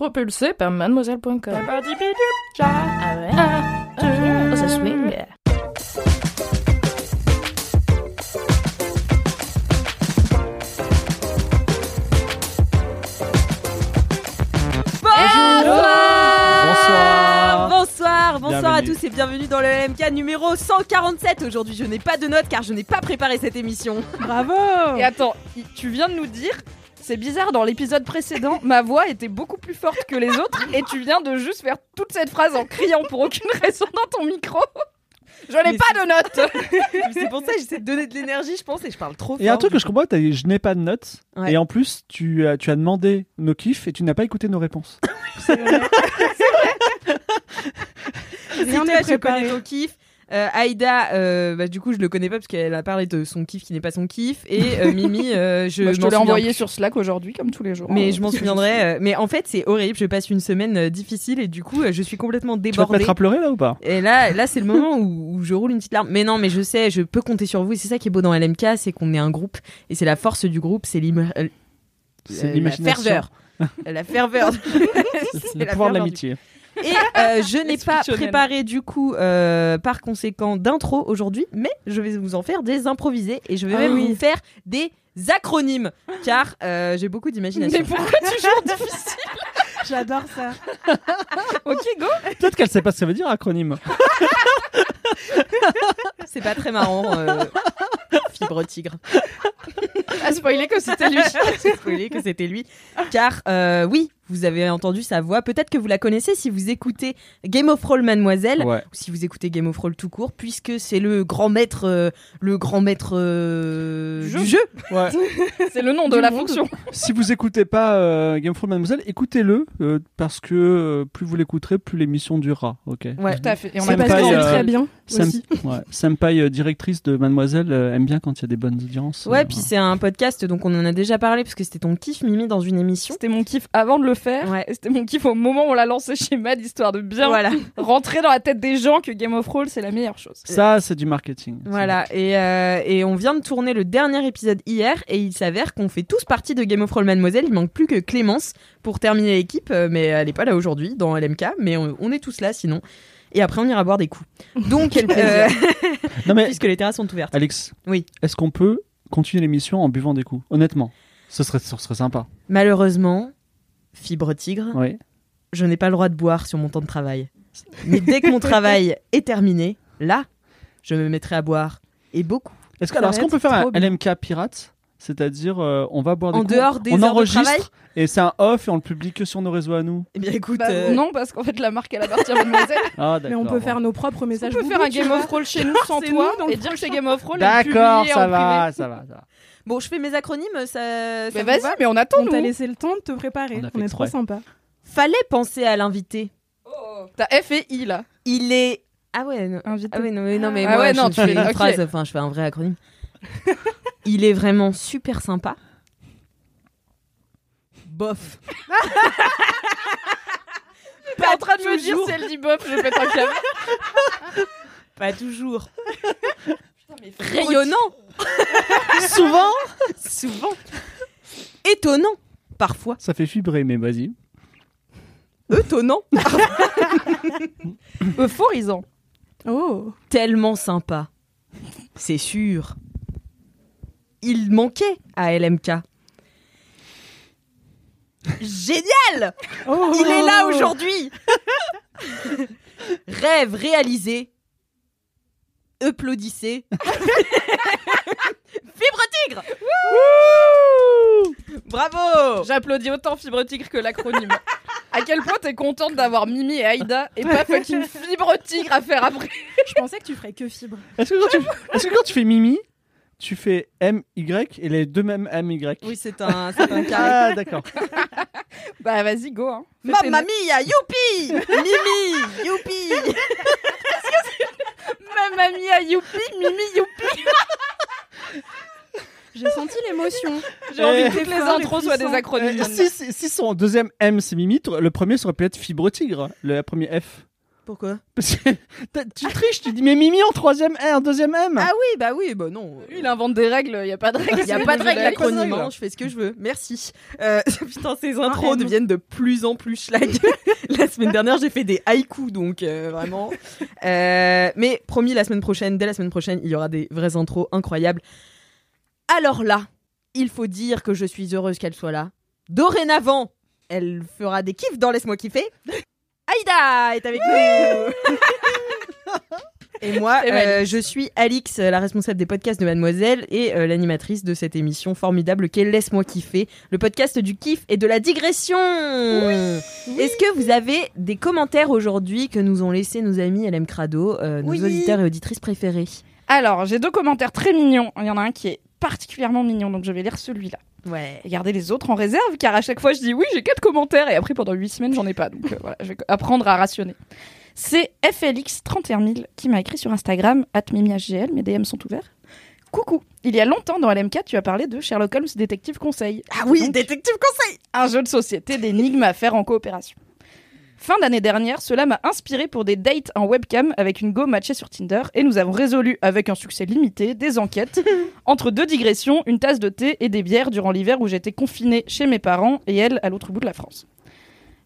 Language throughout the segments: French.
Propulsé par mademoiselle.com. Ah ouais? Ah, ah, ça swing. Bonsoir Bonsoir, bonsoir à tous et bienvenue dans le LMK numéro 147. Aujourd'hui, je n'ai pas de notes car je n'ai pas préparé cette émission. Bravo Et attends, tu viens de nous dire, c'est bizarre, dans l'épisode précédent, ma voix était beaucoup plus forte que les autres et tu viens de juste faire toute cette phrase en criant pour aucune raison dans ton micro. Je n'ai pas de notes C'est pour ça que j'essaie de donner de l'énergie, je pense, et je parle trop fort. Et un truc que je comprends, t'as dit je n'ai pas de notes. Ouais. Et en plus, tu as, tu as demandé nos kiffs et tu n'as pas écouté nos réponses. Si toi, je connais ton kiff. Euh, Aïda, euh, bah, du coup, je le connais pas parce qu'elle a parlé de son kiff qui n'est pas son kiff. Et euh, Mimi, euh, je, Bah, Je te l'ai envoyé sur Slack aujourd'hui, comme tous les jours. Mais Euh, je m'en souviendrai. euh, mais en fait, c'est horrible. Je passe une semaine euh, difficile et du coup, euh, je suis complètement Tu vas te débordée. mettre à pleurer là ou pas? Et là, là c'est le moment où, où je roule une petite larme. Mais non, mais je sais, je peux compter sur vous. Et c'est ça qui est beau dans LMK, c'est qu'on est un groupe. Et c'est la force du groupe, c'est l'ima- euh, C'est la ferveur. la ferveur. C'est le la pouvoir de du- l'amitié. Et euh, je n'ai pas préparé du coup, euh, par conséquent, d'intro aujourd'hui, mais je vais vous en faire des improvisés et je vais Ah même oui. vous faire des acronymes, car euh, j'ai beaucoup d'imagination. Mais pourquoi toujours difficile? J'adore ça. Ok, go Peut-être qu'elle sait pas ce que ça veut dire acronyme. C'est pas très marrant. euh, Fibre tigre. À spoiler que c'était lui. J'ai spoilé que c'était lui. Car euh, oui, vous avez entendu sa voix. Peut-être que vous la connaissez si vous écoutez Game of Thrones Mademoiselle. Ouais. Ou si vous écoutez Game of Thrones tout court, puisque c'est le grand maître, euh, le grand maître euh, Jeu. du jeu. ouais. C'est le nom de Du la monde. fonction. si vous écoutez pas euh, Game of Thrones Mademoiselle, écoutez-le euh, parce que euh, plus vous l'écouterez, plus l'émission durera. Ok. Ouais. Tout à fait. Et on C'est a pas Senpai, euh, très bien Sam- aussi. ouais. Senpai, euh, directrice de Mademoiselle, euh, aime bien quand il y a des bonnes audiences. Ouais, Euh, puis c'est un podcast, donc on en a déjà parlé, parce que c'était ton kiff, Mimi, dans une émission. C'était mon kiff avant de le faire. Ouais. Et c'était mon kiff au moment où on l'a lancé chez Mad, histoire de bien Voilà, rentrer dans la tête des gens que Game of Thrones c'est la meilleure chose. Ça, c'est du marketing. voilà. Et, euh, et on vient de tourner le dernier épisode hier, et il s'avère qu'on fait tous partie de Game of Thrones Mademoiselle. Il manque plus que Clémence pour terminer l'équipe, euh, mais elle est pas là aujourd'hui dans LMK, mais on, on est tous là sinon. Et après, on ira boire des coups. Donc, Quel euh, Non mais puisque les terrasses sont ouvertes. Alex, Oui. est-ce qu'on peut continuer l'émission en buvant des coups? Honnêtement, ce serait, ce serait sympa. Malheureusement, fibre tigre, Oui. je n'ai pas le droit de boire sur mon temps de travail. Mais dès que mon travail est terminé, là, je me mettrai à boire. Et beaucoup. Est-ce qu'on être peut faire un bien. LMK pirate? C'est-à-dire, euh, on va boire des En coups, dehors des on heures de enregistre travail et c'est un off et on le publie que sur nos réseaux à nous? Eh bien, écoute. Bah, euh, Non, parce qu'en fait, la marque, elle appartient à Mademoiselle. Ah, Mais on peut bon. faire nos propres messages. On peut boubou, faire un Game of Thrones chez nous sans C'est toi et dire que c'est. Game of et D'accord, ça en va, ça va, ça va. Bon, je fais mes acronymes, ça. ça Mais vous vas-y, va mais on attend, On t'a laissé le temps de te préparer. On est trop sympa. Fallait penser à l'invité. T'as F et I, là. Il est. Ah ouais, non. Invité. Ah ouais, non, mais, non, mais Ah moi, ouais, je, non, je tu fais fais- une ok. phrase, enfin, je fais un vrai acronyme. Il est vraiment super sympa. Bof. T'es en train de me dire toujours. si elle dit bof, je pète un câble. Pas toujours. Rayonnant. Souvent Souvent. Étonnant. Parfois. Ça fait vibrer, mais vas-y. Étonnant. Euphorisant. Oh. Tellement sympa. C'est sûr. Il manquait à LMK. Génial Oh. Il est là aujourd'hui Rêve réalisé. Applaudissez. Fibre tigre Bravo J'applaudis autant Fibre Tigre que l'acronyme. à quel point t'es contente d'avoir Mimi et Aïda et pas fucking Fibre Tigre à faire après? Je pensais que tu ferais que fibre. Est-ce que, tu... est-ce que quand tu fais Mimi, tu fais M, Y et les deux mêmes M, Y. Oui, c'est un, c'est un carré. Ah, d'accord. Bah vas-y, go. Hein. Mamma mia, youpi Mimi, youpi Mamma mia, youpi, Mimi, youpi. J'ai senti l'émotion. J'ai envie Eh. que toutes les intros soient des acronymes. Euh, si, si, si son deuxième M c'est Mimi, le premier ça aurait pu être Fibre Tigre, le premier F. Pourquoi? Parce que tu triches, tu dis mais Mimi en troisième M, en deuxième M. Ah oui, bah oui, bah non. Lui, il invente des règles, il n'y a pas de règles. Il n'y a pas de règle pas de acronyme, règle. hein, je fais ce que je veux. Merci. Euh, putain, ces intros Ah, deviennent de plus en plus schlag. la semaine dernière, j'ai fait des haïkus, donc euh, vraiment. Euh, mais promis, la semaine prochaine, dès la semaine prochaine, il y aura des vraies intros incroyables. Alors là, il faut dire que je suis heureuse qu'elle soit là. Dorénavant, elle fera des kiffs dans Laisse-moi kiffer. Aïda est avec nous. Et moi, euh, je suis Alix, la responsable des podcasts de Mademoiselle et euh, l'animatrice de cette émission formidable qu'est Laisse-moi kiffer, le podcast du kiff et de la digression. Est-ce que vous avez des commentaires aujourd'hui que nous ont laissé nos amis LM Crado, euh, nos Oui. auditeurs et auditrices préférés? Alors, j'ai deux commentaires très mignons. Il y en a un qui est particulièrement mignon, donc je vais lire celui-là. Ouais. Et garder les autres en réserve, car à chaque fois, je dis oui, j'ai quatre commentaires, et après, pendant huit semaines, j'en ai pas. Donc euh, voilà, je vais apprendre à rationner. C'est FLX31000 qui m'a écrit sur Instagram, @mimiHGL, mes DM sont ouverts. Coucou, il y a longtemps dans LMK, tu as parlé de Sherlock Holmes Détective Conseil. Ah oui, Donc, détective conseil. un jeu de société d'énigmes à faire en coopération. Fin d'année dernière, cela m'a inspiré pour des dates en webcam avec une go matchée sur Tinder et nous avons résolu avec un succès limité des enquêtes entre deux digressions, une tasse de thé et des bières durant l'hiver où j'étais confinée chez mes parents et elle à l'autre bout de la France.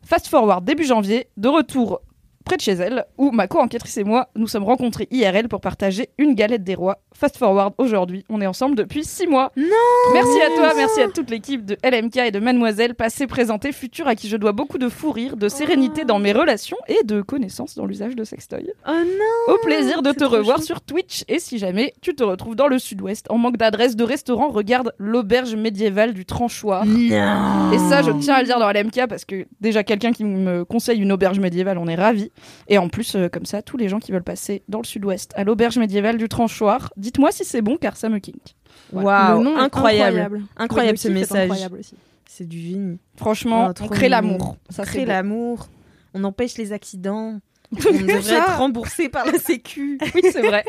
Fast forward début janvier, de retour près de chez elle, où ma co-enquêtrice et moi nous sommes rencontrés IRL pour partager une galette des rois. Fast forward aujourd'hui, on est ensemble depuis six mois. Merci à toi, merci à toute l'équipe de LMK et de Mademoiselle, passé, présenté, futur, à qui je dois beaucoup de fou rire, de sérénité dans mes relations et de connaissances dans l'usage de sextoy. Oh non. Au plaisir de te revoir chou. sur Twitch et si jamais tu te retrouves dans le sud-ouest en manque d'adresse de restaurant, regarde l'auberge médiévale du Tranchoir. Non. Et ça, je tiens à le dire dans LMK parce que déjà quelqu'un qui me conseille une auberge médiévale, on est ravis. Et en plus, euh, comme ça, tous les gens qui veulent passer dans le sud-ouest à l'auberge médiévale du Tranchoir, dites-moi si c'est bon car ça me kink. Le nom est incroyable. Incroyable Le ce message. incroyable aussi. C'est du génie. Franchement, Oh, on crée l'amour. Ça crée l'amour. On empêche les accidents. On devrait être remboursé par la Sécu. Oui, c'est vrai.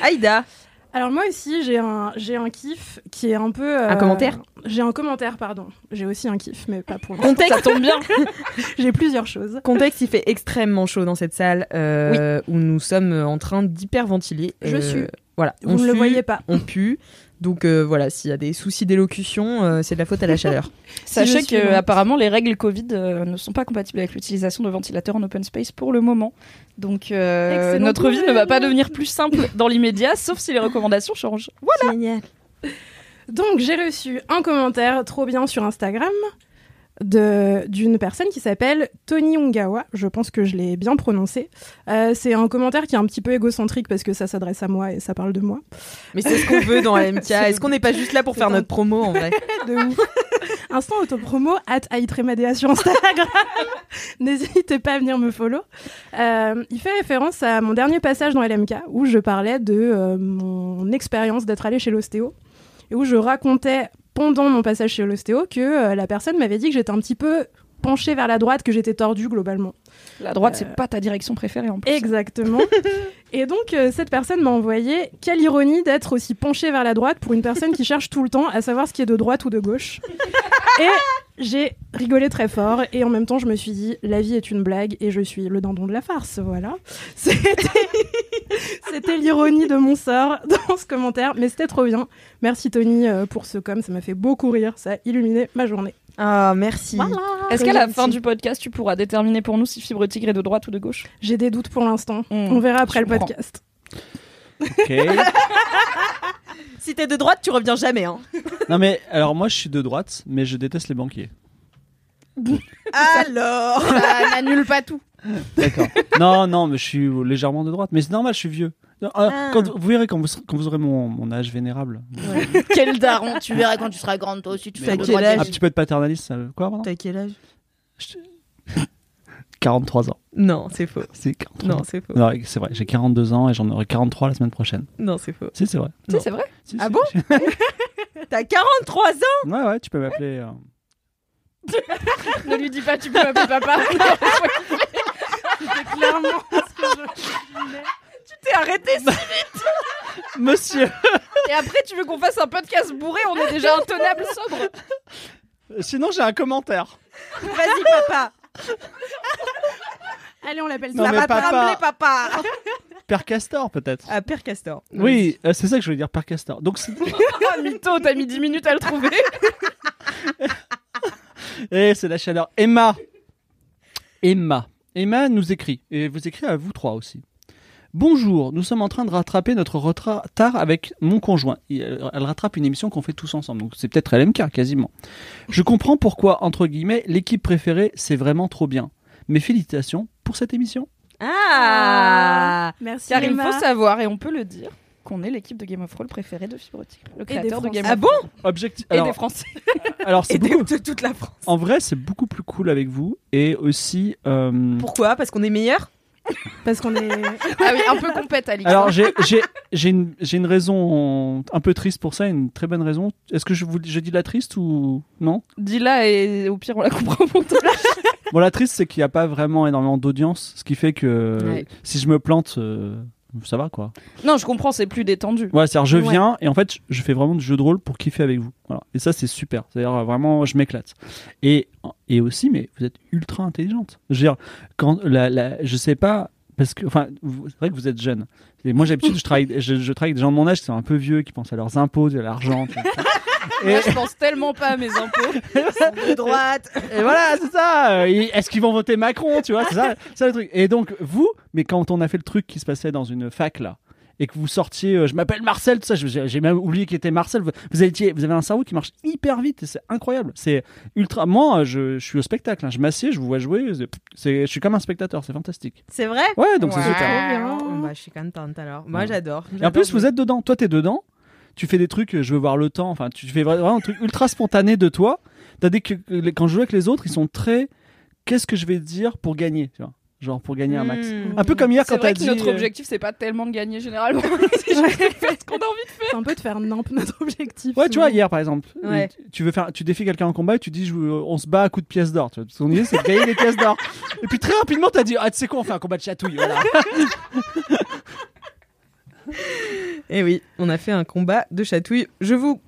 Aïda. Alors moi aussi, j'ai un, j'ai un kiff qui est un peu... euh, Un commentaire J'ai un commentaire, pardon. J'ai aussi un kiff, mais pas pour l'instant. Contexte, Ça tombe bien. J'ai plusieurs choses. contexte, il fait extrêmement chaud dans cette salle euh, où nous sommes en train d'hyperventiler. Je sue. Voilà, Vous on ne le voyez pas. On pue. Donc euh, voilà, s'il y a des soucis d'élocution, euh, c'est de la faute à la chaleur. Sachez suis que apparemment les règles Covid euh, ne sont pas compatibles avec l'utilisation de ventilateurs en open space pour le moment. Donc euh, notre vie ne va pas devenir plus simple dans l'immédiat, sauf si les recommandations changent. Génial. Donc j'ai reçu un commentaire trop bien sur Instagram d'une personne qui s'appelle Tony Ungawa. Je pense que je l'ai bien prononcé. Euh, c'est un commentaire qui est un petit peu égocentrique parce que ça s'adresse à moi et ça parle de moi. Mais c'est ce qu'on veut dans LMK. C'est- Est-ce qu'on n'est pas juste là pour faire un- notre promo en vrai De ouf. Instant autopromo, at Aïtremadea sur Instagram. N'hésitez pas à venir me follow. Euh, il fait référence à mon dernier passage dans LMK où je parlais de euh, mon expérience d'être allée chez l'ostéo et où je racontais pendant mon passage chez l'ostéo que euh, la personne m'avait dit que j'étais un petit peu penchée vers la droite, que j'étais tordue globalement. La droite, Euh, c'est pas ta direction préférée en plus. Exactement. et donc, euh, cette personne m'a envoyé quelle ironie d'être aussi penchée vers la droite pour une personne qui cherche tout le temps à savoir ce qui est de droite ou de gauche. et j'ai rigolé très fort et en même temps, je me suis dit la vie est une blague et je suis le dindon de la farce. Voilà. C'était l'ironie de mon sort dans ce commentaire, mais c'était trop bien. Merci Tony euh, pour ce com, ça m'a fait beaucoup rire, ça a illuminé ma journée. Ah, merci. Est-ce qu'à la fin du podcast, tu pourras déterminer pour nous si Fibre Tigre est de droite ou de gauche? J'ai des doutes pour l'instant. Hmm, On verra après le comprends. podcast. Ok. Si t'es de droite, tu reviens jamais. Hein. non mais alors moi je suis de droite, mais je déteste les banquiers. Alors Ça n'annule pas tout. D'accord. non non mais je suis légèrement de droite, mais c'est normal, je suis vieux. Non, euh, Ah. Quand, vous verrez quand vous, serez- quand vous aurez mon, mon âge vénérable. Quel daron, tu verras quand tu seras grande toi aussi, tu fais de quel âge Un petit peu de paternalisme, ça- quoi pardon? T'as quel âge? 43 ans. Non, c'est faux. C'est 43 Non, c'est faux. Non, c'est vrai, j'ai 42 ans et j'en aurai 43 la semaine prochaine. Non, c'est faux. Si, c'est vrai. Si, c'est vrai. Si, Ah si. bon T'as 43 ans Ouais, ouais, tu peux m'appeler. euh, Ne lui dis pas, tu peux m'appeler papa. C'était clairement ce que je voulais. T'es arrêté si- Monsieur Et après, tu veux qu'on fasse un podcast bourré On est déjà intenable sobre. Sinon, j'ai un commentaire. Vas-y, papa. Allez, on l'appelle Non, ça. mais va te papa. papa. Père Castor, peut-être. Ah, Père Castor. Oui, euh, c'est ça que je voulais dire, Père Castor. Donc, c'est- Ah, mytho, t'as mis 10 minutes à le trouver. Eh, c'est la chaleur. Emma. Emma. Emma nous écrit, et vous écrit à vous trois aussi. Bonjour, nous sommes en train de rattraper notre retard avec mon conjoint. Euh, Elle rattrape une émission qu'on fait tous ensemble, donc c'est peut-être LMK quasiment. Je comprends pourquoi, entre guillemets, l'équipe préférée, c'est vraiment trop bien. Mes félicitations pour cette émission. Ah Merci. Car il faut savoir, et on peut le dire, qu'on est l'équipe de Game of Thrones préférée de Fibrotique, le créateur de. Game Ah of bon Thrones. Objectif. Et Alors, des Français. alors c'est Et de, beaucoup- de toute la France. en vrai, c'est beaucoup plus cool avec vous, et aussi. euh, Pourquoi? Parce qu'on est meilleur Parce qu'on est. Ah oui, un peu compète, Alix. Alors j'ai j'ai j'ai une j'ai une raison un peu triste pour ça, une très bonne raison. Est-ce que je vous je dis la triste ou non? Dis-la et au pire, on la coupera au montage. Bon la triste c'est qu'il n'y a pas vraiment énormément d'audience, ce qui fait que Ouais. si je me plante euh, ça va quoi. Non, je comprends, c'est plus détendu. Ouais, c'est-à-dire je Ouais. viens et en fait je- fais vraiment du jeu de rôle pour kiffer avec vous. Voilà. Et ça c'est super. C'est-à-dire vraiment je m'éclate. Et et aussi mais vous êtes ultra intelligente. Je veux dire quand la, la je sais pas parce que enfin vous- c'est vrai que vous êtes jeune. Et moi j'ai l'habitude je travaille je, je travaille avec des gens de mon âge qui sont un peu vieux qui pensent à leurs impôts, à l'argent. ça. Moi, je pense tellement pas à mes impôts. De droite Et voilà, c'est ça. Et Est-ce qu'ils vont voter Macron, tu vois C'est ça, c'est ça le truc. Et donc, vous, mais quand on a fait le truc qui se passait dans une fac, là, et que vous sortiez, euh, je m'appelle Marcel, tout ça, j'ai même oublié qu'il était Marcel. Vous, vous étiez, vous avez un cerveau qui marche hyper vite et c'est incroyable. C'est ultra. Moi, euh, je, je suis au spectacle, hein. je m'assieds, je vous vois jouer, je suis comme un spectateur, c'est fantastique. C'est vrai? Ouais, donc c'est super. bien. Bah, je suis contente alors. Moi, Ouais. j'adore. Et en plus, vous êtes dedans. Toi, t'es dedans. Tu fais des trucs, euh, je veux voir le temps. Enfin, tu fais vraiment un truc ultra spontané de toi. Que quand je joue avec les autres, ils sont très. Qu'est-ce que je vais dire pour gagner, tu vois? Genre pour gagner un max. Mmh. Un peu comme hier quand t'as dit. notre euh, objectif, c'est pas tellement de gagner généralement. c'est juste de faire ce qu'on a envie de faire. C'est un peu de faire nimp notre objectif. Ouais, tu vois, hier par exemple, Ouais. tu- veux faire, tu défies quelqu'un en combat et tu dis, je on se bat à coups de pièces d'or. Son idée, c'est de gagner des pièces d'or. Et puis très rapidement, t'as dit, ah, tu sais quoi, on fait un combat de chatouille. Voilà. Et Eh oui, on a fait un combat de chatouille. Je vous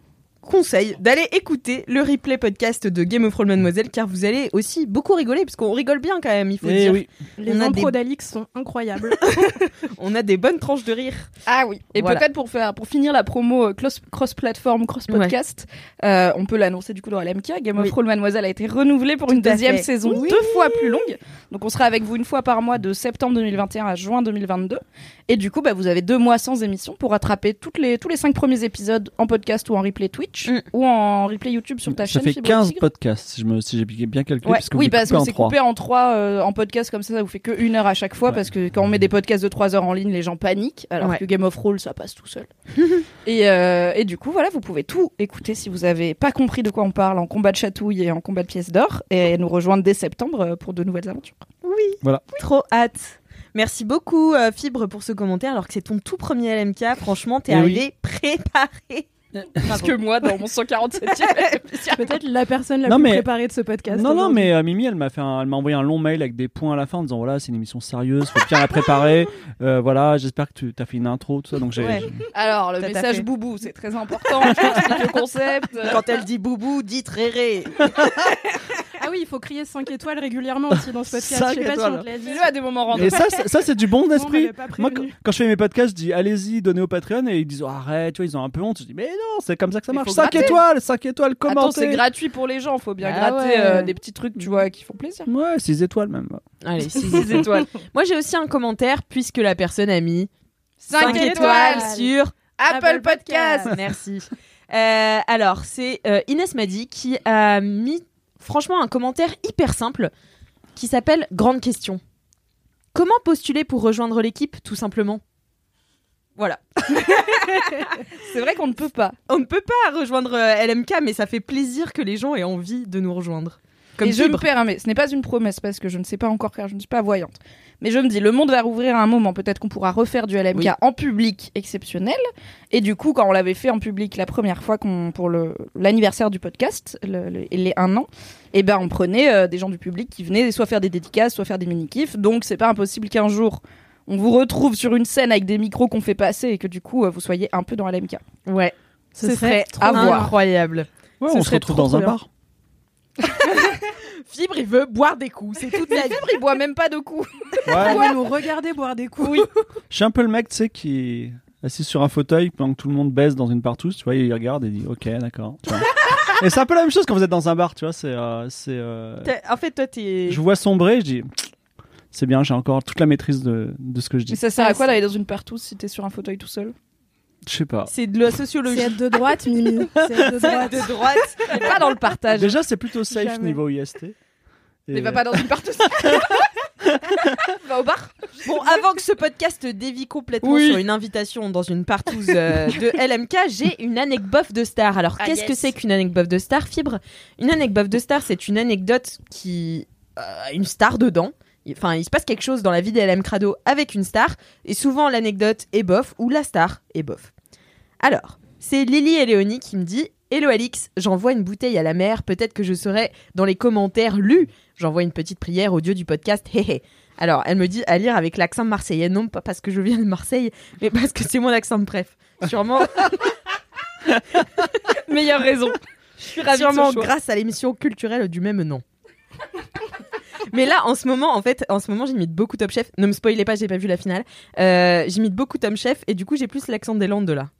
conseille d'aller écouter le replay podcast de Game of Thrones Mademoiselle car vous allez aussi beaucoup rigoler parce qu'on rigole bien quand même, il faut Et dire. Eh oui. Les On a impros des- d'Alix sont incroyables. On a des bonnes tranches de rire. Ah oui. Et Voilà. peut-être pour faire, pour finir la promo euh, cross- cross-platform, cross-podcast, euh, on peut l'annoncer du coup dans LMK. Game of. Thrones Mademoiselle a été renouvelée pour une Tout deuxième fait. saison Oui. deux fois plus longue. Donc on sera avec vous une fois par mois de septembre 2021 à juin 2022. Et du coup, bah, vous avez deux mois sans émission pour rattraper toutes les, tous les cinq premiers épisodes en podcast ou en replay Twitch Mm. ou en replay YouTube sur ta Ça chaîne. fait Fibre 15 Tigre. podcasts, si je me, si j'ai bien calculé. Ouais, parce que oui, vous parce coupez que en c'est trois. coupé en trois euh, en podcast comme ça, ça vous fait que une heure à chaque fois Ouais. parce que quand on met des podcasts de trois heures en ligne, les gens paniquent, alors Ouais. que Game of Thrones ça passe tout seul. et, euh, et du coup, voilà, vous pouvez tout écouter si vous avez pas compris de quoi on parle en combat de chatouille et en combat de pièces d'or et nous rejoindre dès septembre euh, pour de nouvelles aventures. Oui. Voilà. Trop hâte. Merci beaucoup euh, Fibre pour ce commentaire alors que c'est ton tout premier LMK. Franchement, t'es Eh oui. arrivé préparé. Parce que moi, dans mon 147e épisode, Peut-être la personne la Non, plus mais- préparée de ce podcast. Non, non, mais euh, Mimi, elle m'a fait, un- elle m'a envoyé un long mail avec des points à la fin en disant voilà, c'est une émission sérieuse, faut bien la préparer. Euh, voilà, j'espère que tu as fait une intro, tout ça. Donc j'ai. Ouais. alors le message boubou, c'est très important. Le concept. Quand elle dit boubou, dites réré. Ah oui, il faut crier 5 étoiles régulièrement aussi dans ce podcast. Cinq Je sais pas si étoiles. on te l'a dit. Fais-le à des moments random. Et ça, c'est- ça c'est du bon on esprit. Moi, quand, je fais mes podcasts, je dis allez-y, donnez au Patreon et ils disent oh, arrête, tu vois, ils ont un peu honte. Je dis mais non, c'est comme ça que ça marche. faut 5 gratter. étoiles, 5 étoiles, commentez. c'est gratuit pour les gens, faut bien Ah gratter ouais. euh, des petits trucs, tu vois, qui font plaisir. Ouais, 6 étoiles même. Allez, 6 Six étoiles. Moi, j'ai aussi un commentaire puisque la personne a mis 5 cinq étoiles sur Apple Apple Podcast. Merci. Euh, alors, c'est euh, Inès Madi qui a mis franchement un commentaire hyper simple qui s'appelle Grande question. Comment postuler pour rejoindre l'équipe, tout simplement? Voilà. C'est vrai qu'on ne peut pas. On ne peut pas rejoindre euh, LMK, mais ça fait plaisir que les gens aient envie de nous rejoindre. Comme et je me permets, ce n'est pas une promesse parce que je ne sais pas encore car je ne suis pas voyante. Mais je me dis, le monde va rouvrir à un moment. Peut-être qu'on pourra refaire du LMK Oui. en public exceptionnel. Et du coup, quand on l'avait fait en public la première fois qu'on, pour le, l'anniversaire du podcast, le- le- les un an, et ben on prenait euh, des gens du public qui venaient soit faire des dédicaces, soit faire des mini-kifs. Donc c'est pas impossible qu'un jour on vous retrouve sur une scène avec des micros qu'on fait passer et que du coup euh, vous soyez un peu dans LMK. Ouais. Ce, Ce serait, serait à voir. incroyable. Ouais, Ce on se serait retrouve dans un bien. bar. Fibre, il veut boire des coups. C'est toute la vie. Fibre, il boit même pas de coups. Ouais. On va nous regarder boire des coups. Je suis un peu le mec, tu sais, qui est assis sur un fauteuil pendant que tout le monde baisse dans une partouze, tu vois, il regarde et dit OK, d'accord. tu vois. et c'est un peu la même chose quand vous êtes dans un bar, tu vois, c'est. euh, c'est euh, En fait, toi, t'es. Je vois sombrer, je dis c'est bien, j'ai encore toute la maîtrise de, de ce que je Mais dis. ça sert à quoi d'aller dans une partouze si t'es sur un fauteuil tout seul? Je sais pas. C'est de la C'est sociologie. être de droite, Mimi. C'est de droite. de droite. Pas dans le partage. Déjà, c'est plutôt safe Jamais. niveau IST. Mais Et- va pas dans une partouze. va au bar. Bon, avant que ce podcast dévie complètement Oui. sur une invitation dans une partouze euh, de LMK, j'ai une anecdote de star. Alors, Ah, qu'est-ce yes. que c'est qu'une anecdote de star, Fibre? Une anecdote de star, c'est une anecdote qui euh, a une star dedans. Enfin, il se passe quelque chose dans la vie d'LM Crado avec une star, et souvent l'anecdote est bof ou la star est bof. Alors, c'est Lily et Léonie qui me dit Hello Alix, j'envoie une bouteille à la mer, peut-être que je serai dans les commentaires lus. J'envoie une petite prière au dieu du podcast, hé hé. Alors, elle me dit à lire avec l'accent marseillais, non pas parce que je viens de Marseille, mais parce que c'est mon accent de bref. Sûrement, Meilleure raison. Je suis ravie sûrement de grâce à l'émission culturelle du même nom. Mais là, en ce moment, en fait, en ce moment, j'imite beaucoup Top Chef. Ne me spoilez pas, j'ai pas vu la finale. Euh, j'imite beaucoup Tom Chef et du coup, j'ai plus l'accent des Landes là.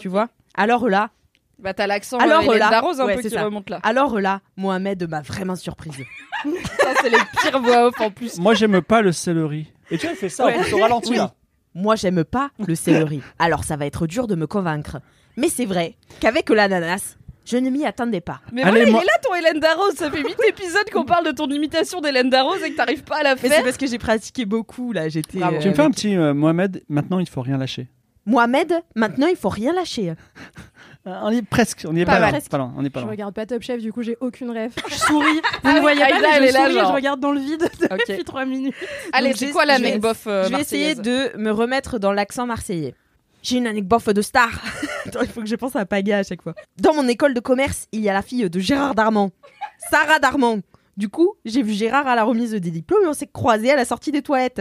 Tu vois? Alors là, Bah t'as l'accent Alors euh, Hélène là, Darroze un ouais, peu qui ça. remonte là. alors là, Mohamed m'a vraiment surprise. Ça c'est les pires voix off en plus. Moi, j'aime pas le céleri. Et tu vois, il fait ça, Ouais. on se ralentit Oui. là. Moi, j'aime pas le céleri. Alors, ça va être dur de me convaincre. Mais c'est vrai qu'avec l'ananas, je ne m'y attendais pas. Mais Allez, voilà, moi- il est là ton Hélène Darroze. Ça fait 8 épisodes qu'on parle de ton imitation d'Hélène Darroze et que t'arrives pas à la Mais c'est faire. parce que j'ai pratiqué beaucoup là. J'étais. Euh, Tu me fais un petit euh, Mohamed, maintenant il faut rien lâcher. Mohamed, maintenant, il faut rien lâcher. Euh, on y est presque, on y est Pas pas, loin. Pas loin, on est pas Je loin. regarde pas Top Chef, du coup j'ai aucune rêve. Je souris. Vous me voyez Ah, pas, mais elle je est là, souris, genre. je regarde dans le vide depuis 3 minutes. Allez, c'est j'ai- quoi vais- l'anecdote euh, je vais essayer de me remettre dans l'accent marseillais. J'ai une anecdote de star. Attends, il faut que je pense à Paga à chaque fois. Dans mon école de commerce, il y a la fille de Gérard Darmon, Sarah Darmon. Du coup, j'ai vu Gérard à la remise des diplômes et on s'est croisés à la sortie des toilettes.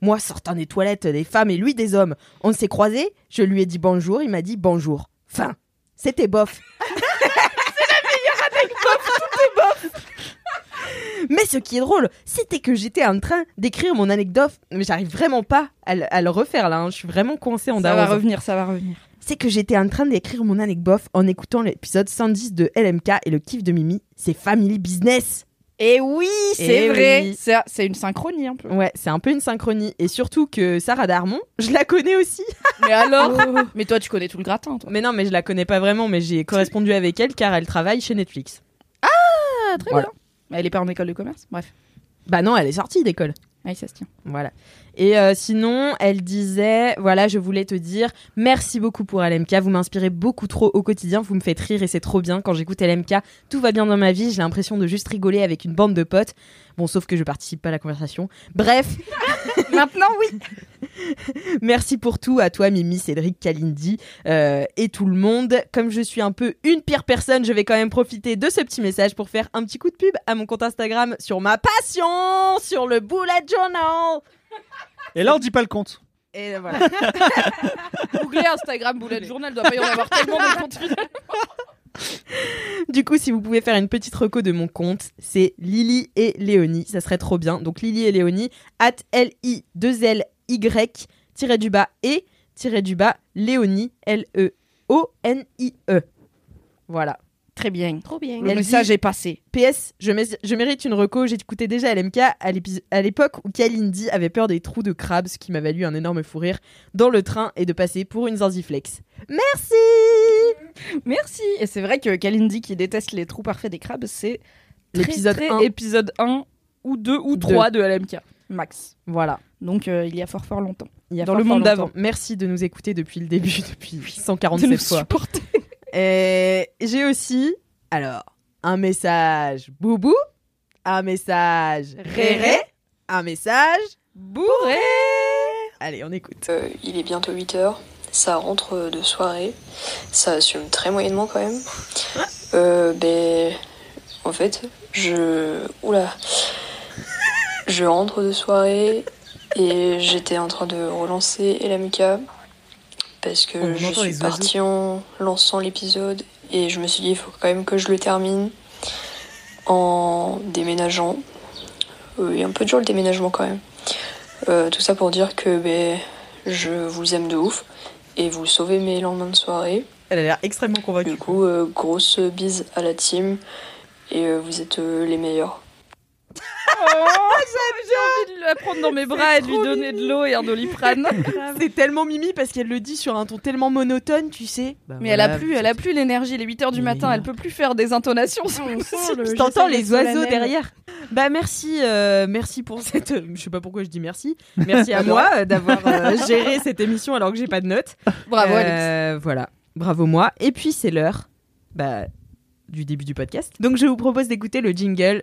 Moi, sortant des toilettes des femmes et lui des hommes. On s'est croisés, je lui ai dit bonjour, il m'a dit bonjour. Fin. C'était bof. Mais ce qui est drôle, c'était que j'étais en train d'écrire mon anecdote, mais j'arrive vraiment pas à, le- à le refaire là, hein. je suis vraiment coincée en Ça va revenir, ça va revenir. C'est que j'étais en train d'écrire mon anecdote en écoutant l'épisode 110 de LMK et le kiff de Mimi, c'est Family Business. Et oui, c'est Eh vrai. oui. C'est c'est une synchronie un peu. Ouais, c'est un peu une synchronie. Et surtout que Sarah Darmon, je la connais aussi. Mais alors Mais toi, tu connais tout le gratin, toi. Mais non, mais je la connais pas vraiment, mais j'ai correspondu avec elle car elle travaille chez Netflix. Ah, très Voilà. bien. Mais elle est pas en école de commerce. Bref. Bah non, elle est sortie d'école. Ça se tient. Voilà. Et euh, sinon, elle disait, voilà, je voulais te dire, merci beaucoup pour LMK, vous m'inspirez beaucoup trop au quotidien, vous me faites rire et c'est trop bien. Quand j'écoute LMK, tout va bien dans ma vie, j'ai l'impression de juste rigoler avec une bande de potes. Bon, sauf que je participe pas à la conversation. Bref, Maintenant, oui. merci pour tout à toi, Mimi, Cédric, Kalindi euh, et tout le monde. Comme je suis un peu une pire personne, je vais quand même profiter de ce petit message pour faire un petit coup de pub à mon compte Instagram sur ma passion, sur le bullet journal. Et là, on dit pas le compte. Et voilà. Googlez Instagram Bullet Journal, doit pas y en avoir tellement de comptes finalement. Du coup, si vous pouvez faire une petite reco de mon compte, c'est Lily et Léonie. Ça serait trop bien. Donc Lily et Léonie, at L-I-2-L-Y, tiré du bas et, tiré du bas, Léonie, L-E-O-N-I-E. Voilà. Très bien. Trop bien. Le Elle message dit- est passé. PS, je, mé- je mérite une reco. J'ai écouté déjà LMK à l'époque où Kalindi avait peur des trous de crabe, ce qui m'a valu un énorme fou rire dans le train et de passer pour une zanziflex. Merci Merci. Et c'est vrai que Kalindi qui déteste les trous parfaits des crabes, c'est L'épisode très, 1. épisode 1 ou 2 ou 3 de LMK. Max. Voilà. Donc euh, il y a fort fort longtemps. Il y a Dans fort, le fort monde longtemps. d'avant. Merci de nous écouter depuis le début, depuis De 147 nous fois. supporter. Et j'ai aussi, alors, un message boubou un message réré, un message bourré. Allez, on écoute. Euh, il est bientôt 8h, ça rentre de soirée, ça assume très moyennement quand même. Euh, ben, en fait, je. Oula. Je rentre de soirée et j'étais en train de relancer Elamika parce que On je suis oiseaux. partie en lançant l'épisode et je me suis dit il faut quand même que je le termine en déménageant. Euh, Il a un peu dur le déménagement quand même. Euh, tout ça pour dire que ben, je vous aime de ouf et vous sauvez mes lendemains de soirée. Elle a l'air extrêmement convaincue. Du coup, euh, grosse bise à la team et euh, vous êtes euh, les meilleurs. J'ai envie de la prendre dans mes bras et de lui trop donner de l'eau et un doliprane. C'est tellement mimi parce qu'elle le dit sur un ton tellement monotone, tu sais. Bah Mais elle a plus, elle a plus l'énergie. Il est 8h du matin, elle peut plus faire des intonations. On sent le- Je t'entends les oiseaux derrière. Bah merci, euh, merci pour cette. Je sais pas pourquoi je dis merci. Merci à moi euh, d'avoir euh, géré cette émission alors que j'ai pas de notes. Bravo Alex. Euh, Voilà, bravo moi. Et puis c'est l'heure, bah, du début du podcast. Donc je vous propose d'écouter le jingle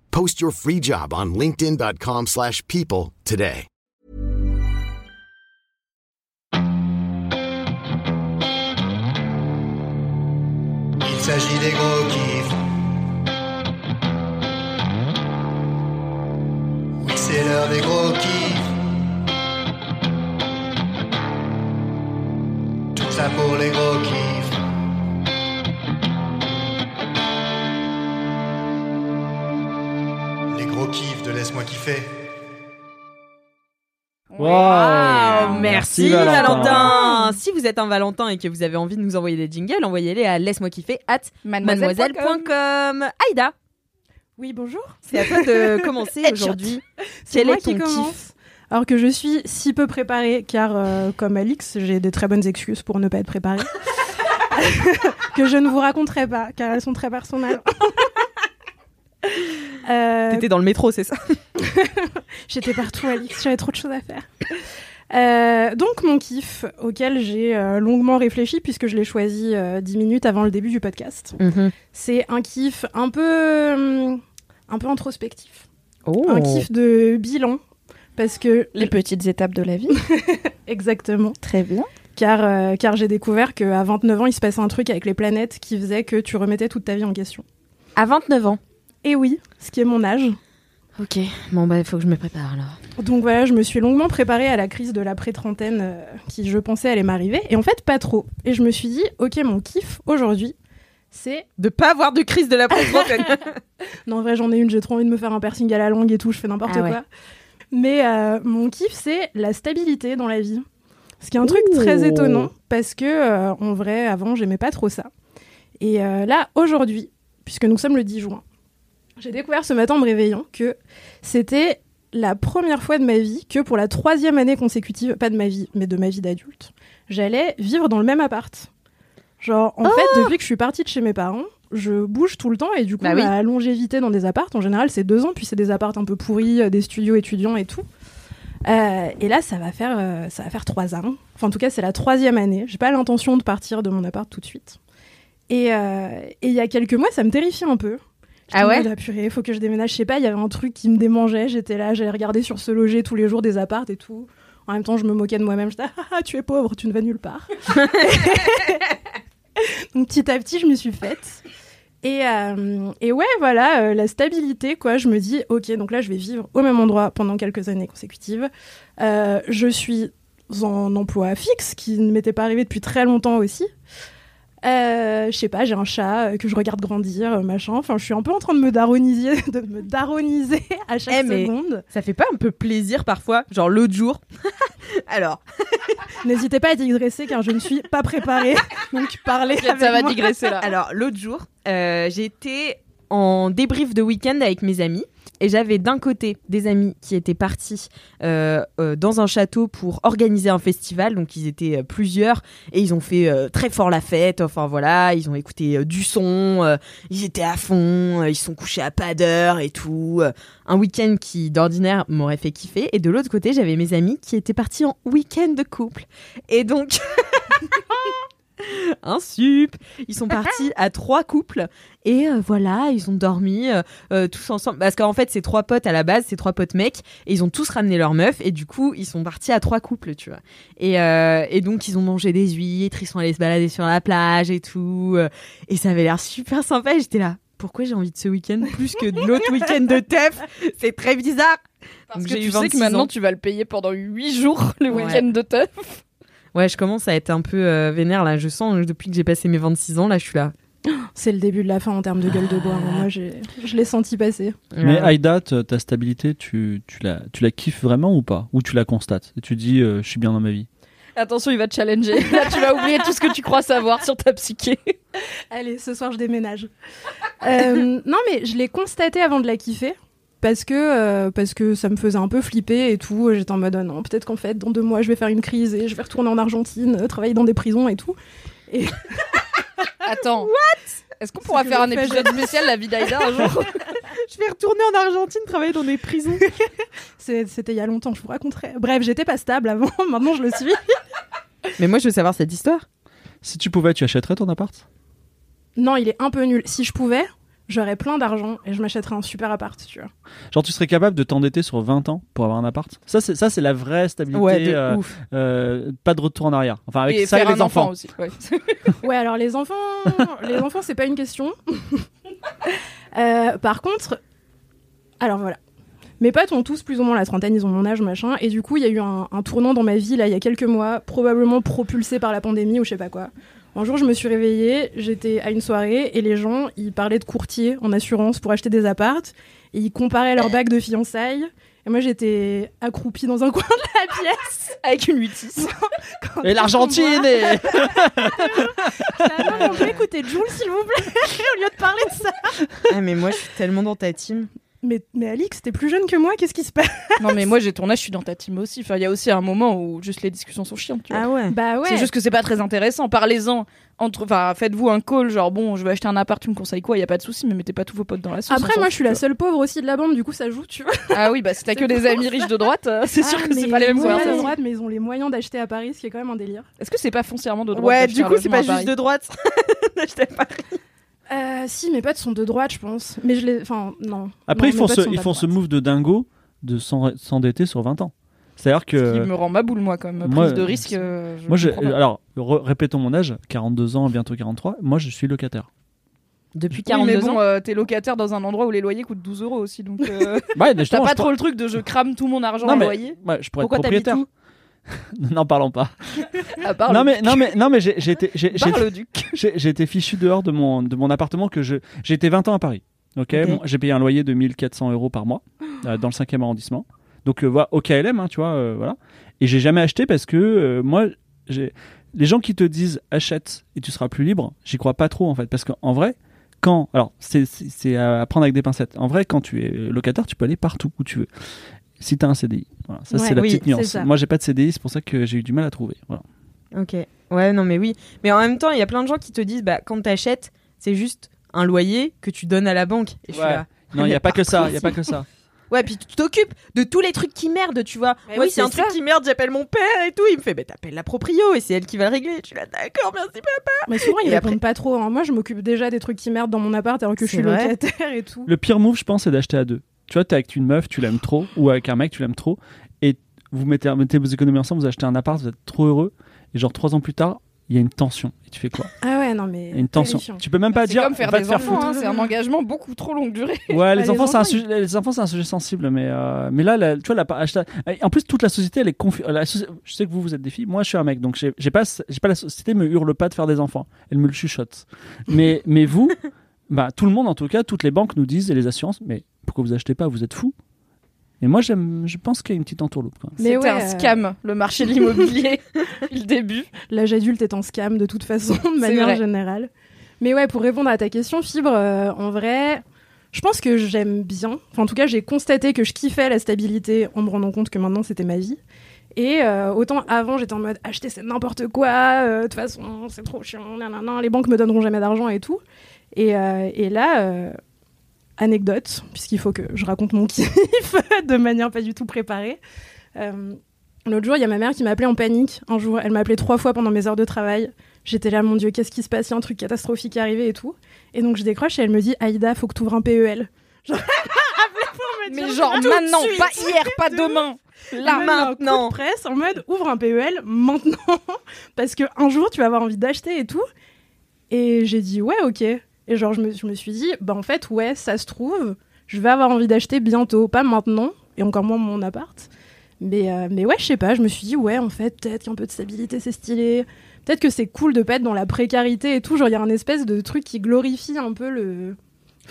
Post your free job on linkedin.com/people slash people today. Il s'agit des gros kiffs. Oui, c'est l'heure des gros kiffs. Tout ça pour les gros kiffs. Kiffs de Laisse-moi kiffer. Wow. Merci, Valentin. Valentin. Si vous êtes un Valentin et que vous avez envie de nous envoyer des jingles, envoyez-les à laisse-moi kiffer at mademoiselle.com. Aïda, Oui, bonjour. c'est à toi de commencer aujourd'hui. C'est Quel moi est ton qui commence. kiff Alors que je suis si peu préparée, car euh, comme Alix, j'ai des très bonnes excuses pour ne pas être préparée. que je ne vous raconterai pas, car elles sont très personnelles. Euh, T'étais dans le métro, c'est ça? J'étais partout, Alix, j'avais trop de choses à faire. Euh, donc mon kiff, auquel j'ai euh, longuement réfléchi, puisque je l'ai choisi euh, 10 minutes avant le début du podcast, c'est un kiff un peu, hum, un peu introspectif. Oh. Un kiff de bilan, parce que... Les petites étapes de la vie. Exactement. Très bien. Car, euh, car j'ai découvert qu'à 29 ans, il se passait un truc avec les planètes qui faisait que tu remettais toute ta vie en question. À 29 ans. Et oui, ce qui est mon âge. Ok, bon bah il faut que je me prépare alors. Donc voilà, je me suis longuement préparée à la crise de la pré-trentaine euh, qui, je pensais, allait m'arriver. Et en fait, pas trop. Et je me suis dit, ok, mon kiff aujourd'hui, c'est. De pas avoir de crise de la pré-trentaine. Non, en vrai, j'en ai une, j'ai trop envie de me faire un piercing à la langue et tout, je fais n'importe Ah ouais. quoi. Mais euh, mon kiff, c'est la stabilité dans la vie. Ce qui est un truc très étonnant, parce que, euh, en vrai, avant, j'aimais pas trop ça. Et euh, là, aujourd'hui, puisque nous sommes le 10 juin, j'ai découvert ce matin en me réveillant que c'était la première fois de ma vie que pour la troisième année consécutive, pas de ma vie, mais de ma vie d'adulte, j'allais vivre dans le même appart. Genre, en fait, depuis que je suis partie de chez mes parents, je bouge tout le temps et du coup, Bah oui. ma longévité dans des apparts, en général, c'est deux ans, puis c'est des apparts un peu pourris, euh, des studios étudiants et tout. Euh, et là, ça va faire, euh, ça va faire trois ans. Enfin, en tout cas, c'est la troisième année. J'ai pas l'intention de partir de mon appart tout de suite. Et euh, et il y a quelques mois, ça me terrifiait un peu. Ah ouais Ah, purée, faut que je déménage. Je sais pas, il y avait un truc qui me démangeait. J'étais là, j'allais regarder sur ce loger tous les jours des apparts et tout. En même temps, je me moquais de moi-même. J'étais, ah, ah, tu es pauvre, tu ne vas nulle part. Donc petit à petit, je m'y suis faite. Et, euh, et ouais, voilà, euh, la stabilité, quoi. Je me dis, ok, donc là, je vais vivre au même endroit pendant quelques années consécutives. Euh, je suis en emploi fixe, qui ne m'était pas arrivé depuis très longtemps aussi. Euh, je sais pas, j'ai un chat euh, que je regarde grandir, euh, machin. Enfin, je suis un peu en train de me daroniser, de me daroniser à chaque Eh, seconde. Ça fait pas un peu plaisir parfois Genre l'autre jour. alors, N'hésitez pas à digresser car je ne suis pas préparée. Donc parlez avec Ça va moi. digresser là. alors l'autre jour, euh, j'étais en débrief de week-end avec mes amis Et j'avais d'un côté des amis qui étaient partis euh, euh, dans un château pour organiser un festival. Donc ils étaient euh, plusieurs et ils ont fait très fort la fête. Enfin voilà, ils ont écouté du son, ils étaient à fond, ils sont couchés à pas d'heure et tout. Un week-end qui d'ordinaire m'aurait fait kiffer. Et de l'autre côté, j'avais mes amis qui étaient partis en week-end de couple. Et donc... un sup. Ils sont partis à trois couples et euh, voilà, ils ont dormi euh, euh, tous ensemble. Parce qu'en fait, c'est trois potes à la base, c'est trois potes mecs et ils ont tous ramené leurs meufs et du coup, ils sont partis à trois couples, tu vois. Et, euh, et donc, ils ont mangé des huîtres, ils sont allés se balader sur la plage et tout. et ça avait l'air super sympa j'étais là. Pourquoi j'ai envie de ce week-end plus que de l'autre week-end de teuf? C'est très bizarre. Parce Donc, que tu sais que 26 maintenant ans. tu vas le payer pendant 8 jours le Ouais. week-end de teuf. Ouais, je commence à être un peu euh, vénère là. Je sens depuis que j'ai passé mes 26 ans, là, je suis là. C'est le début de la fin en termes de gueule de bois. hein. Moi, j'ai- je l'ai senti passer. Mais Aïda, ta stabilité, tu, tu, la, tu la kiffes vraiment ou pas? Ou tu la constates? Et tu dis, euh, je suis bien dans ma vie Attention, il va te challenger. Là, tu vas oublier tout ce que tu crois savoir sur ta psyché. Allez, ce soir, je déménage. Euh, non, mais je l'ai constaté avant de la kiffer. Parce que, euh, parce que ça me faisait un peu flipper et tout. J'étais en mode, ah non, peut-être qu'en fait, dans deux mois, je vais faire une crise et je vais retourner en Argentine, euh, travailler dans des prisons et tout. Attends. What? Est-ce qu'on pourra faire un épisode spécial La vie d'Aïda un jour? Je vais retourner en Argentine travailler dans des prisons. C'était il y a longtemps, je vous raconterai. Bref, j'étais pas stable avant, maintenant je le suis. Mais moi, je veux savoir cette histoire. Si tu pouvais, tu achèterais ton appart? Non, il est un peu nul. Si je pouvais, j'aurais plein d'argent et je m'achèterais un super appart, tu vois. Genre, tu serais capable de t'endetter sur 20 ans pour avoir un appart? Ça, c'est, ça, c'est la vraie stabilité. Ouais, de euh, ouf. euh, pas de retour en arrière. Enfin, avec Et ça faire et un les enfant, enfants. aussi. ouais. Ouais, alors les enfants, les enfants, c'est pas une question. Euh, par contre, alors voilà. Mes potes ont tous plus ou moins la trentaine, ils ont mon âge, machin. Et du coup, il y a eu un, un tournant dans ma vie, là, il y a quelques mois, probablement propulsé par la pandémie ou je sais pas quoi. Un jour, je me suis réveillée, j'étais à une soirée et les gens, ils parlaient de courtier en assurance pour acheter des appartes. Et ils comparaient leur bague de fiançailles. Et moi, j'étais accroupie dans un coin de la pièce. Avec une 8 Quand Et l'Argentine non, mais on peut écouter Jules, s'il vous plaît, au lieu de parler de ça. Ah, mais moi, je suis tellement dans ta team. Mais, mais Alix, t'es plus jeune que moi, qu'est-ce qui se passe Non, mais moi j'ai ton âge, je suis dans ta team aussi. Enfin, il y a aussi un moment où juste les discussions sont chiantes. Tu vois. Ah ouais. Bah ouais. C'est juste que c'est pas très intéressant. Parlez-en entre. Enfin, faites-vous un call, genre bon, je vais acheter un appart, tu me conseilles quoi? Y a pas de souci, mais mettez pas tous vos potes dans la sauce. Après, moi, je suis la seule pauvre aussi de la bande, du coup, ça joue, tu vois. Ah oui, bah si t'as que des amis riches de droite, euh, c'est sûr Ah, que c'est pas les mêmes ils sont pas de conversations. droite, mais ils ont les moyens d'acheter à Paris, ce qui est quand même un délire. Est-ce que c'est pas foncièrement de droite Ouais, du coup, c'est pas juste de droite. D'acheter à Paris. Euh, si, mes potes sont de droite, je pense. Mais je les. Enfin, non. Après, Non, ils font, ce, ils font ce move de dingo de s'en- s'endetter sur 20 ans. C'est-à-dire Ce qui que. me rend ma boule, moi, quand même. Moi, Prise de risque. euh, je Moi, je, alors, re- répétons mon âge 42 ans, bientôt 43. Moi, je suis locataire. Depuis Oui, 42 mais bon, ans. euh, t'es locataire dans un endroit où les loyers coûtent 12 euros aussi, donc euh, Ouais, mais t'as pas je trop le truc de je crame tout mon argent Non, en mais- loyer. Ouais, je pourrais Pourquoi être t'habites propriétaire. N'en parlons pas. Part non, mais, non, mais, non, mais été fichu dehors de mon, de mon appartement que je. J'ai été 20 ans à Paris. Ok. Bon, J'ai payé un loyer de 1400 euros par mois euh, dans le 5e arrondissement. Donc, euh, voilà, au KLM, hein, tu vois, euh, voilà. Et j'ai jamais acheté parce que moi. Les gens qui te disent achète et tu seras plus libre, j'y crois pas trop en fait. Parce qu'en vrai, quand. Alors, c'est à prendre avec des pincettes. En vrai, quand tu es locataire, tu peux aller partout où tu veux. Si tu as un CDI. Voilà. Ça, Ouais, c'est la oui, petite c'est nuance. Moi, j'ai pas de CDI, c'est pour ça que j'ai eu du mal à trouver. Voilà. Ok. Ouais, non, mais oui. Mais en même temps, il y a plein de gens qui te disent, bah, quand t'achètes, c'est juste un loyer que tu donnes à la banque. Et je suis Ouais. là. Non, il n'y a pas que ça. Il y a pas que ça. Ouais, puis tu t'occupes de tous les trucs qui merdent, tu vois. Mais Moi, oui, a un c'est truc qui merde, j'appelle mon père et tout. Il me fait, bah, t'appelles la proprio et c'est elle qui va le régler. Je suis là, d'accord, merci. papa. Mais souvent, ils répondent après- pas trop. hein. Moi, je m'occupe déjà des trucs qui merdent dans mon appart alors que je C'est suis vrai locataire et tout. Le pire move, je pense, c'est d'acheter à deux. Tu vois, t'es avec une meuf, tu l'aimes trop, ou avec un mec, tu l'aimes trop, et vous mettez, mettez vos économies ensemble, vous achetez un appart, vous êtes trop heureux, et genre trois ans plus tard, il y a une tension. Et tu fais quoi? Ah ouais, non, mais. Il y a une tension. terrifiant. Tu peux même pas C'est dire. comme faire va des te enfants, hein, c'est un engagement beaucoup trop longue durée. Ouais, les, les enfants, c'est un sujet, les enfants, c'est un sujet sensible, mais euh, mais là, la- tu vois, la, en plus, toute la société, elle est confuse. Je sais que vous, vous êtes des filles. Moi, je suis un mec, donc j'ai j'ai pas, j'ai pas la société me hurle pas de faire des enfants. Elle me le chuchote. Mais mais vous, bah tout le monde, en tout cas, toutes les banques nous disent et les assurances, mais pourquoi vous achetez pas Vous êtes fous. Et moi, j'aime, je pense qu'il y a une petite entourloupe. Quoi. Mais C'était ouais, un euh, scam, le marché de l'immobilier, le début. L'âge adulte est en scam de toute façon, de manière vrai. générale. Mais ouais, pour répondre à ta question, Fibre, euh, en vrai, Je pense que j'aime bien. Enfin, en tout cas, j'ai constaté que je kiffais la stabilité en me rendant compte que maintenant c'était ma vie. Et euh, autant avant, j'étais en mode acheter c'est n'importe quoi, euh, de toute façon c'est trop chiant, nanana, les banques me donneront jamais d'argent et tout. Et, euh, et là, euh, anecdote, puisqu'il faut que je raconte mon kiff de manière pas du tout préparée. Euh, L'autre jour, il y a ma mère qui m'a appelé en panique. Un jour, elle m'a appelé trois fois pendant mes heures de travail. J'étais là, mon Dieu, qu'est-ce qui se passe? Il y a un truc catastrophique qui est arrivé et tout. Et donc, je décroche et elle me dit Aïda, faut que tu ouvres un PEL. Genre, pour me Mais genre maintenant, pas hier, pas De demain. Là, met un coup de maintenant. presse en mode ouvre un PEL maintenant parce que un jour tu vas avoir envie d'acheter et tout. Et j'ai dit ouais ok. Et genre je me, je me suis dit bah en fait ouais ça se trouve je vais avoir envie d'acheter bientôt, pas maintenant et encore moins mon appart. Mais euh, mais ouais je sais pas, je me suis dit ouais en fait peut-être qu'un peu de stabilité c'est stylé. Peut-être que c'est cool de pas être dans la précarité et tout. Genre il y a un espèce de truc qui glorifie un peu le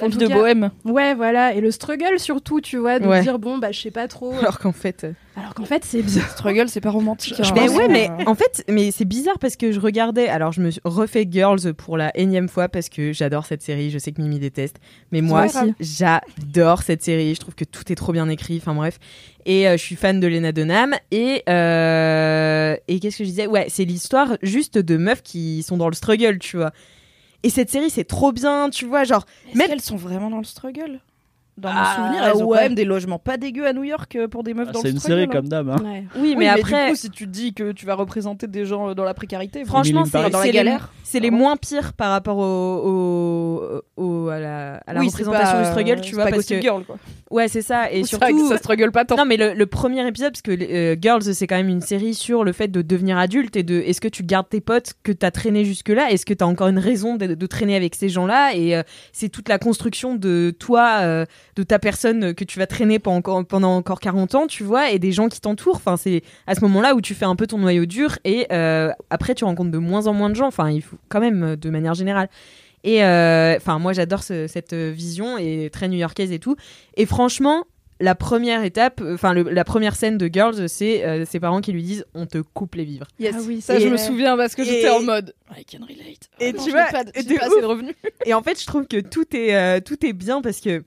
Tout de cas- bohème. Ouais, voilà, et le struggle surtout, tu vois, de Ouais. dire bon, bah je sais pas trop. Alors qu'en fait. euh, Alors qu'en fait, c'est bien. Struggle, c'est pas romantique. Je- je hein. Mais ouais, mais en fait, mais c'est bizarre parce que je regardais. Alors, je me suis refait Girls pour la énième fois parce que j'adore cette série. Je sais que Mimi déteste, mais moi, grave. j'adore cette série. Je trouve que tout est trop bien écrit. Enfin bref, et euh, je suis fan de Lena Dunham. Et euh, et qu'est-ce que je disais? Ouais, c'est l'histoire juste de meufs qui sont dans le struggle, tu vois. Et cette série, c'est trop bien, tu vois, genre. Même- qu'elles sont vraiment dans le struggle? Dans mon Ah, souvenir, elles ont ouais. quand même des logements pas dégueux à New York euh, pour des meufs Ah, dans C'est une série comme d'hab. hein. Ouais. Oui, Oui, mais après, du coup, si tu te dis que tu vas représenter des gens euh, dans la précarité, franchement, c'est dans la les- galère. C'est les Pardon. moins pires par rapport au, au- au- à la, à la Oui, représentation pas, du struggle, tu c'est vois, pas parce que Girl, quoi. ouais, c'est ça, et surtout que ça struggle pas tant. Non, mais le, le premier épisode, parce que euh, Girls, c'est quand même une série sur le fait de devenir adulte et de est-ce que tu gardes tes potes que t'as traîné jusque-là? Est-ce que t'as encore une raison de, de traîner avec ces gens-là? Et euh, c'est toute la construction de toi, euh, de ta personne que tu vas traîner pendant encore, pendant encore 40 ans, tu vois, et des gens qui t'entourent. Enfin, c'est à ce moment-là où tu fais un peu ton noyau dur et euh, après, tu rencontres de moins en moins de gens. Enfin, il faut quand même, euh, de manière générale. Et euh, enfin, moi, j'adore ce- cette vision et très new-yorkaise et tout. Et franchement, la première étape, enfin la première scène de Girls, c'est euh, ses parents qui lui disent on te coupe les vivres. Yes. Ah oui, ça, je me souviens parce que j'étais en mode I can relate. Et non, tu vois, pas, de- pas assez de revenus. Et en fait, je trouve que tout est euh, tout est bien parce que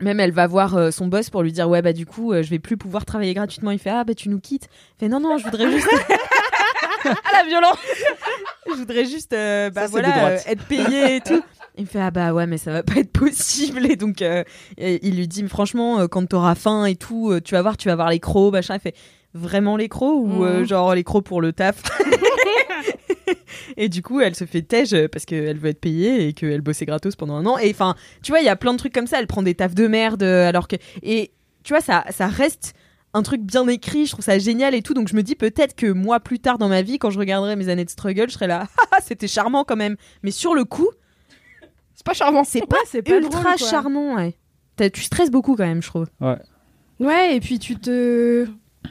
même elle va voir euh, son boss pour lui dire ouais bah du coup euh, je vais plus pouvoir travailler gratuitement. Il fait ah bah tu nous quittes. Il fait non non je voudrais juste Ah la violence je voudrais juste euh, bah Ça, voilà euh, être payé et tout. Il me fait ah bah ouais mais ça va pas être possible et donc euh, et il lui dit franchement quand t'auras faim et tout tu vas voir tu vas voir les crocs machin il fait vraiment les crocs ou Mhm. genre les crocs pour le taf? et du coup elle se fait tège parce qu'elle veut être payée et qu'elle bossait gratos pendant un an et enfin tu vois il y a plein de trucs comme ça elle prend des tafs de merde euh, alors que et tu vois ça ça reste un truc bien écrit, je trouve ça génial et tout. Donc je me dis peut-être que moi plus tard dans ma vie, quand je regarderai mes années de struggle, je serai là, Ah, c'était charmant quand même. Mais sur le coup, C'est pas charmant. c'est pas, c'est pas ultra drôle, charmant. Ouais. Tu stresses beaucoup quand même, je trouve. Ouais, et puis tu te.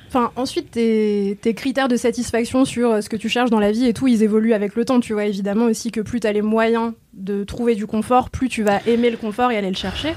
Enfin, ensuite, tes, tes critères de satisfaction sur euh, ce que tu cherches dans la vie et tout, ils évoluent avec le temps. Tu vois, évidemment aussi que plus tu as les moyens de trouver du confort, plus tu vas aimer le confort et aller le chercher.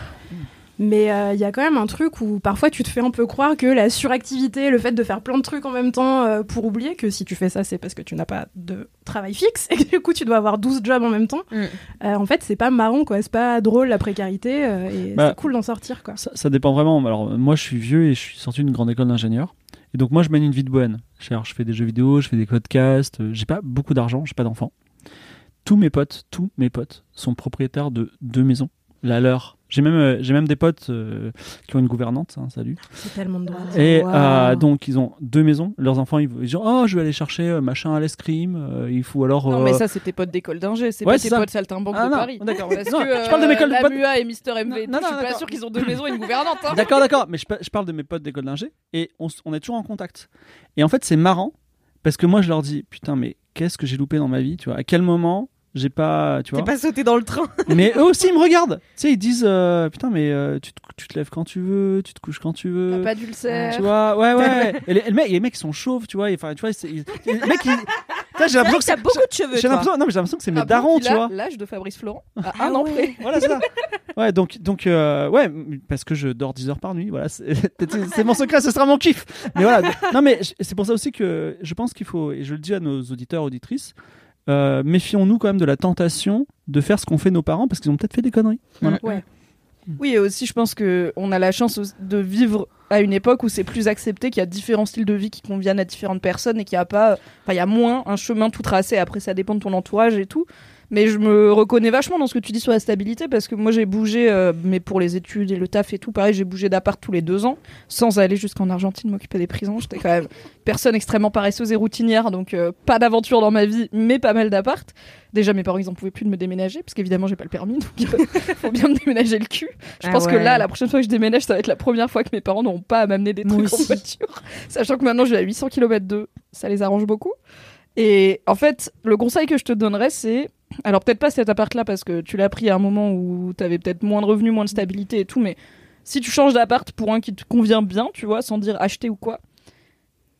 Mais euh, il y a quand même un truc où parfois tu te fais un peu croire que la suractivité, le fait de faire plein de trucs en même temps euh, pour oublier que si tu fais ça, c'est parce que tu n'as pas de travail fixe et que du coup tu dois avoir 12 jobs en même temps. Mm. Euh, en fait, c'est pas marrant quoi, c'est pas drôle la précarité euh, et Bah, c'est cool d'en sortir quoi. Ça, ça dépend vraiment. Alors, moi, je suis vieux et je suis sorti d'une grande école d'ingénieur. Et donc, moi, je mène une vie de bohème. Alors, je fais des jeux vidéo, je fais des podcasts. euh, J'ai pas beaucoup d'argent, j'ai pas d'enfants. Tous mes potes, tous mes potes sont propriétaires de deux maisons. La leur. J'ai même, euh, j'ai même des potes euh, qui ont une gouvernante. hein, salut. C'est tellement de droite. Et Wow. euh, donc, ils ont deux maisons. Leurs enfants, ils, ils disent Oh, je vais aller chercher euh, machin à l'escrime. euh, il faut alors. Non, euh, mais ça, c'est tes potes d'école d'ingé, c'est Ouais, pas c'est tes ça. potes saltimbanques Ah, de non, Paris. d'accord. Parce Non, que je parle de mes euh, potes- MUA et Mister MV, Non, je suis pas d'accord. sûr qu'ils ont deux maisons et une gouvernante. hein. D'accord, d'accord, mais je, je parle de mes potes d'école d'ingé et on, on est toujours en contact. Et en fait, c'est marrant parce que moi, je leur dis putain, mais qu'est-ce que j'ai loupé dans ma vie, tu vois? À quel moment j'ai pas, tu vois T'es pas sauté dans le train. Mais eux aussi, ils me regardent. Tu sais, ils disent euh, putain, mais euh, tu, te, tu te lèves quand tu veux, tu te couches quand tu veux. T'as pas d'ulcère. Tu vois, ouais, ouais. et les, les mecs, les mecs, ils sont chauves, tu vois. Enfin, tu vois, ils- les mecs, ils- j'ai l'impression que T'as beaucoup de cheveux. J'ai l'impression, non, mais j'ai l'impression que c'est mes Ah darons, tu vois. L'âge de Fabrice Florent à Ah un an ouais. près. Voilà, c'est ça. Ouais, donc, donc euh, ouais, parce que je dors 10 heures par nuit. Voilà, c'est mon secret, ce sera mon kiff. Mais voilà, non, mais c'est pour ça aussi que je pense qu'il faut, et je le dis à nos auditeurs, auditrices, euh, méfions-nous quand même de la tentation de faire ce qu'ont fait nos parents parce qu'ils ont peut-être fait des conneries. Voilà. Ouais. Oui, et aussi, je pense que on a la chance de vivre à une époque où c'est plus accepté qu'il y a différents styles de vie qui conviennent à différentes personnes et qu'il y a pas, enfin, il y a moins un chemin tout tracé. Après, ça dépend de ton entourage et tout. Mais je me reconnais vachement dans ce que tu dis sur la stabilité parce que moi j'ai bougé, euh, mais pour les études et le taf et tout, pareil, j'ai bougé d'appart tous les deux ans sans aller jusqu'en Argentine m'occuper des prisons. J'étais quand même personne extrêmement paresseuse et routinière, donc euh, pas d'aventure dans ma vie, mais pas mal d'appart. Déjà, mes parents ils en pouvaient plus de me déménager parce qu'évidemment j'ai pas le permis, donc euh, faut bien me déménager le cul. Je Ah pense que là, la prochaine fois que je déménage, ça va être la première fois que mes parents n'auront pas à m'amener des trucs en voiture. Sachant que maintenant je suis à 800 km de, ça les arrange beaucoup. Et en fait, le conseil que je te donnerais, c'est. Alors, peut-être pas cet appart-là parce que tu l'as pris à un moment où t'avais peut-être moins de revenus, moins de stabilité et tout, mais si tu changes d'appart pour un qui te convient bien, tu vois, sans dire acheter ou quoi,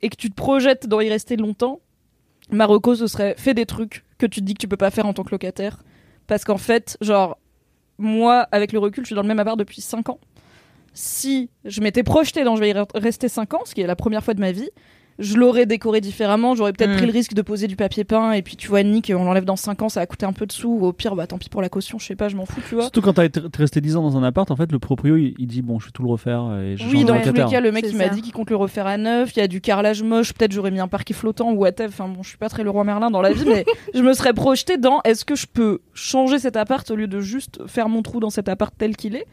et que tu te projettes dans y rester longtemps, Marocco, ce serait fais des trucs que tu te dis que tu peux pas faire en tant que locataire. Parce qu'en fait, genre, moi, avec le recul, je suis dans le même appart depuis 5 ans. Si je m'étais projeté dans je vais y re- rester 5 ans, ce qui est la première fois de ma vie, je l'aurais décoré différemment. J'aurais peut-être Mm. pris le risque de poser du papier peint et puis tu vois, Nick, on l'enlève dans 5 ans, ça va coûter un peu de sous. Au pire, bah tant pis pour la caution, je sais pas, je m'en fous, tu vois. Surtout quand t'as été- t'es resté 10 ans dans un appart, en fait, le proprio il, il dit bon, je vais tout le refaire et je Oui, dans tous les cas, le mec il m'a dit qu'il compte le refaire à neuf. Il y a du carrelage moche. Peut-être j'aurais mis un parquet flottant ou whatever. Enfin bon, je suis pas très le roi Merlin dans la vie, mais je me serais projeté dans est-ce que je peux changer cet appart au lieu de juste faire mon trou dans cet appart tel qu'il est?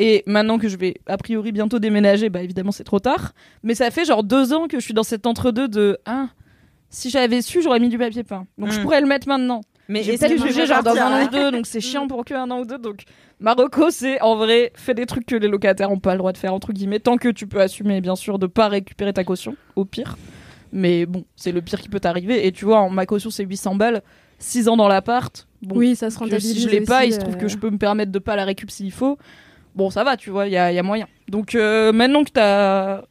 Et maintenant que je vais a priori bientôt déménager, bah évidemment c'est trop tard. Mais ça fait genre deux ans que je suis dans cet entre-deux de ah si j'avais su j'aurais mis du papier peint. Donc je Mm. pourrais le mettre maintenant. Mais J'ai peut-être jugé genre dans un an ou deux, donc c'est chiant pour que un an ou deux. Donc Marocco, c'est en vrai, fais des trucs que les locataires ont pas le droit de faire entre guillemets, tant que tu peux assumer bien sûr de pas récupérer ta caution, au pire. Mais bon, c'est le pire qui peut t'arriver. Et tu vois, en- ma caution c'est 800 balles, 6 ans dans l'appart. Bon, oui, ça se rentabilise. si je l'ai pas, il se trouve euh, que je peux me permettre de pas la récup s'il faut. Bon, ça va, tu vois, il y a, y a moyen. Donc euh, maintenant que t'as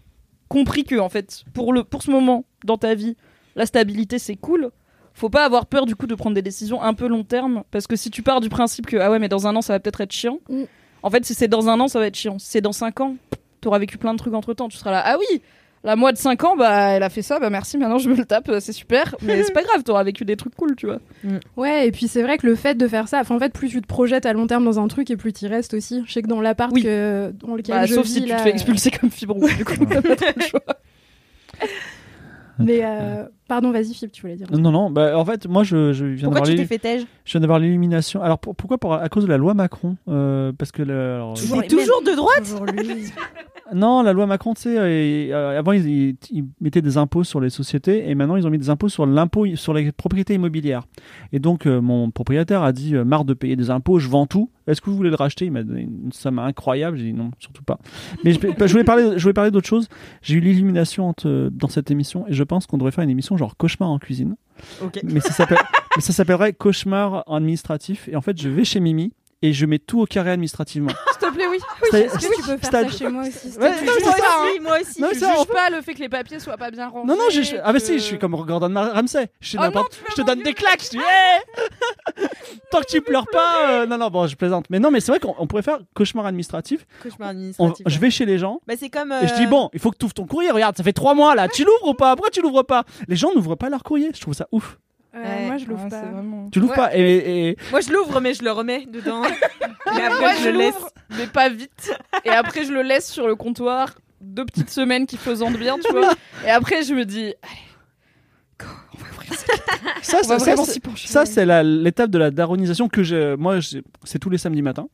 compris que en fait, pour le pour ce moment dans ta vie, la stabilité c'est cool. Faut pas avoir peur du coup de prendre des décisions un peu long terme parce que si tu pars du principe que ah ouais mais dans un an ça va peut-être être chiant. Mm. En fait, si c'est dans un an ça va être chiant. Si c'est dans 5 ans, t'auras vécu plein de trucs entre temps. Tu seras là ah oui. La moi de 5 ans, bah elle a fait ça, bah merci, maintenant je me le tape, c'est super. Mais c'est pas grave, t'auras vécu des trucs cool, tu vois. Ouais, et puis c'est vrai que le fait de faire ça, enfin, en fait, plus tu te projettes à long terme dans un truc et plus tu y restes aussi. Je sais que dans l'appart Oui. que- dans lequel Bah, je sauf vis, si tu te fais expulser comme fibre du coup, t'as pas trop le choix. Mais euh, pardon, vas-y, Philippe, tu voulais dire. Non, non, bah, en fait, moi je, je viens Pourquoi d'avoir tu t'es l'éli- fait tège je viens d'avoir l'élimination. Alors pour- pourquoi pour- À cause de la loi Macron. Euh, parce que. le- alors, Toujours de droite? Toujours. Non, la loi Macron, tu sais, euh, euh, avant ils, ils- ils mettaient des impôts sur les sociétés et maintenant ils ont mis des impôts sur l'impôt sur les propriétés immobilières. Et donc euh, mon propriétaire a dit euh, marre de payer des impôts, je vends tout. Est-ce que vous voulez le racheter? Il m'a donné une somme incroyable. J'ai dit non, surtout pas. Mais je, je voulais parler, je voulais parler d'autre chose. J'ai eu l'illumination dans cette émission et je pense qu'on devrait faire une émission genre cauchemar en cuisine. Mais ça s'appelle- mais ça s'appellerait cauchemar administratif. Et en fait, je vais chez Mimi et je mets tout au carré administrativement. S'il te plaît, oui. C'est- Est-ce que tu peux faire ça chez moi aussi te Ouais, pas, hein. moi aussi. Non, Tu ça, en juges pas le fait que les papiers soient pas bien rangés. Non, non, je, je- ah bah si, je suis comme Gordon Ramsay. Je, suis Oh non, je te donne des claques, je dis hey Tant que tu pleures pas. euh, Non, non, bon, je plaisante. Mais non, mais c'est vrai qu'on on pourrait faire cauchemar administratif. Cauchemar On- administratif. je vais chez les gens Bah, c'est comme. et je dis euh, bon, il faut que tu ouvres ton courrier. Regarde, ça fait trois mois là. Tu l'ouvres ou pas? Pourquoi tu l'ouvres pas? Les gens n'ouvrent pas leur courrier. Je trouve ça ouf. Euh, Ouais. moi, je l'ouvre pas. c'est vraiment- Tu l'ouvres Ouais. pas et, et- Moi, je l'ouvre, mais je le remets dedans. mais après, Moi, je je le laisse. l'ouvre, mais pas vite. Et après, je le laisse sur le comptoir. Deux petites semaines qui faisantent bien, tu vois. Et après, je me dis, allez, go, on va ouvrir ça. ça, ça, ça, c'est- l'étape de la daronisation que je, moi, c'est tous les samedis matins.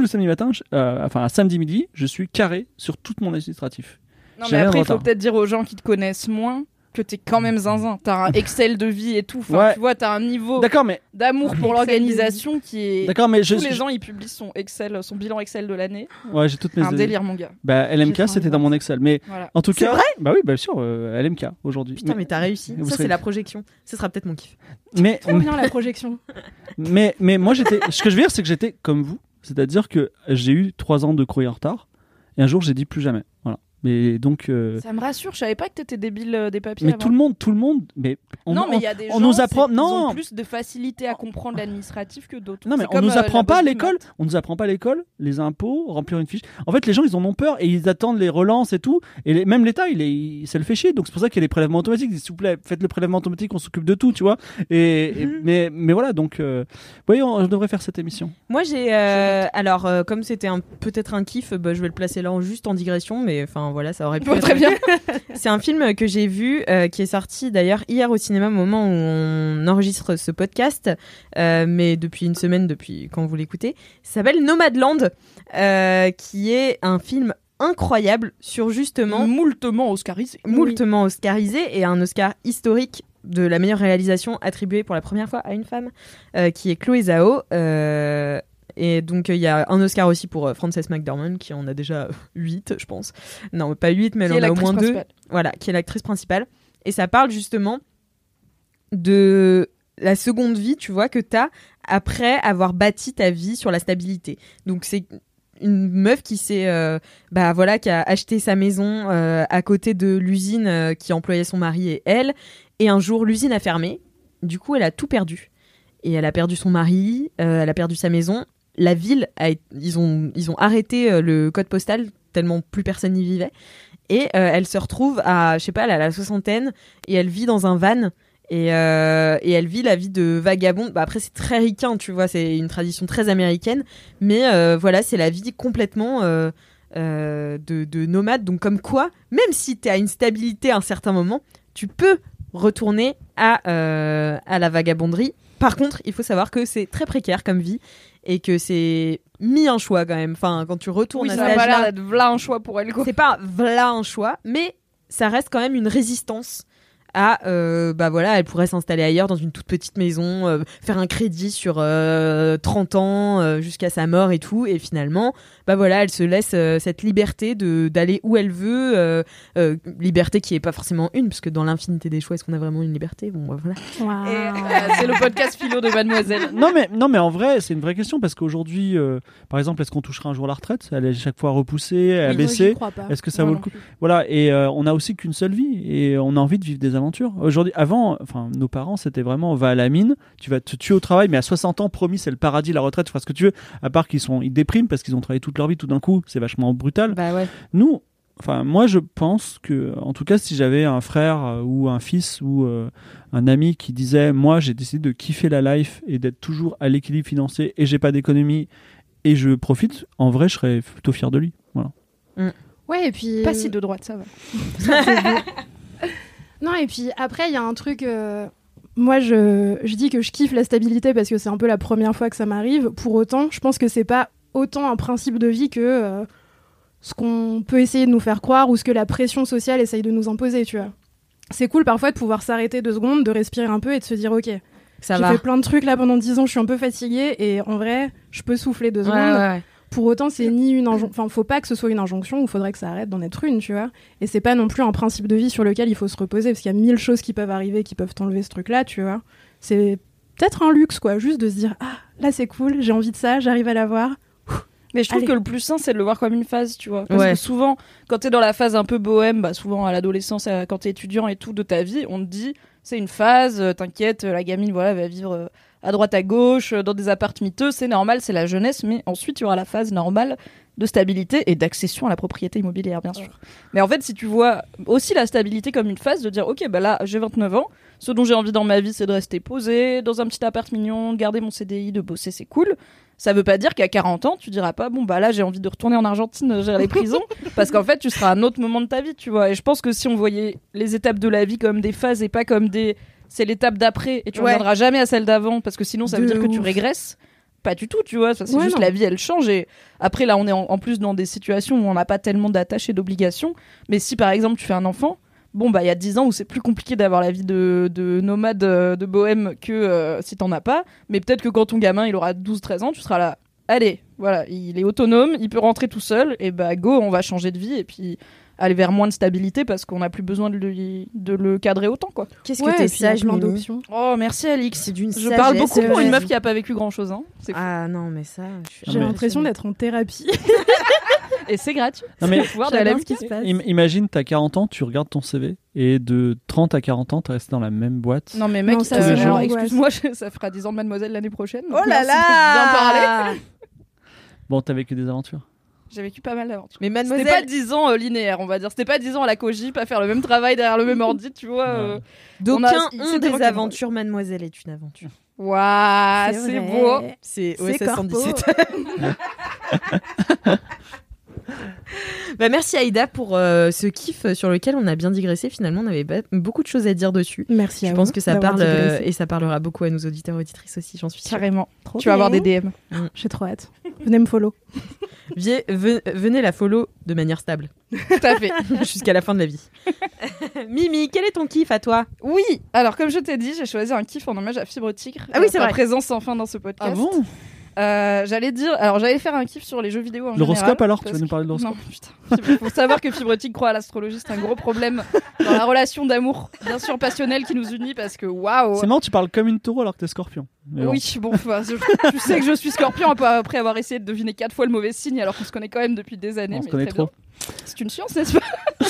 Les samedis matins, je- euh, enfin, à samedi midi, je suis carré sur tout mon administratif. Non, J'ai mais après, il faut peut-être dire aux gens qui te connaissent moins que t'es quand même zinzin. T'as un Excel de vie et tout. Enfin, Ouais. tu vois, t'as un niveau D'accord, mais d'amour pour l'organisation qui est. d'accord, mais je, Tous les je- gens, ils publient son Excel, son bilan Excel de l'année. ouais, j'ai toutes mes Un délire, mon gars. Bah, LMK, c'était dans mon Excel. Mais Voilà. en tout C'est cas, vrai bah oui, bien sûr, euh, LMK aujourd'hui. Putain, mais t'as réussi. Vous Ça, serez- c'est la projection. Ce sera peut-être mon kiff. mais, Trop bien la projection. mais, mais moi, j'étais. Ce que je veux dire, c'est que j'étais comme vous. C'est-à-dire que j'ai eu trois ans de courrier en retard. Et un jour, j'ai dit plus jamais. Voilà. Mais donc, euh, Ça me rassure, je savais pas que t'étais débile euh, des papiers. mais avant. tout le monde, tout le monde, mais on, non, mais on- il y a des on gens, nous apprend- ils non. ont plus de facilité à comprendre l'administratif que d'autres. Non mais C'est on comme, nous euh, apprend pas à l'école, on nous apprend pas à l'école les impôts, remplir une fiche. En fait, les gens ils en ont peur et ils attendent les relances et tout. Et les- même l'État, il est, il- ça le fait chier. Donc c'est pour ça qu'il y a les prélèvements automatiques. S'il vous plaît, faites le prélèvement automatique, on s'occupe de tout, tu vois. Et, et- mais mais voilà, donc euh, voyons, je devrais faire cette émission. Moi j'ai euh, alors euh, comme c'était un peut-être un kiff, bah, je vais le placer là en, juste en digression, mais enfin voilà ça aurait pu. Bon, être- très bien. C'est un film que j'ai vu euh, qui est sorti d'ailleurs hier au cinéma au moment où on enregistre ce podcast, euh, mais depuis une semaine depuis quand vous l'écoutez. Ça s'appelle Nomadland, euh, qui est un film incroyable sur justement Moultement oscarisé. moultement oscarisé et un Oscar historique de la meilleure réalisation attribuée pour la première fois à une femme, euh, qui est Chloé Zhao. euh, et donc il y a un Oscar aussi pour euh, Frances McDormand, qui en a déjà 8, je pense. Non, pas 8, mais elle Qui en a au moins 2. principale. Voilà, qui est l'actrice principale. Et ça parle justement de la seconde vie, tu vois, que t'as après avoir bâti ta vie sur la stabilité. Donc c'est une meuf qui s'est, euh, bah voilà, qui a acheté sa maison euh, à côté de l'usine euh, qui employait son mari et elle. Et un jour, l'usine a fermé. Du coup, elle a tout perdu. Et elle a perdu son mari, euh, elle a perdu sa maison. La ville, a, ils, ont, ils ont arrêté euh, le code postal tellement plus personne n'y vivait. Et euh, elle se retrouve à, je sais pas, elle a la soixantaine et elle vit dans un van. Et, euh, et elle vit la vie de vagabonde. Bah, après, c'est très ricain, tu vois, c'est une tradition très américaine. Mais voilà, c'est la vie complètement de, de nomade. Donc, comme quoi, même si tu as une stabilité à un certain moment, tu peux retourner à, à la vagabonderie. Par contre, il faut savoir que c'est très précaire comme vie et que c'est mis un choix quand même. Enfin, quand tu retournes Oui, à ça cet a pas l'air d'être v'là un choix pour elle. quoi. c'est pas voilà un choix, mais ça reste quand même une résistance à euh, bah voilà elle pourrait s'installer ailleurs dans une toute petite maison euh, faire un crédit sur euh, 30 ans euh, jusqu'à sa mort et tout et finalement bah voilà elle se laisse euh, cette liberté de d'aller où elle veut euh, euh, liberté qui est pas forcément une parce que dans l'infinité des choix est-ce qu'on a vraiment une liberté? Bon bah, voilà euh, c'est le podcast philo de Mademoiselle. Non mais non mais en vrai, c'est une vraie question parce qu'aujourd'hui, euh, par exemple, est-ce qu'on touchera un jour la retraite? Elle est chaque fois repoussée, abaissée. crois pas. Est-ce que ça vaut le coup? plus. Voilà, et euh, on a aussi qu'une seule vie et on a envie de vivre des aventures. Aujourd'hui, avant, enfin, nos parents, c'était vraiment on va à la mine, tu vas te tuer au travail, mais à 60 ans, promis, c'est le paradis, la retraite, tu feras ce que tu veux. À part qu'ils sont, ils dépriment parce qu'ils ont travaillé toute leur vie, tout d'un coup, c'est vachement brutal. bah ouais Nous, enfin, moi, je pense que, en tout cas, si j'avais un frère euh, ou un fils ou euh, un ami qui disait, moi, j'ai décidé de kiffer la life et d'être toujours à l'équilibre financier et j'ai pas d'économie et je profite, en vrai, je serais plutôt fier de lui. Voilà. Ouais, et puis. Pas si de droite, ça va. Non, et puis après, il y a un truc. euh, Moi, je, je dis que je kiffe la stabilité parce que c'est un peu la première fois que ça m'arrive. Pour autant, je pense que c'est pas autant un principe de vie que euh, ce qu'on peut essayer de nous faire croire ou ce que la pression sociale essaye de nous imposer, tu vois. C'est cool parfois de pouvoir s'arrêter deux secondes, de respirer un peu et de se dire ok, ça j'ai fait plein de trucs là pendant dix ans, je suis un peu fatiguée et en vrai, je peux souffler deux Ouais, secondes. ouais, ouais. Pour autant, c'est ni une injonction. Enfin, faut pas que ce soit une injonction ou faudrait que ça arrête d'en être une, tu vois. Et c'est pas non plus un principe de vie sur lequel il faut se reposer parce qu'il y a mille choses qui peuvent arriver qui peuvent t'enlever ce truc-là, tu vois. C'est peut-être un luxe, quoi, juste de se dire ah là c'est cool, j'ai envie de ça, j'arrive à l'avoir. Mais je trouve Allez. que le plus sain, c'est de le voir comme une phase, tu vois. Parce Ouais. que souvent, quand t'es dans la phase un peu bohème, bah souvent à l'adolescence, quand t'es étudiant et tout de ta vie, on te dit c'est une phase, euh, t'inquiète, euh, la gamine voilà va vivre euh, à droite à gauche, euh, dans des appartes miteux, c'est normal, c'est la jeunesse, mais ensuite il y aura la phase normale de stabilité et d'accession à la propriété immobilière, bien sûr. Mais en fait, si tu vois aussi la stabilité comme une phase de dire ok, bah là j'ai 29 ans, ce dont j'ai envie dans ma vie, c'est de rester posé dans un petit appart mignon, de garder mon CDI, de bosser, c'est cool. Ça veut pas dire qu'à 40 ans, tu diras pas, bon, bah là, j'ai envie de retourner en Argentine gérer les prisons, parce qu'en fait, tu seras à un autre moment de ta vie, tu vois. Et je pense que si on voyait les étapes de la vie comme des phases et pas comme des. C'est l'étape d'après, et tu Ouais. reviendras jamais à celle d'avant, parce que sinon, ça veut dire que tu régresses. Pas du tout, tu vois. C'est Ouais, juste non. la vie, elle change. Et après, là, on est en, en plus dans des situations où on n'a pas tellement d'attaches et d'obligations. Mais si, par exemple, tu fais un enfant, bon, bah, il y a 10 ans où c'est plus compliqué d'avoir la vie de, de nomade, euh, de bohème que euh, si t'en as pas. Mais peut-être que quand ton gamin, il aura 12-13 ans, tu seras là. Allez, voilà, il est autonome, il peut rentrer tout seul, et bah go, on va changer de vie, et puis aller vers moins de stabilité parce qu'on n'a plus besoin de, lui- de le cadrer autant, quoi. qu'est-ce Ouais, que t'es sage d'options. Oh, merci Alix. c'est d'une Je parle beaucoup pour une meuf qui a pas vécu grand chose, hein. C'est ah non mais ça J'ai mais- l'impression d'être en thérapie. Et c'est gratuit. Non, mais- pouvoir de ce qui se passe. Im- imagine, t'as 40 ans, tu regardes ton CV et de 30 à 40 ans, t'es resté dans la même boîte. Non mais mec, Non, ça, genre, excuse-moi, je- ça fera 10 ans de Mademoiselle l'année prochaine. Oh là de bien parler. là Bon, t'as vécu des aventures. J'ai vécu pas mal d'aventures. Mais C'était mademoiselle, pas 10 ans euh, linéaire, on va dire. C'était pas 10 ans à la cogip à faire le même travail derrière le même ordi, tu vois. euh. d'aucuns on a- ont c'était des aventures, mademoiselle est une aventure. Waouh, c'est beau. C'est OSS corpo. 117. bah, merci Aïda pour euh, ce kiff sur lequel on a bien digressé. Finalement, on avait beaucoup de choses à dire dessus. Merci à Je vous pense que ça parle euh, et ça parlera beaucoup à nos auditeurs et auditrices aussi, j'en suis sûre. Carrément. Trop Tu vas avoir des. DM. J'ai trop hâte. Venez me follow. Venez la follow de manière stable Tout à fait. jusqu'à la fin de la vie. Mimi, quel est ton kiff à toi? Oui, alors comme je t'ai dit, j'ai choisi un kiff en hommage à Fibre Tigre. Ah oui, euh, c'est vrai. présence enfin dans ce podcast. Ah bon? Euh, J'allais dire, alors j'allais faire un kiff sur les jeux vidéo en L'horoscope, alors Tu vas nous parler de l'horoscope Non, putain. Faut savoir que Fibre Tigre croit à l'astrologie, c'est un gros problème dans la relation d'amour, bien sûr passionnelle qui nous unit parce que waouh. C'est marrant, tu parles comme une taureau alors que t'es scorpion. Mais. Oui, bon, je- tu sais que je suis scorpion après avoir essayé de deviner quatre fois le mauvais signe alors qu'on se connaît quand même depuis des années. On se connaît très trop. bien. C'est une science, n'est-ce pas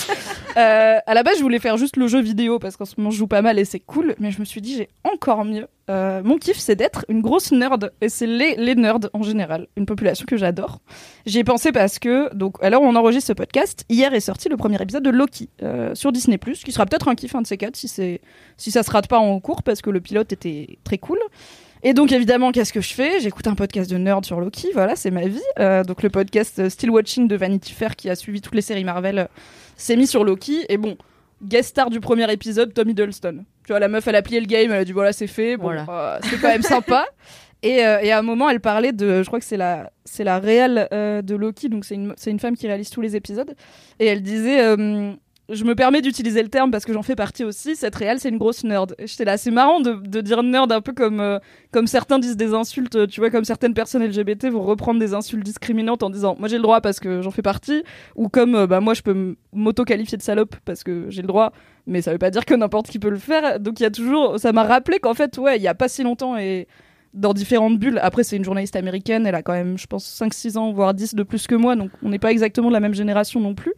Euh, À la base, je voulais faire juste le jeu vidéo parce qu'en ce moment, je joue pas mal et c'est cool. Mais je me suis dit, j'ai encore mieux. Euh, mon kiff, c'est d'être une grosse nerd. Et c'est les, nerds en général. Une population que j'adore. J'y ai pensé parce que, donc, alors on enregistre ce podcast. Hier est sorti le premier épisode de Loki euh, sur Disney, qui sera peut-être un kiff, un de ces quatre, si, si ça se rate pas en cours parce que le pilote était très cool. Et donc évidemment, qu'est-ce que je fais? J'écoute un podcast de nerd sur Loki, voilà, c'est ma vie. Euh, donc le podcast euh, Still Watching de Vanity Fair qui a suivi toutes les séries Marvel euh, s'est mis sur Loki. Et bon, guest star du premier épisode, Tom Hiddleston. Tu vois, la meuf, elle a plié le game, elle a dit voilà, c'est fait, bon, Voilà. euh, c'est quand même sympa. Et, et à un moment, elle parlait de, je crois que c'est la, c'est la réelle de Loki, donc c'est une, c'est une femme qui réalise tous les épisodes. Et elle disait, je me permets d'utiliser le terme parce que j'en fais partie aussi. Cette réelle, c'est une grosse nerd. J'étais là, c'est marrant de, dire nerd un peu comme euh, comme certains disent des insultes. Tu vois, comme certaines personnes LGBT vont reprendre des insultes discriminantes en disant, moi j'ai le droit parce que j'en fais partie, ou comme euh, bah moi je peux m'auto-qualifier de salope parce que j'ai le droit. Mais ça veut pas dire que n'importe qui peut le faire. Donc il y a toujours, ça m'a rappelé qu'en fait, ouais, il y a pas si longtemps et dans différentes bulles. Après, c'est une journaliste américaine, elle a quand même, je pense, 5-6 ans, voire 10 de plus que moi, donc on n'est pas exactement de la même génération non plus.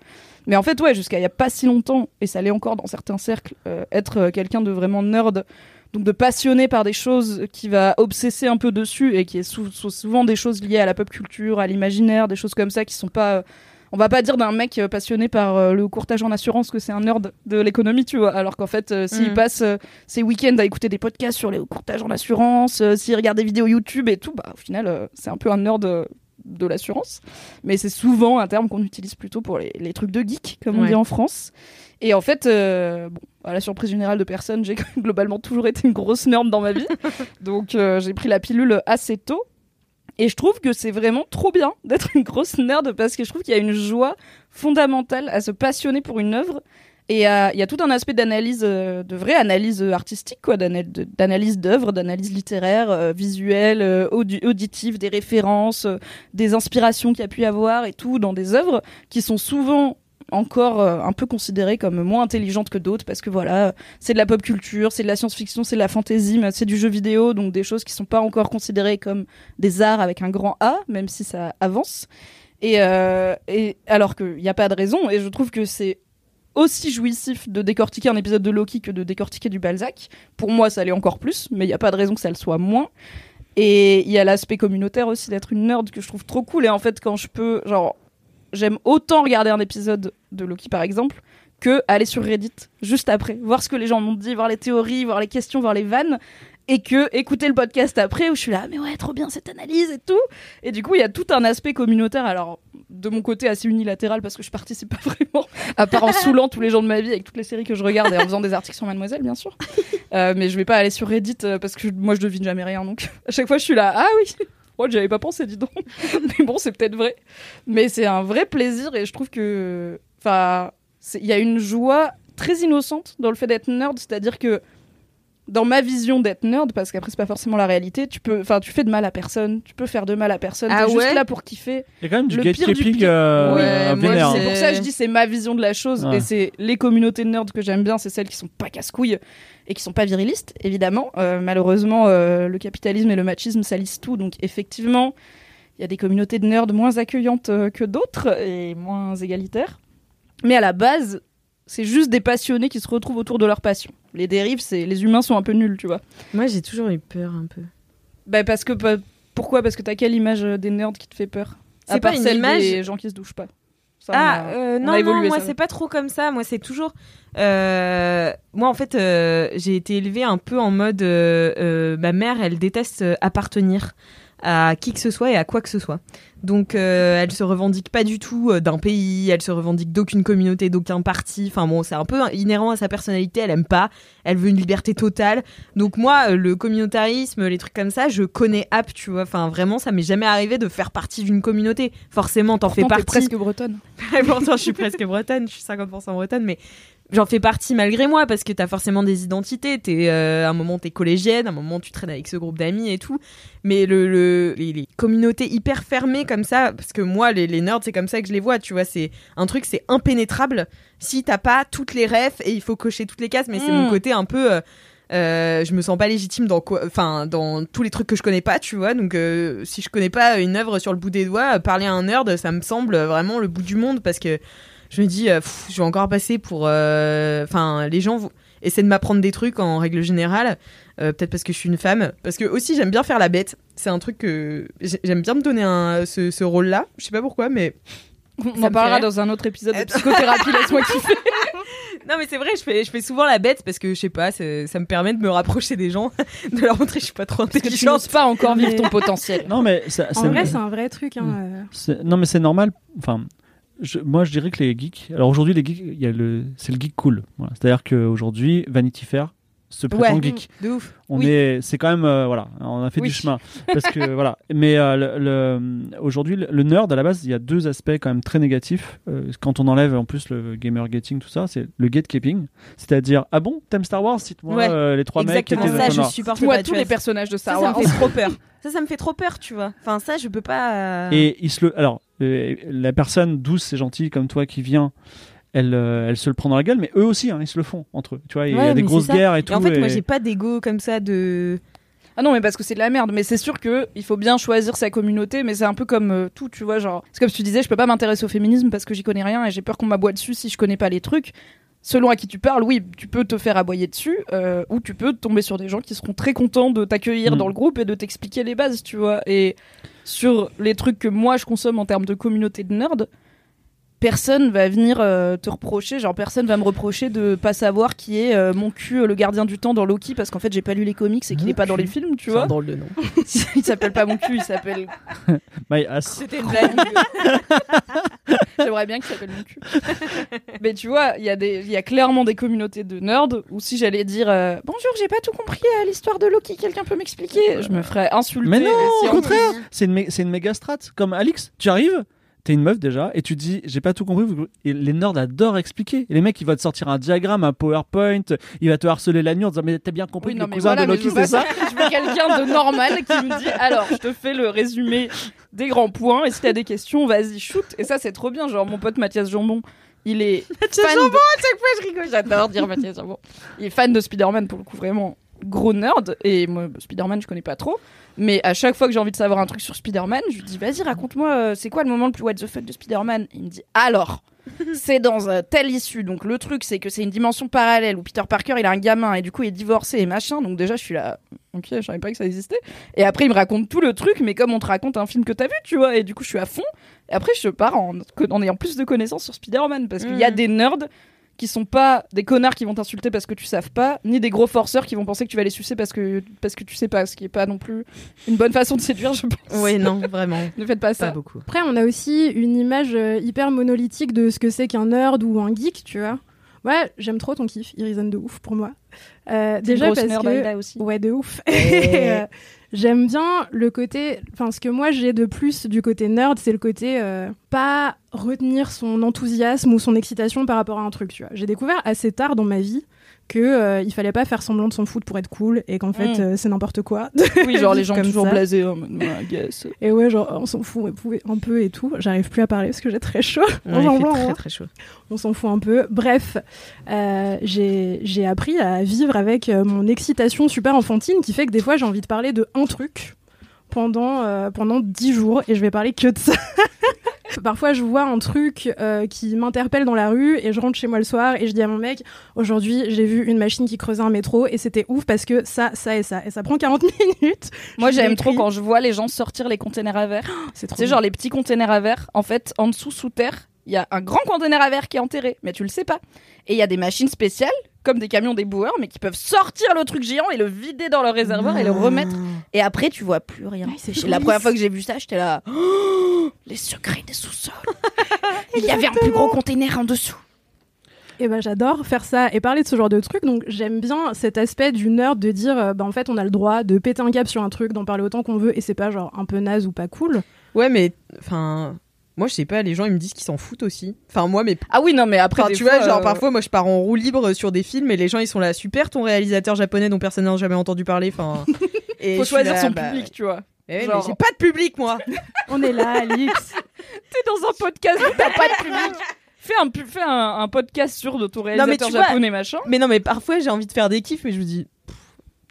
Mais en fait, ouais, jusqu'à il y a pas si longtemps, et ça l'est encore dans certains cercles, euh, être euh, quelqu'un de vraiment nerd, donc de passionné par des choses qui va obsesser un peu dessus et qui est sou- sou- souvent des choses liées à la pop culture, à l'imaginaire, des choses comme ça qui sont pas. euh, on va pas dire d'un mec euh, passionné par le courtage en assurance que c'est un nerd de l'économie, tu vois. Alors qu'en fait, euh, s'il Mhm. passe euh, ses week-ends à écouter des podcasts sur les courtages en assurance, euh, s'il regarde des vidéos YouTube et tout, bah au final, c'est un peu un nerd de l'assurance. Mais c'est souvent un terme qu'on utilise plutôt pour les, les trucs de geek, comme on dit en France. Et en fait, euh, bon, à la surprise générale de personne, j'ai globalement toujours été une grosse nerd dans ma vie. Donc euh, j'ai pris la pilule assez tôt. Et je trouve que c'est vraiment trop bien d'être une grosse nerd parce que je trouve qu'il y a une joie fondamentale à se passionner pour une œuvre. Et euh, il y a tout un aspect d'analyse, euh, de vraie analyse euh, artistique, quoi, d'analyse d'œuvres, d'analyse littéraire, visuelle, audi- auditive, des références, des inspirations qu'il y a pu avoir et tout dans des œuvres qui sont souvent encore un peu considérées comme moins intelligentes que d'autres parce que voilà, c'est de la pop culture, c'est de la science-fiction, c'est de la fantasy, c'est du jeu vidéo, donc des choses qui sont pas encore considérées comme des arts avec un grand A, même si ça avance. Et alors qu'il n'y a pas de raison, et je trouve que c'est aussi jouissif de décortiquer un épisode de Loki que de décortiquer du Balzac. Pour moi, ça l'est encore plus, mais il n'y a pas de raison que ça le soit moins. Et il y a l'aspect communautaire aussi d'être une nerd que je trouve trop cool. Et en fait, quand je peux, genre, j'aime autant regarder un épisode de Loki par exemple que aller sur Reddit juste après, voir ce que les gens m'ont dit, voir les théories, voir les questions, voir les vannes. Et que écouter le podcast après où je suis là, mais ouais, trop bien cette analyse et tout. Et du coup, il y a tout un aspect communautaire. Alors, de mon côté, assez unilatéral parce que je participe pas vraiment, à part en saoulant tous les gens de ma vie avec toutes les séries que je regarde et en faisant des articles sur Mademoiselle, bien sûr. Euh, mais je vais pas aller sur Reddit euh, parce que moi, je devine jamais rien. Donc, à chaque fois, je suis là, ah oui, oh, j'y avais pas pensé, dis donc. mais bon, c'est peut-être vrai. Mais c'est un vrai plaisir et je trouve que, enfin, il y a une joie très innocente dans le fait d'être nerd, c'est-à-dire que dans ma vision d'être nerd, parce qu'après c'est pas forcément la réalité, tu peux, enfin, tu fais de mal à personne, tu peux faire de mal à personne, Ah t'es ouais juste là pour kiffer. Il y a quand même du Le pire du gatekeeping pire. euh, Oui, euh, vénère. c'est- C'est pour ça que je dis c'est ma vision de la chose Ouais. et c'est les communautés de nerds que j'aime bien, c'est celles qui sont pas casse-couilles et qui sont pas virilistes, évidemment. Euh, malheureusement, euh, le capitalisme et le machisme salissent tout, donc effectivement, Il y a des communautés de nerds moins accueillantes euh, que d'autres et moins égalitaires. Mais à la base, c'est juste des passionnés qui se retrouvent autour de leur passion. Les dérives, c'est les humains sont un peu nuls, tu vois. Moi, j'ai toujours eu peur un peu. Bah parce que pa- pourquoi? Parce que t'as quelle image euh, des nerds qui te fait peur? C'est À part pas une celle image- des gens qui se douchent pas. Ça, Ah, a- euh, on non, évolué, non, moi c'est pas trop comme ça. Moi c'est toujours. euh, moi en fait, euh, j'ai été élevée un peu en mode. ma mère, elle déteste appartenir à qui que ce soit et à quoi que ce soit. Donc euh, elle se revendique pas du tout euh, d'un pays, elle se revendique d'aucune communauté, d'aucun parti. Enfin bon, c'est un peu inhérent à sa personnalité. Elle aime pas. Elle veut une liberté totale. Donc moi, euh, le communautarisme, les trucs comme ça, je connais app, tu vois. Enfin vraiment, ça m'est jamais arrivé de faire partie d'une communauté. Forcément, t'en fais t'es partie. presque bretonne. Et pourtant, je suis presque bretonne, je suis 50% bretonne, mais j'en fais partie malgré moi parce que t'as forcément des identités. T'es, euh, à un moment, t'es collégienne, à un moment, tu traînes avec ce groupe d'amis et tout. Mais le, le- les, les communautés hyper fermées comme ça, parce que moi, les, les nerds, c'est comme ça que je les vois, tu vois, c'est un truc, c'est impénétrable si t'as pas toutes les refs et il faut cocher toutes les cases, mais c'est Mm. mon côté un peu. euh, euh, je me sens pas légitime dans quoi, enfin dans tous les trucs que je connais pas, tu vois. Donc euh, si je connais pas une œuvre sur le bout des doigts, parler à un nerd, ça me semble vraiment le bout du monde parce que je me dis, euh, pff, je vais encore passer pour, euh, enfin les gens essaient de m'apprendre des trucs en règle générale. euh, Peut-être parce que je suis une femme, parce que aussi j'aime bien faire la bête. C'est un truc que j'ai- j'aime bien me donner un, ce, ce rôle-là. Je sais pas pourquoi, mais On en parlera dans un autre épisode de psychothérapie. Laisse-moi kiffer. non mais c'est vrai, je fais, je fais souvent la bête parce que je sais pas, ça me permet de me rapprocher des gens, de leur montrer que je suis pas trop Parce que tu intelligente. n'oses pas encore vivre ton potentiel. Non, mais ça- En c'est- vrai, c'est un vrai truc. Hein, c'est- non, mais c'est normal. Enfin, je- moi, je dirais que les geeks. Alors aujourd'hui, les geeks, il y a le, c'est le geek cool. Voilà. C'est-à-dire qu'aujourd'hui, Vanity Fair se prétend Ouais. geek. De ouf. On Oui. est, c'est quand même, euh, voilà, on a fait Oui. du chemin parce que voilà. Mais euh, le, le- aujourd'hui, le, le nerd à la base, il y a deux aspects quand même très négatifs. Euh, quand on enlève en plus le gamer gating, tout ça, c'est le gatekeeping, c'est-à-dire ah bon, t'aimes Star Wars, cite-moi Ouais. euh, les trois mecs qui Exactement ça, je supporte Moi, pas. tous les personnages de Ça, Star ça Wars. me fait trop peur. Ça, ça me fait trop peur, tu vois. Enfin, ça, je peux pas. Et il se le, alors la personne douce et gentille comme toi qui vient, elle, euh, elle se le prend dans la gueule, mais eux aussi, hein, ils se le font entre eux. Tu vois, il y a des grosses guerres et Et tout. en fait, moi, j'ai pas d'ego comme ça de. Ah non, mais parce que c'est de la merde. Mais c'est sûr que il faut bien choisir sa communauté. Mais c'est un peu comme euh, tout, tu vois. Genre, c'est comme tu disais, je peux pas m'intéresser au féminisme parce que j'y connais rien et j'ai peur qu'on m'aboie dessus si je connais pas les trucs. Selon à qui tu parles, oui, tu peux te faire aboyer dessus, euh, ou tu peux tomber sur des gens qui seront très contents de t'accueillir Mm. dans le groupe et de t'expliquer les bases, tu vois. Et sur les trucs que moi je consomme en termes de communauté de nerds, personne va venir euh, te reprocher, genre personne va me reprocher de pas savoir qui est euh, mon cul, euh, le gardien du temps dans Loki, parce qu'en fait j'ai pas lu les comics et qu'il est pas dans les films, tu C'est un vois. drôle de nom. il s'appelle pas mon cul, il s'appelle. My ass. C'était une blague. J'aimerais bien qu'il s'appelle mon cul. Mais tu vois, il y, a des- il y a clairement des communautés de nerds où si j'allais dire euh, Bonjour, j'ai pas tout compris à l'histoire de Loki, quelqu'un peut m'expliquer? Je me ferais insulter. Mais non, au contraire, c'est une, mé- c'est une méga strat. Comme Alix, tu arrives, t'es une meuf déjà, et tu dis, j'ai pas tout compris. Et les nerds adorent expliquer. Et les mecs, ils vont te sortir un diagramme, un PowerPoint, il va te harceler la nuit en disant, mais t'as bien compris Oui, que non, le mais cousin voilà, de mais Loki, c'est ça Je veux quelqu'un de normal qui me dit alors, je te fais le résumé des grands points et si t'as des questions, vas-y, shoot. Et ça, c'est trop bien. Genre, mon pote Mathias Jambon, il est. Mathias Jambon, de- à chaque fois, je rigole. J'adore dire Mathias Jambon. Il est fan de Spider-Man pour le coup, vraiment gros nerd. Et moi, Spider-Man, je connais pas trop. Mais à chaque fois que j'ai envie de savoir un truc sur Spider-Man, je lui dis vas-y, raconte-moi, euh, c'est quoi le moment le plus what the fuck de Spider-Man? Il me dit alors. C'est dans un tel issue. Donc le truc, c'est que c'est une dimension parallèle où Peter Parker, il a un gamin et du coup il est divorcé et machin. Donc déjà, je suis là. Ok, je savais pas que ça existait. Et après, il me raconte tout le truc, mais comme on te raconte un film que t'as vu, tu vois. Et du coup, je suis à fond. Et après, je pars en, en ayant plus de connaissances sur Spider-Man parce qu'il y a Mhm. des nerds qui sont pas des connards qui vont t'insulter parce que tu saves pas, ni des gros forceurs qui vont penser que tu vas les sucer parce que parce que tu sais pas, ce qui est pas non plus une bonne façon de séduire, je pense. Ouais, non, vraiment. Ne faites pas Pas ça. beaucoup. Après, on a aussi une image euh, hyper monolithique de ce que c'est qu'un nerd ou un geek, tu vois. Ouais, j'aime trop ton kiff, il résonne de ouf pour moi. Euh, déjà parce nerd, que aussi. ouais de ouf. Et, euh, J'aime bien le côté, enfin ce que moi j'ai de plus du côté nerd, c'est le côté euh, pas retenir son enthousiasme ou son excitation par rapport à un truc. Tu vois, j'ai découvert assez tard dans ma vie que euh, il fallait pas faire semblant de s'en foutre pour être cool et qu'en fait Mm. euh, c'est n'importe quoi. Oui, genre les gens toujours ça. blasés en mode, I guess. Et ouais, genre on s'en fout un peu et tout. J'arrive plus à parler parce que j'ai très chaud. Ouais, On il s'en fait fout, très hein. très chaud. on s'en fout un peu. Bref, euh, j'ai appris à vivre avec mon excitation super enfantine qui fait que des fois j'ai envie de parler de un truc pendant, pendant 10 jours et je vais parler que de ça. Parfois, je vois un truc euh, qui m'interpelle dans la rue et je rentre chez moi le soir et je dis à mon mec aujourd'hui, j'ai vu une machine qui creusait un métro et c'était ouf parce que ça, ça et ça. Et ça prend 40 minutes. Moi, j'aime trop quand je vois les gens sortir les containers à verre. C'est trop Tu sais, genre les petits containers à verre. En fait, en dessous, sous terre, il y a un grand container à verre qui est enterré, mais tu le sais pas. Et il y a des machines spéciales, comme des camions déboueurs, mais qui peuvent sortir le truc géant et le vider dans leur réservoir et le remettre. Et après, tu vois plus rien. Ouais, c'est Et la première fois que j'ai vu ça, j'étais là. Oh, les secrets des sous-sols. il y avait un plus gros container en dessous. Et ben j'adore faire ça et parler de ce genre de truc. Donc j'aime bien cet aspect du nerd de dire euh, bah en fait on a le droit de péter un cap sur un truc, d'en parler autant qu'on veut et c'est pas genre un peu naze ou pas cool. Ouais, mais enfin, moi je sais pas, les gens ils me disent qu'ils s'en foutent aussi. Enfin, moi, mais Ah oui, non, mais après, Enfin, tu fois, vois, genre euh, parfois, moi je pars en roue libre sur des films et les gens ils sont là, super ton réalisateur japonais dont personne n'a jamais entendu parler. Enfin, et faut choisir là, son bah, public, tu vois. eh Genre- mais j'ai pas de public moi. On est là, Alix. T'es dans un podcast où t'as pas de public. Fais un, pu- fais un, un podcast sur de ton réalisateur tu vois, japonais, machin. mais non, mais parfois j'ai envie de faire des kiffs, mais je me dis.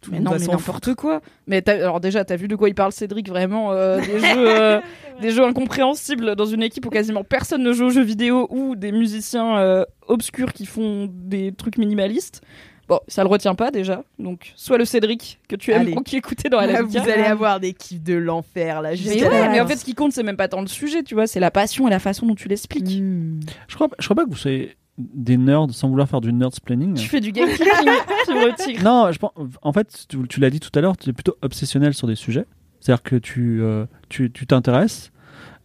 Tout Mais monde non, va mais n'importe quoi. Mais t'as- alors déjà, t'as vu de quoi il parle Cédric vraiment euh, des jeux, euh, des jeux incompréhensibles dans une équipe où quasiment personne ne joue aux jeux vidéo ou des musiciens euh, obscurs qui font des trucs minimalistes. Bon, ça le retient pas déjà. Donc, soit le Cédric que tu aimes Allez. beaucoup écouter dans la vous allez avoir des kiffs de l'enfer là. Mais, ouais, la mais en fait, ce qui compte, c'est même pas tant le sujet, tu vois, c'est la passion et la façon dont tu l'expliques. Hmm. Je crois, je crois pas que vous soyez des nerds sans vouloir faire du nerd splaining. Tu fais du fibre tigre. Non, je pense, en fait, tu, tu l'as dit tout à l'heure, tu es plutôt obsessionnel sur des sujets. C'est-à-dire que tu euh, tu tu t'intéresses,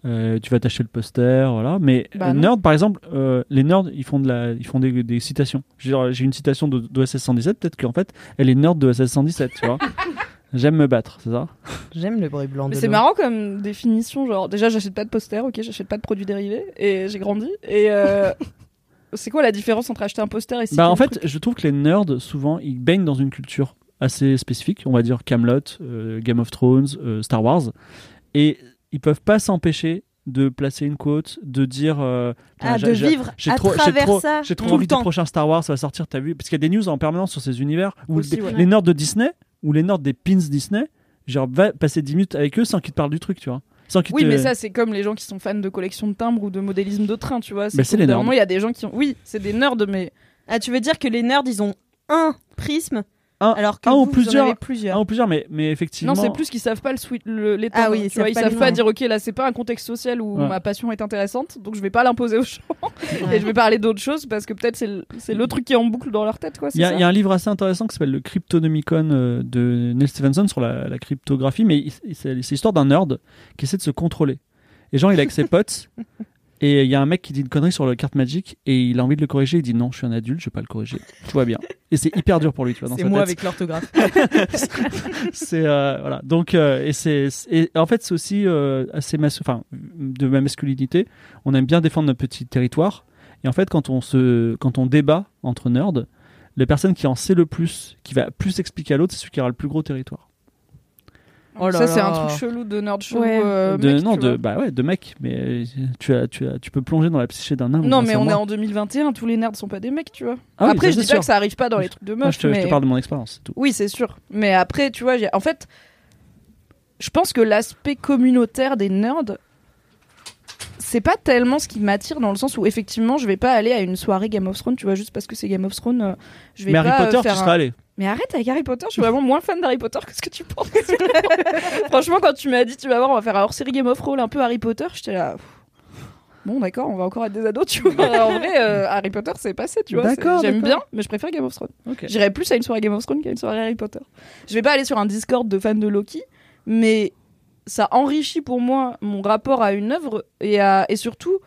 euh, tu vas t'acheter le poster, voilà. Mais Bah euh, nerd, par exemple, euh, les nerds, ils font de la, ils font des, des citations. J'ai une citation de- d'OSS 117, peut-être qu'en fait, elle est nerd de OSS 117, tu vois. J'aime me battre, c'est ça? J'aime le bruit blanc. Mais de c'est marrant comme définition, genre déjà j'achète pas de poster, ok, j'achète pas de produits dérivés et j'ai grandi. Et euh, c'est quoi la différence entre acheter un poster et citer Bah en fait, je trouve que les nerds souvent ils baignent dans une culture assez spécifique, on va dire Camelot, euh, Game of Thrones, euh, Star Wars, et ils peuvent pas s'empêcher de placer une quote, de dire euh, Ah, de vivre j'ai à trop, travers trop, ça. j'ai trop envie du prochain Star Wars, ça va sortir, t'as vu? Parce qu'il y a des news en permanence sur ces univers où Aussi, des- ouais. les nerds de Disney ou les nerds des pins Disney, genre va passer 10 minutes avec eux sans qu'ils te parlent du truc, tu vois. Sans Oui, te- mais ça c'est comme les gens qui sont fans de collection de timbres ou de modélisme de train, tu vois. Bah, c'est les nerds. il y a des gens qui ont. Oui, c'est des nerds, mais Ah, tu veux dire que les nerds ils ont un prisme Un- alors que un vous, ou vous en plusieurs- avez plusieurs. Mais, mais effectivement. non, c'est plus qu'ils savent pas le sweet, le, l'étendre, Ah oui, ils tu vois, savent ils pas savent le pas dire ok là c'est pas un contexte social où Ouais. ma passion est intéressante, donc je vais pas l'imposer aux gens et je vais parler d'autres choses parce que peut-être c'est le, c'est le truc qui est en boucle dans leur tête quoi. Il y, a, y un livre assez intéressant qui s'appelle le Cryptonomicon euh, de Neil Stephenson sur la, la cryptographie, mais c'est l'histoire d'un nerd qui essaie de se contrôler. Et genre, il est avec ses potes, et il y a un mec qui dit une connerie sur la carte Magic, et il a envie de le corriger, il dit non, je suis un adulte, je vais pas le corriger, tout va bien. Et c'est hyper dur pour lui, tu vois, C'est moi tête. avec l'orthographe. c'est euh, voilà donc euh, et c'est et en fait c'est aussi euh, assez mas- enfin de ma masculinité on aime bien défendre notre petit territoire et en fait quand on se quand on débat entre nerds la personne qui en sait le plus qui va plus expliquer à l'autre c'est celui qui aura le plus gros territoire Oh ça c'est un truc chelou de nerd chelou. Ouais. euh, de mec, non de vois. bah ouais de mec mais tu as tu as tu peux plonger dans la psyché d'un nain Non, mais on est en 2021, tous les nerds sont pas des mecs, tu vois. Ah oui, après, je dis pas sûr. que ça arrive pas dans les trucs de Moi, meufs, je, te, je te mais parle de mon expérience c'est tout oui, c'est sûr. Mais après, tu vois, j'ai- en fait, je pense que l'aspect communautaire des nerds, c'est pas tellement ce qui m'attire dans le sens où effectivement, je vais pas aller à une soirée Game of Thrones, tu vois, juste parce que c'est Game of Thrones. euh, Je vais mais pas Harry euh, Potter tu un- seras allé Mais arrête avec Harry Potter, je suis vraiment moins fan d'Harry Potter que ce que tu penses. Franchement, quand tu m'as dit, tu vas voir, on va faire un hors-série Game of Thrones un peu Harry Potter, j'étais là. Bon, d'accord, on va encore être des ados, tu vois. en vrai, euh, Harry Potter, c'est passé, tu vois. D'accord, J'aime bien, mais je préfère Game of Thrones. Ok. J'irais plus à une soirée Game of Thrones qu'à une soirée Harry Potter. Je vais pas aller sur un Discord de fans de Loki, mais ça enrichit pour moi mon rapport à une œuvre et, à, et surtout,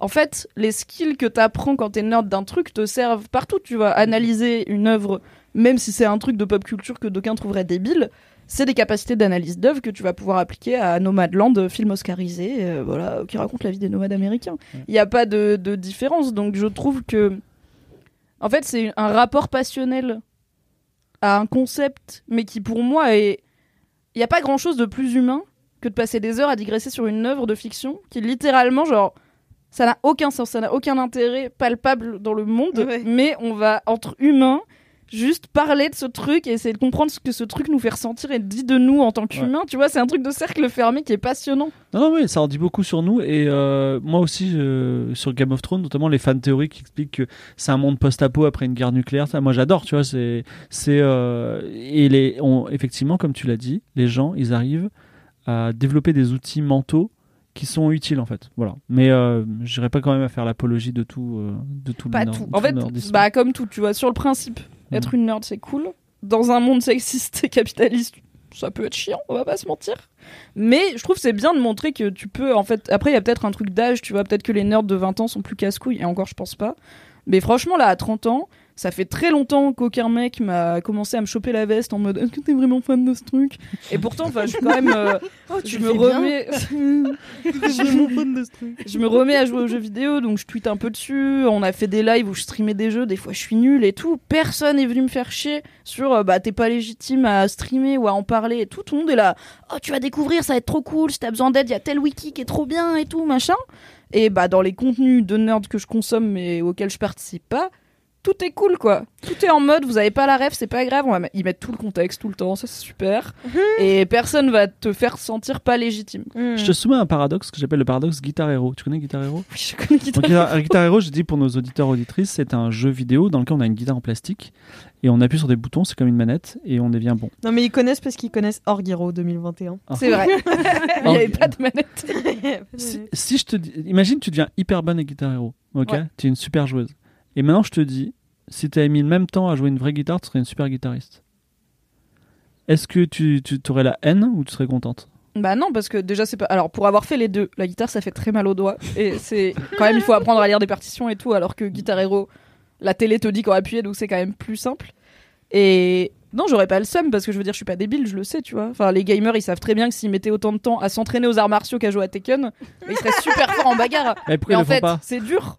en fait, les skills que t'apprends quand t'es nerd d'un truc te servent partout. Tu vois, analyser une œuvre, même si c'est un truc de pop culture que d'aucuns trouveraient débile, c'est des capacités d'analyse d'œuvre que tu vas pouvoir appliquer à Nomadland, film oscarisé, euh, voilà, qui raconte la vie des nomades américains. Il n'y a pas de, de différence, donc je trouve que, en fait, c'est un rapport passionnel à un concept, mais qui pour moi est, il n'y a pas grand chose de plus humain que de passer des heures à digresser sur une œuvre de fiction qui littéralement genre ça n'a aucun sens, ça n'a aucun intérêt palpable dans le monde, Ouais. mais on va entre humains juste parler de ce truc et essayer de comprendre ce que ce truc nous fait ressentir et dit de nous en tant qu'humains. Tu vois, c'est un truc de cercle fermé qui est passionnant. Non, non, oui, ça en dit beaucoup sur nous. Et euh, moi aussi, euh, sur Game of Thrones, notamment les fan théories qui expliquent que c'est un monde post-apo après une guerre nucléaire. Ça, moi, j'adore, tu vois. C'est, c'est, euh, et les, on- effectivement, comme tu l'as dit, les gens, ils arrivent à développer des outils mentaux qui sont utiles, en fait. Voilà. Mais euh, je n'irai pas quand même à faire l'apologie de tout, euh, de tout Pas le tout. En fait, bah, comme tout, tu vois, sur le principe, être une nerd, c'est cool. Dans un monde sexiste et capitaliste, ça peut être chiant, on va pas se mentir. Mais je trouve c'est bien de montrer que tu peux, en fait, après, il y a peut-être un truc d'âge, tu vois, peut-être que les nerds de 20 ans sont plus casse-couilles, et encore, je pense pas. Mais franchement, là, à 30 ans, ça fait très longtemps qu'aucun mec m'a commencé à me choper la veste en mode Est-ce que t'es vraiment fan de ce truc Et pourtant, enfin, je suis quand même. euh, je me remets. je, je me remets à jouer aux jeux vidéo, donc je tweete un peu dessus. On a fait des lives où je streamais des jeux, des fois je suis nulle et tout. Personne est venu me faire chier sur euh, bah t'es pas légitime à streamer ou à en parler et tout. Tout le monde est là. Oh, tu vas découvrir, ça va être trop cool. Si t'as besoin d'aide, il y a tel wiki qui est trop bien et tout, machin. Et bah dans les contenus de nerd que je consomme mais auxquels je participe pas, tout est cool quoi. Tout est en mode, vous avez pas la ref, c'est pas grave, on va y mettre tout le contexte tout le temps, ça c'est super. Et personne va te faire sentir pas légitime. Je te soumets un paradoxe que j'appelle le paradoxe Guitar Hero. Tu connais Guitar Hero? Oui, je connais Guitar Donc, Guitar, Guitar Hero, je dis pour nos auditeurs auditrices, c'est un jeu vidéo dans lequel on a une guitare en plastique et on appuie sur des boutons, c'est comme une manette et on devient bon. Non, mais ils connaissent parce qu'ils connaissent Orgiro 2021. C'est vrai. Il n'y avait pas de manette. Si, si je te dis, imagine tu deviens hyper bonne à Guitar Hero, ok? Ouais. Tu es une super joueuse. Et maintenant je te dis, si tu avais mis le même temps à jouer une vraie guitare, tu serais une super guitariste. Est-ce que tu, tu aurais la haine ou tu serais contente? Bah non, parce que déjà c'est pas. Alors pour avoir fait les deux, la guitare ça fait très mal aux doigts et c'est quand même il faut apprendre à lire des partitions et tout, alors que Guitar Hero, la télé te dit qu'on appuyer donc c'est quand même plus simple. Et non, j'aurais pas le seum parce que je veux dire, je suis pas débile, je le sais, tu vois. Enfin, les gamers ils savent très bien que s'ils mettaient autant de temps à s'entraîner aux arts martiaux qu'à jouer à Tekken, ils seraient super forts en bagarre. Mais pourquoi Mais ils en le font fait, pas c'est dur.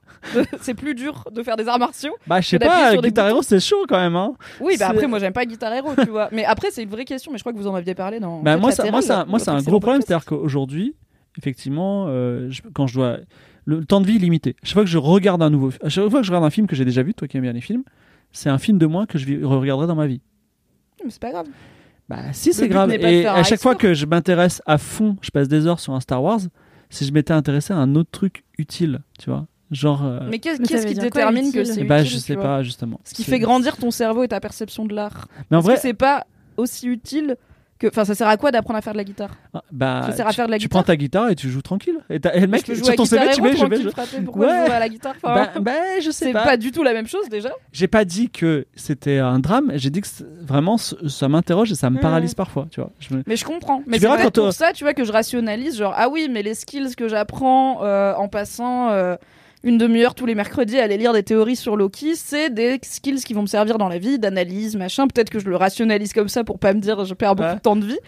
c'est plus dur de faire des arts martiaux. Bah je sais pas, Guitar. Hero c'est chaud quand même hein. Oui, bah après moi j'aime pas Guitar Hero, tu vois. Mais après c'est une vraie question, mais je crois que vous en aviez parlé dans. Bah, moi, ça, moi, c'est un, moi, c'est un gros problème, c'est-à-dire qu'aujourd'hui, effectivement, euh, je- quand je dois. Le, le temps de vie est limité. Chaque fois que je regarde un nouveau. À chaque fois que je regarde un film que j'ai déjà vu, toi qui aimes bien les films, c'est un film de moins que je regarderai dans ma vie. Mais c'est pas grave. Bah, si, c'est grave. Et à chaque fois que je m'intéresse à fond, je passe des heures sur un Star Wars, si je m'étais intéressé à un autre truc utile, tu vois. Genre. euh, Mais qu'est-ce qui détermine que c'est bah, utile, je sais pas, justement. Ce qui fait grandir ton cerveau et ta perception de l'art. Mais en vrai, c'est pas aussi utile que. Enfin, ça sert à quoi d'apprendre à faire de la guitare? Ah, bah, ça sert à tu- faire de la tu guitare prends ta guitare et tu joues tranquille. Et, le mec, Je sur ton CV, tu mets, je vais. Pourquoi Ouais. je à la guitare Enfin, Bah, bah, je sais C'est pas. pas du tout la même chose déjà. J'ai pas dit que c'était un drame, j'ai dit que vraiment ça m'interroge et ça me Mhm. paralyse parfois, tu vois. Je me- Mais je comprends. Mais c'est quand, euh, pour ça, tu vois, que je rationalise. Genre, ah oui, mais les skills que j'apprends euh, en passant euh, une demi-heure tous les mercredis à aller lire des théories sur Loki, c'est des skills qui vont me servir dans la vie, d'analyse, machin. Peut-être que je le rationalise comme ça pour pas me dire je perds beaucoup Ouais. de temps de vie.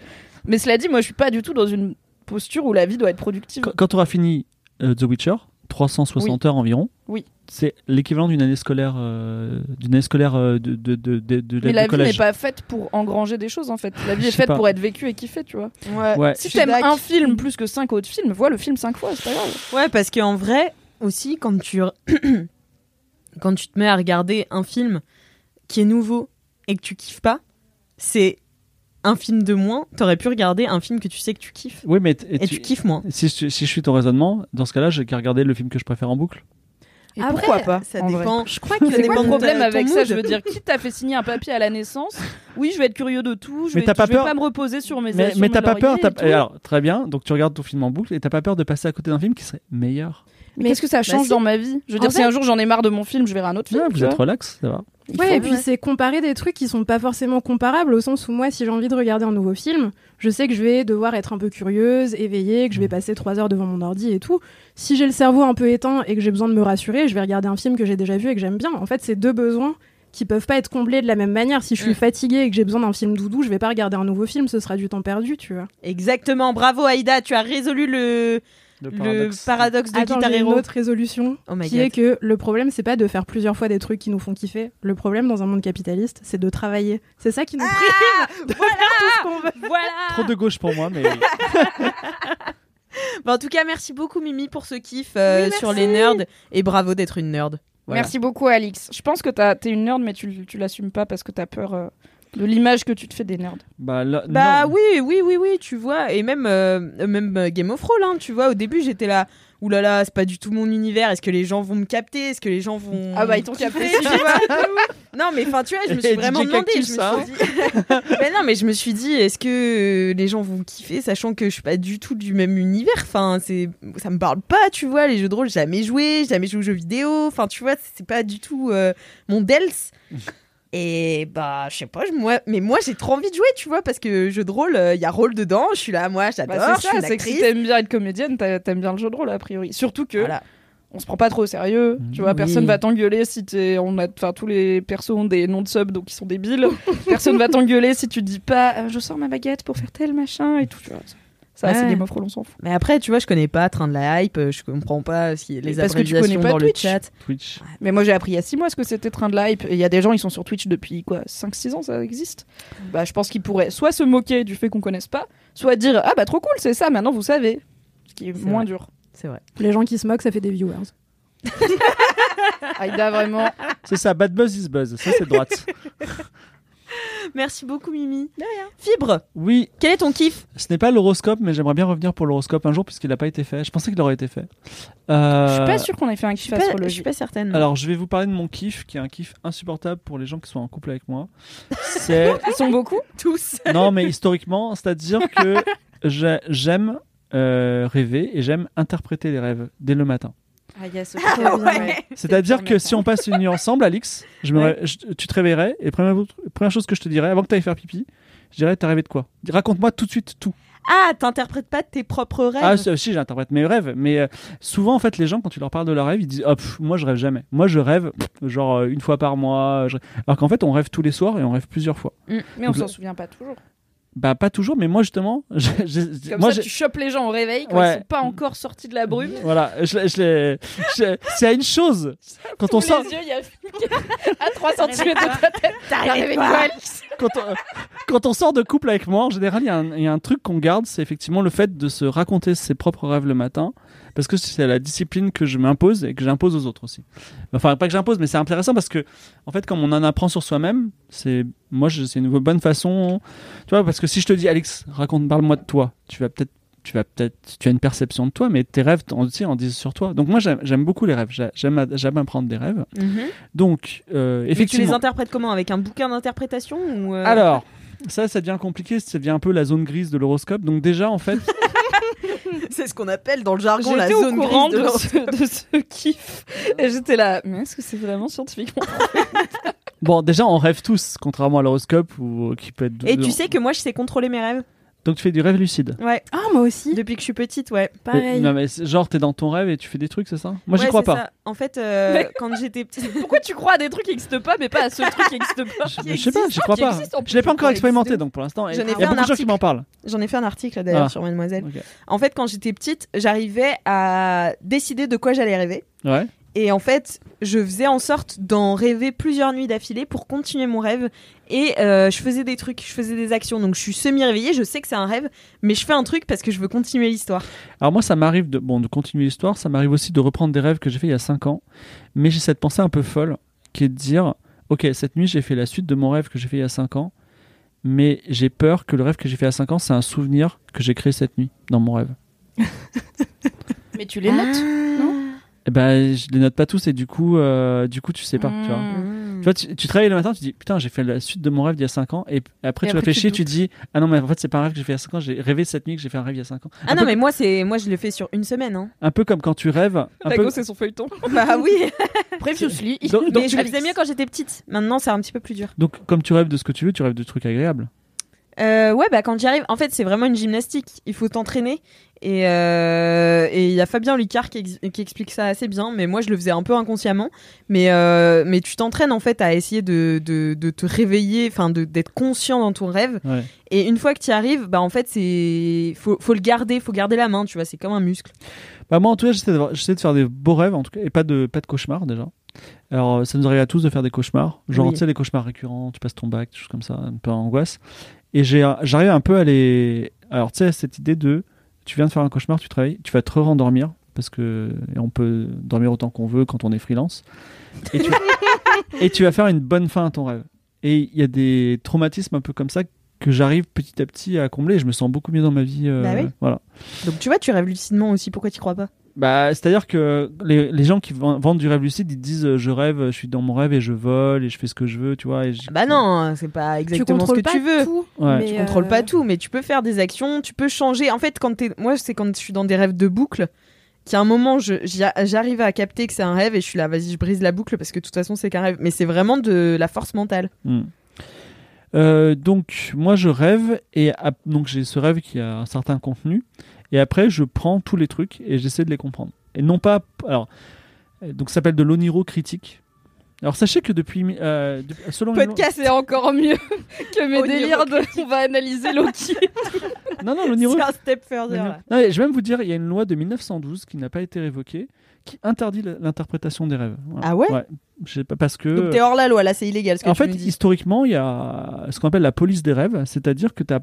Mais cela dit, moi, je suis pas du tout dans une posture où la vie doit être productive. Quand, tu auras fini euh, The Witcher, 360 heures environ, Oui. c'est l'équivalent d'une année scolaire, euh, d'une année scolaire euh, de, de, de, de, de- Mais la vie n'est pas faite pour engranger des choses en fait. La vie est faite pas. pour être vécue et kiffée, tu vois. Ouais. Ouais. Si t'aimes un film plus que cinq autres films, vois le film cinq fois, c'est pas grave. Ouais, parce qu'en vrai, aussi, quand tu... quand tu te mets à regarder un film qui est nouveau et que tu kiffes pas, c'est un film de moins. T'aurais pu regarder un film que tu sais que tu kiffes. Oui, mais et Et tu- tu kiffes moins. si, je- si je suis ton raisonnement, dans ce cas-là, j'ai qu'à regarder le film que je préfère en boucle. Et Après, pourquoi pas Ça dépend. Je crois que ça C'est quoi dépend le de problème ta- avec ça. Je veux dire, qui t'a fait signer un papier à la naissance Oui, je vais être curieux de tout. Je Mais vais, t'as pas je vais peur- pas me reposer sur mes Mais, mais t'as pas peur. alors, très bien, donc tu regardes ton film en boucle et t'as pas peur de passer à côté d'un film qui serait meilleur. Mais qu'est-ce que ça change si. dans ma vie? Je veux En dire, si un jour j'en ai marre de mon film, je verrai un autre film. Ouais, vous êtes relax, ça va. Il Ouais, faut- et puis c'est comparer des trucs qui sont pas forcément comparables au sens où moi, si j'ai envie de regarder un nouveau film, je sais que je vais devoir être un peu curieuse, éveillée, que je vais passer trois heures devant mon ordi et tout. Si j'ai le cerveau un peu éteint et que j'ai besoin de me rassurer, je vais regarder un film que j'ai déjà vu et que j'aime bien. En fait, c'est deux besoins qui peuvent pas être comblés de la même manière. Si je suis Mm. fatiguée et que j'ai besoin d'un film doudou, je vais pas regarder un nouveau film, ce sera du temps perdu, tu vois. Exactement. Bravo Aïda, tu as résolu le, le paradoxe de Attends, Guitar j'ai une Hero. autre résolution Oh qui God. est que le problème c'est pas de faire plusieurs fois des trucs qui nous font kiffer. Le problème dans un monde capitaliste, c'est de travailler. C'est ça qui nous prive de faire tout ce qu'on veut. Voilà. Trop de gauche pour moi, mais en tout cas, merci beaucoup Mimi pour ce kiff euh, Oui, sur les nerds et bravo d'être une nerd. Voilà. Merci beaucoup, Alix. Je pense que t'as- t'es une nerd, mais tu, tu l'assumes pas parce que t'as peur euh, de l'image que tu te fais des nerds. Bah, là- Bah non. oui, oui, oui, oui, tu vois. Et même, euh, même euh, Game of Thrones, hein, tu vois. Au début, j'étais là. Ouh là là, c'est pas du tout mon univers. Est-ce que les gens vont me capter? Est-ce que les gens vont. Ah bah, ils t'ont capté, tu vois? Non, mais enfin, tu vois, je me suis Et vraiment DJ demandé. Je me hein. suis dit. mais non, mais je me suis dit, est-ce que euh, les gens vont kiffer, sachant que je suis pas du tout du même univers? Enfin, c'est, ça me parle pas, tu vois. Les jeux de rôle, jamais joué, j'ai jamais joué aux jeux vidéo. Enfin, tu vois, c'est pas du tout euh, mon dels. Et bah, je sais pas, je- moi, mais moi j'ai trop envie de jouer, tu vois, parce que jeu de rôle, il y a rôle dedans, je suis là, moi j'adore, Bah, je c'est suis ça, c'est que si t'aimes bien être comédienne, t'a- t'aimes bien le jeu de rôle, a priori. Surtout que Voilà. on se prend pas trop au sérieux. Tu vois, Oui. personne va t'engueuler si t'es. On a, enfin, tous les persos ont des noms de sub, donc ils sont débiles. personne va t'engueuler si tu dis pas, euh, je sors ma baguette pour faire tel machin et tout. Tu vois. Ça, Ouais. c'est Game of Thrones, on s'en fout. Mais après, tu vois, je connais pas Train de la Hype, je comprends pas si les parce que tu connais pas dans le Twitch. chat. Twitch. Mais moi, j'ai appris il y a 6 mois ce que c'était train de la hype. Et il y a des gens, ils sont sur Twitch depuis quoi 5-6 ans, ça existe. Bah, je pense qu'ils pourraient soit se moquer du fait qu'on connaisse pas, soit dire Ah bah trop cool, c'est ça, maintenant vous savez. Ce qui est, moins vrai. dur. C'est vrai. Les gens qui se moquent, ça fait des viewers. Aïda, vraiment. C'est ça, bad buzz is buzz. Ça, c'est droite. Merci beaucoup, Mimi. Fibre, Oui, quel est ton kiff? Ce n'est pas l'horoscope, mais j'aimerais bien revenir pour l'horoscope un jour puisqu'il n'a pas été fait. Je pensais qu'il aurait été fait. Euh, Je suis pas sûre qu'on ait fait un Je kiff pas, je suis pas certaine. Alors, je vais vous parler de mon kiff, qui est un kiff insupportable pour les gens qui sont en couple avec moi. C'est Ils sont beaucoup? Tous. non, mais historiquement, c'est-à-dire que j'ai- j'aime euh, rêver et j'aime interpréter les rêves dès le matin. Ah, yes, ouais. C'est-à-dire que si on passe une nuit ensemble, Alix, je me Ouais. ré- je- tu te réveillerais et première, première chose que je te dirais avant que tu ailles faire pipi, je dirais t'as rêvé de quoi? Raconte-moi tout de suite tout. Ah, t'interprètes pas tes propres rêves? Ah si, si, j'interprète mes rêves, mais euh, souvent en fait les gens quand tu leur parles de leurs rêves, ils disent oh, pff, moi je rêve jamais. Moi je rêve pff, genre euh, une fois par mois. je- Alors qu'en fait on rêve tous les soirs et on rêve plusieurs fois. Mais on s'en souvent pas toujours. Bah pas toujours, mais moi justement, j'ai- j'ai- Comme moi ça, tu chopes les gens au réveil quand Ouais. ils sont pas encore sortis de la brume. voilà, je, l'ai- je je- c'est à une chose. Quand on sort, les yeux, il y a à 3 cm de ta tête. Quand on, quand on sort de couple avec moi, en général, il y, a un- il y a un truc qu'on garde, c'est effectivement le fait de se raconter ses propres rêves le matin, parce que c'est la discipline que je m'impose et que j'impose aux autres aussi. Enfin, pas que j'impose, mais c'est intéressant parce que, en fait, comme on en apprend sur soi-même, c'est moi, c'est une bonne façon, tu vois, parce que si je te dis, Alex, raconte, parle-moi de toi, tu vas peut-être tu vas peut-être tu as une perception de toi mais tes rêves en, aussi en disent sur toi donc moi j'aime beaucoup les rêves J'a- j'aime j'aime apprendre des rêves Mhm. donc euh, Mais tu effectivement les interprètes comment? Avec un bouquin d'interprétation ou euh, alors, ça, ça devient compliqué, ça devient un peu la zone grise de l'horoscope. Donc déjà, en fait, C'est ce qu'on appelle dans le jargon la au zone courant grise de, de, ce, de ce kiff. Et j'étais là, mais est-ce que c'est vraiment scientifiquement bon, déjà, on rêve tous, contrairement à l'horoscope, ou qui peut être. Et tu sais que moi, je sais contrôler mes rêves. Donc tu fais du rêve lucide. Ouais. Ah, moi aussi. Depuis que je suis petite, ouais. Pareil. Non, mais c'est- genre, t'es dans ton rêve et tu fais des trucs, c'est ça? Moi, j'y Ouais, crois c'est pas. ça. En fait, euh, Mais- quand j'étais petite. Pourquoi tu crois à des trucs qui n'existent pas, mais pas à ce truc qui n'existe pas? Je, je sais pas, j'y crois qui pas. existe en plus, Je l'ai pas encore expérimenté, existe. donc pour l'instant, il y J'en ai a fait un beaucoup de gens qui article. m'en parlent. J'en ai fait un article d'ailleurs Ah. sur Mademoiselle. Ok. En fait, quand j'étais petite, j'arrivais à décider de quoi j'allais rêver. Ouais. Et en fait, je faisais en sorte d'en rêver plusieurs nuits d'affilée pour continuer mon rêve. Et euh, je faisais des trucs, je faisais des actions. Donc je suis semi-réveillée, je sais que c'est un rêve, mais je fais un truc parce que je veux continuer l'histoire. Alors moi, ça m'arrive de, bon, de continuer l'histoire, ça m'arrive aussi de reprendre des rêves que j'ai fait il y a 5 ans, mais j'ai cette pensée un peu folle qui est de dire, ok, cette nuit j'ai fait la suite de mon rêve que j'ai fait il y a 5 ans, mais j'ai peur que le rêve que j'ai fait il y a 5 ans, c'est un souvenir que j'ai créé cette nuit dans mon rêve. Mais tu les notes Et ben, je les note pas tous et du coup, euh, du coup, tu sais pas, tu vois. Mmh. Tu vois, tu, tu te réveilles le matin, tu te dis putain, j'ai fait la suite de mon rêve d'il y a 5 ans, et après Et tu après, réfléchis, tu tu, te dis ah non, mais en fait, c'est pas un rêve que j'ai fait il y a 5 ans, j'ai rêvé cette nuit que j'ai fait un rêve il y a 5 ans. Ah un, non, peu, mais moi, c'est moi je le fais sur une semaine. Hein. un peu comme quand tu rêves, un Tago, peu, c'est son feuilleton. bah oui. Previously. Donc- donc mais je le faisais mieux quand j'étais petite. Maintenant, c'est un petit peu plus dur. donc comme tu rêves de ce que tu veux, tu rêves de trucs agréables. Euh, ouais, bah quand j'y arrive, en fait, c'est vraiment une gymnastique. Il faut t'entraîner. Et euh, et il y a Fabien Lucard qui, ex- qui explique ça assez bien, mais moi je le faisais un peu inconsciemment. Mais euh, mais tu t'entraînes en fait à essayer de, de, de te réveiller, enfin d'être conscient dans ton rêve. Ouais. Et une fois que tu y arrives, bah en fait c'est faut faut le garder, faut garder la main, tu vois, c'est comme un muscle. Bah moi en tout cas j'essaie de, faire des beaux rêves en tout cas et pas de pas de cauchemars déjà. Alors ça nous arrive à tous de faire des cauchemars, genre Oui. tu sais les cauchemars récurrents, tu passes ton bac, des choses comme ça, un peu angoisse. Et j'arrive un peu à les alors tu sais cette idée de tu viens de faire un cauchemar, tu travailles, tu vas te rendormir parce que on peut dormir autant qu'on veut quand on est freelance. Et tu, et tu vas faire une bonne fin à ton rêve. Et il y a des traumatismes un peu comme ça que j'arrive petit à petit à combler. Je me sens beaucoup mieux dans ma vie. euh, Bah oui. Voilà. Donc tu vois, tu rêves lucidement aussi. Pourquoi tu crois pas? Bah, c'est-à-dire que les, les gens qui vend- vendent du rêve lucide, ils disent euh, je rêve, je suis dans mon rêve et je vole et je fais ce que je veux, tu vois. Et je- Bah non, c'est pas exactement ce contrôles que pas tu veux. tout. Ouais. mais, Tu contrôles euh, pas tout, mais tu peux faire des actions, tu peux changer. En fait, quand t'es, moi, c'est quand je suis dans des rêves de boucle, qu'à un moment, je, j'arrive à capter que c'est un rêve et je suis là, vas-y, je brise la boucle parce que de toute façon, c'est qu'un rêve. Mais c'est vraiment de la force mentale. Hmm. Euh, donc moi je rêve et donc j'ai ce rêve qui a un certain contenu et après je prends tous les trucs et j'essaie de les comprendre et non pas alors euh, donc ça s'appelle de l'oniro critique alors sachez que depuis euh, de- selon Podcast, c'est encore mieux que mes délires de. On va analyser Loki. non non l'oniro C'est un step further. là. Non, je vais même vous dire il y a une loi de 1912 qui n'a pas été révoquée qui interdit l'interprétation des rêves Voilà. Ah ouais je sais pas parce que Donc t'es hors la loi, là, c'est illégal ce que En tu fait, me dis. historiquement, il y a ce qu'on appelle la police des rêves, c'est-à-dire que tu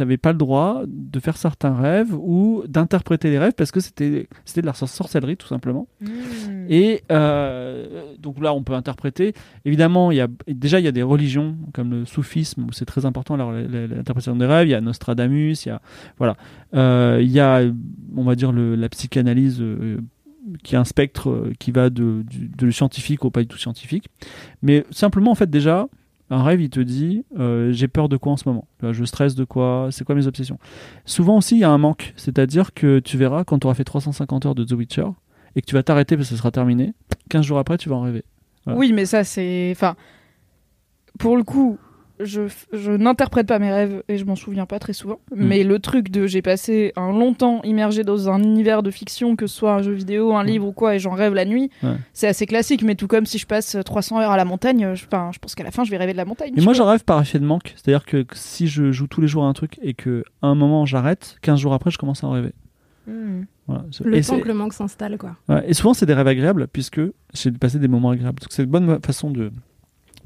n'avais pas le droit de faire certains rêves ou d'interpréter les rêves parce que c'était de la sor- sorcellerie tout simplement. Hmm. Et euh, donc là, on peut interpréter. Évidemment, il y a déjà il y a des religions comme le soufisme où c'est très important l'interprétation des rêves. Il y a Nostradamus, il y a voilà, Euh, il y a on va dire le- la psychanalyse. euh, qui est un spectre euh, qui va de, scientifique au pas du tout scientifique. Mais simplement, en fait, déjà, un rêve, il te dit euh, j'ai peur de quoi en ce moment? Je stresse de quoi? C'est quoi mes obsessions? Souvent aussi, il y a un manque. C'est-à-dire que tu verras, quand tu auras fait 350 heures de The Witcher et que tu vas t'arrêter parce que ce sera terminé, 15 jours après, tu vas en rêver. Oui, mais ça, c'est. Enfin. Pour le coup, je, je n'interprète pas mes rêves et je m'en souviens pas très souvent. Mm. Mais le truc de j'ai passé un long temps immergé dans un univers de fiction, que ce soit un jeu vidéo, un Mm. livre ou quoi, et j'en rêve la nuit, Ouais. c'est assez classique. Mais tout comme si je passe 300 heures à la montagne, je, pense qu'à la fin, je vais rêver de la montagne. Mais moi, j'en rêve par effet de manque. C'est-à-dire que si je joue tous les jours à un truc et que à un moment j'arrête, 15 jours après, je commence à en rêver. Hmm. Voilà. Le Et temps que le manque s'installe, quoi. Ouais, et souvent, c'est des rêves agréables, puisque j'ai passé des moments agréables. Donc, c'est une bonne façon de.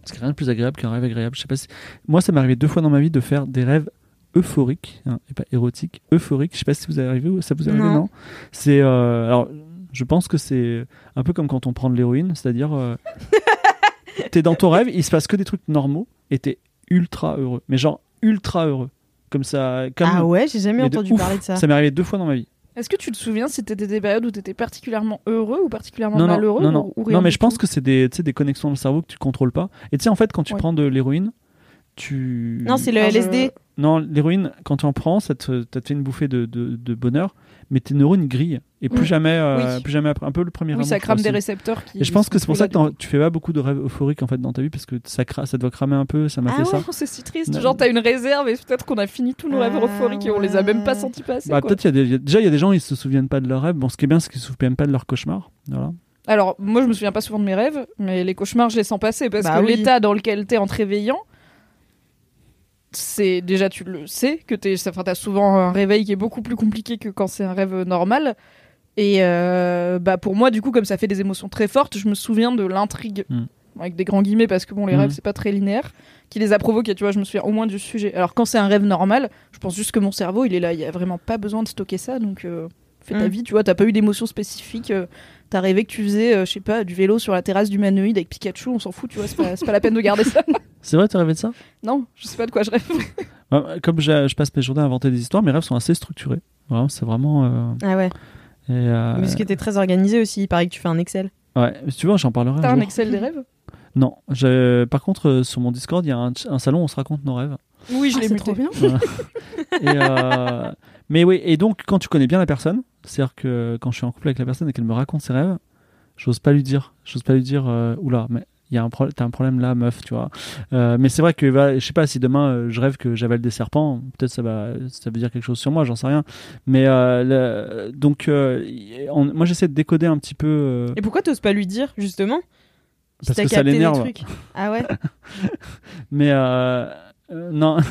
Parce qu'il n'y a rien de plus agréable qu'un rêve agréable. Je sais pas si... Moi, ça m'est arrivé deux fois dans ma vie de faire des rêves euphoriques, hein, et pas érotiques, euphoriques. Je sais pas si vous arrivé ou ça vous est arrivé, Non. non, C'est. euh, Alors, je pense que c'est un peu comme quand on prend de l'héroïne, c'est-à-dire. euh, t'es dans ton rêve, il se passe que des trucs normaux, et t'es ultra heureux. Mais genre, ultra heureux. Comme ça. Comme... Ah ouais, j'ai jamais de entendu ouf. parler de ça. Ça m'est arrivé deux fois dans ma vie. Est-ce que tu te souviens si c'était des périodes où tu étais particulièrement heureux ou particulièrement non, non, malheureux non, non. ou, ou rien non, mais je pense que c'est des, des connexions dans le cerveau que tu contrôles pas. Et tu sais, en fait, quand tu Ouais. prends de l'héroïne, tu. Non, c'est le Ah, je- LSD. Non, l'héroïne, quand tu en prends, ça te, ça te fait une bouffée de, de, de bonheur, mais tes neurones grillent. Et plus Mm. jamais, euh, Oui. plus jamais après. Un peu le premier Oui, ça crame des récepteurs qui. Et je pense que c'est pour ça que tu fais pas beaucoup de rêves euphoriques en fait dans ta vie parce que ça, cra- ça doit cramer un peu. Ça m'a Ah fait ouais, ça. c'est si triste. Non. Genre, t'as une réserve et peut-être qu'on a fini tous nos rêves Ah euphoriques et on les a même pas sentis passer. Bah, peut-être des- a- déjà il y a des gens ils se souviennent pas de leurs rêves. Bon, ce qui est bien c'est qu'ils se souviennent pas de leurs cauchemars. Voilà. Alors, moi, je me souviens pas souvent de mes rêves, mais les cauchemars, je les sens passer parce Bah que oui. l'état dans lequel t'es en te réveillant, c'est déjà, tu le sais, que t'es, enfin, t'as souvent un réveil qui est beaucoup plus compliqué que quand c'est un rêve normal. Et euh, bah, pour moi, du coup, comme ça fait des émotions très fortes, je me souviens de l'intrigue, Mm. avec des grands guillemets, parce que bon, les Mm. rêves, c'est pas très linéaire, qui les a provoqués, tu vois, je me souviens au moins du sujet. Alors, quand c'est un rêve normal, je pense juste que mon cerveau, il est là, il y a vraiment pas besoin de stocker ça, donc euh, fais ta Mm. vie, tu vois, t'as pas eu d'émotions spécifiques. euh, T'as rêvé que tu faisais, euh, je sais pas, du vélo sur la terrasse du Manoïde avec Pikachu, on s'en fout, tu vois, c'est pas, c'est pas la peine de garder ça. C'est vrai, t'as rêvé de ça? Non, je sais pas de quoi je rêve. Ouais, Comme je, je passe mes journées à inventer des histoires, mes rêves sont assez structurés. Vraiment, c'est vraiment. euh, Ah ouais. et, euh, Mais parce que t'es très organisé aussi, il paraît que tu fais un Excel. Ouais, mais si tu vois, j'en parlerai. T'as un un. Excel des rêves? Non, je- par contre, euh, sur mon Discord, il y a un, un salon où on se raconte nos rêves. Oui, je Ah, l'ai trop bien. Et, euh, mais oui, et donc quand tu connais bien la personne, c'est-à-dire que quand je suis en couple avec la personne et qu'elle me raconte ses rêves, j'ose pas lui dire, j'ose pas lui dire, euh, oula, mais il y a un t'as un problème là, meuf, tu vois. Euh, mais c'est vrai que, voilà, je sais pas si demain euh, je rêve que j'avale des serpents, peut-être ça va, ça veut dire quelque chose sur moi, j'en sais rien. Mais euh, le- donc, on- moi j'essaie de décoder un petit peu. Et pourquoi t'oses pas lui dire, justement? Parce que ça l'énerve. Ah ouais? Mais non.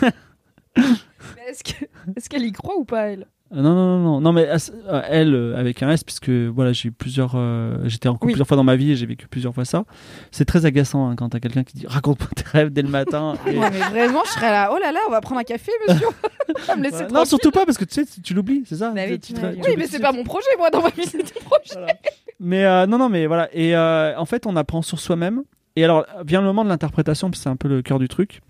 Est-ce que- est-ce qu'elle y croit ou pas, elle? Non, non, non, non, non, mais euh, euh, elle euh, avec un S, puisque voilà, j'ai eu plusieurs, euh, j'étais en couple Oui. plusieurs fois dans ma vie et j'ai vécu plusieurs fois ça. C'est très agaçant hein, quand t'as quelqu'un qui dit raconte-moi tes rêves dès le matin. et- Ouais, mais vraiment, je serais là. Oh là là, on va prendre un café, monsieur. Me. Non, surtout pas parce que tu sais, tu, tu l'oublies, c'est ça. Bah oui, Tu tu mais c'est pas mon projet, moi, dans ma vie, c'est ton projet. Mais euh, non, non, mais voilà. Et euh, en fait, on apprend sur soi-même. Et alors vient le moment de l'interprétation, puis c'est un peu le cœur du truc.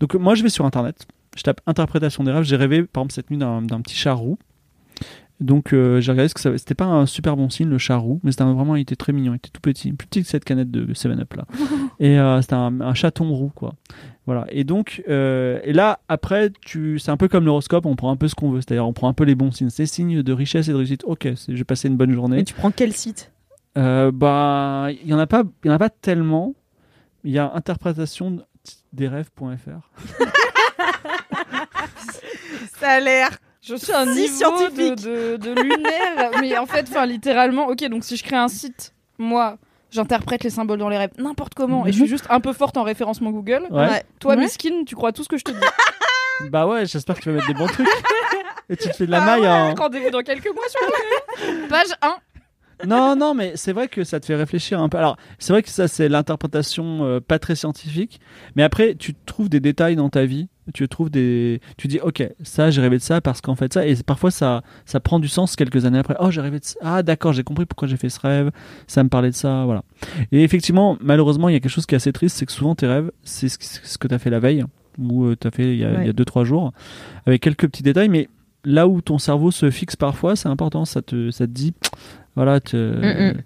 Donc moi, je vais sur internet, je tape interprétation des rêves. J'ai rêvé, par exemple, cette nuit d'un petit chat roux. Donc euh, j'ai regardé ce que ça. C'était pas un super bon signe le chat roux, mais c'était vraiment, il était très mignon, il était tout petit, plus petit que cette canette de 7 Up là. et euh, c'était un, un chaton roux quoi. Voilà. Et donc euh, et là après, tu, c'est un peu comme l'horoscope, on prend un peu ce qu'on veut, c'est-à-dire on prend un peu les bons signes, c'est signes de richesse et de réussite. Ok, j'ai passé une bonne journée. Et tu prends quel site? Bah, il y en a pas, il y en a pas tellement. Il y a interprétation des rêves.fr. Ça a l'air. Je suis un Si niveau scientifique. de, de, de lunaire, mais en fait, enfin, littéralement, ok, donc si je crée un site, moi, j'interprète les symboles dans les rêves n'importe comment, et je suis juste un peu forte en référencement Google. Ouais. Toi, Ouais. Miskin, tu crois tout ce que je te dis. Bah ouais, j'espère que tu vas mettre des bons trucs. Et tu te fais de la Ah maille ouais, en- Rendez-vous dans quelques mois sur le Page 1. Non, non, mais c'est vrai que ça te fait réfléchir un peu. Alors, c'est vrai que ça, c'est l'interprétation euh, pas très scientifique. Mais après, tu trouves des détails dans ta vie. Tu trouves des. Tu dis, ok, ça, j'ai rêvé de ça parce qu'en fait, ça. Et parfois, ça, ça prend du sens quelques années après. Oh, j'ai rêvé de ça. Ah, d'accord, j'ai compris pourquoi j'ai fait ce rêve. Ça me parlait de ça. Voilà. Et effectivement, malheureusement, il y a quelque chose qui est assez triste c'est que souvent, tes rêves, c'est ce, que tu as fait la veille ou tu as fait il y a Ouais. 2-3 jours avec quelques petits détails. Mais là où ton cerveau se fixe parfois, c'est important. Ça te, ça te dit, voilà, te- Mm,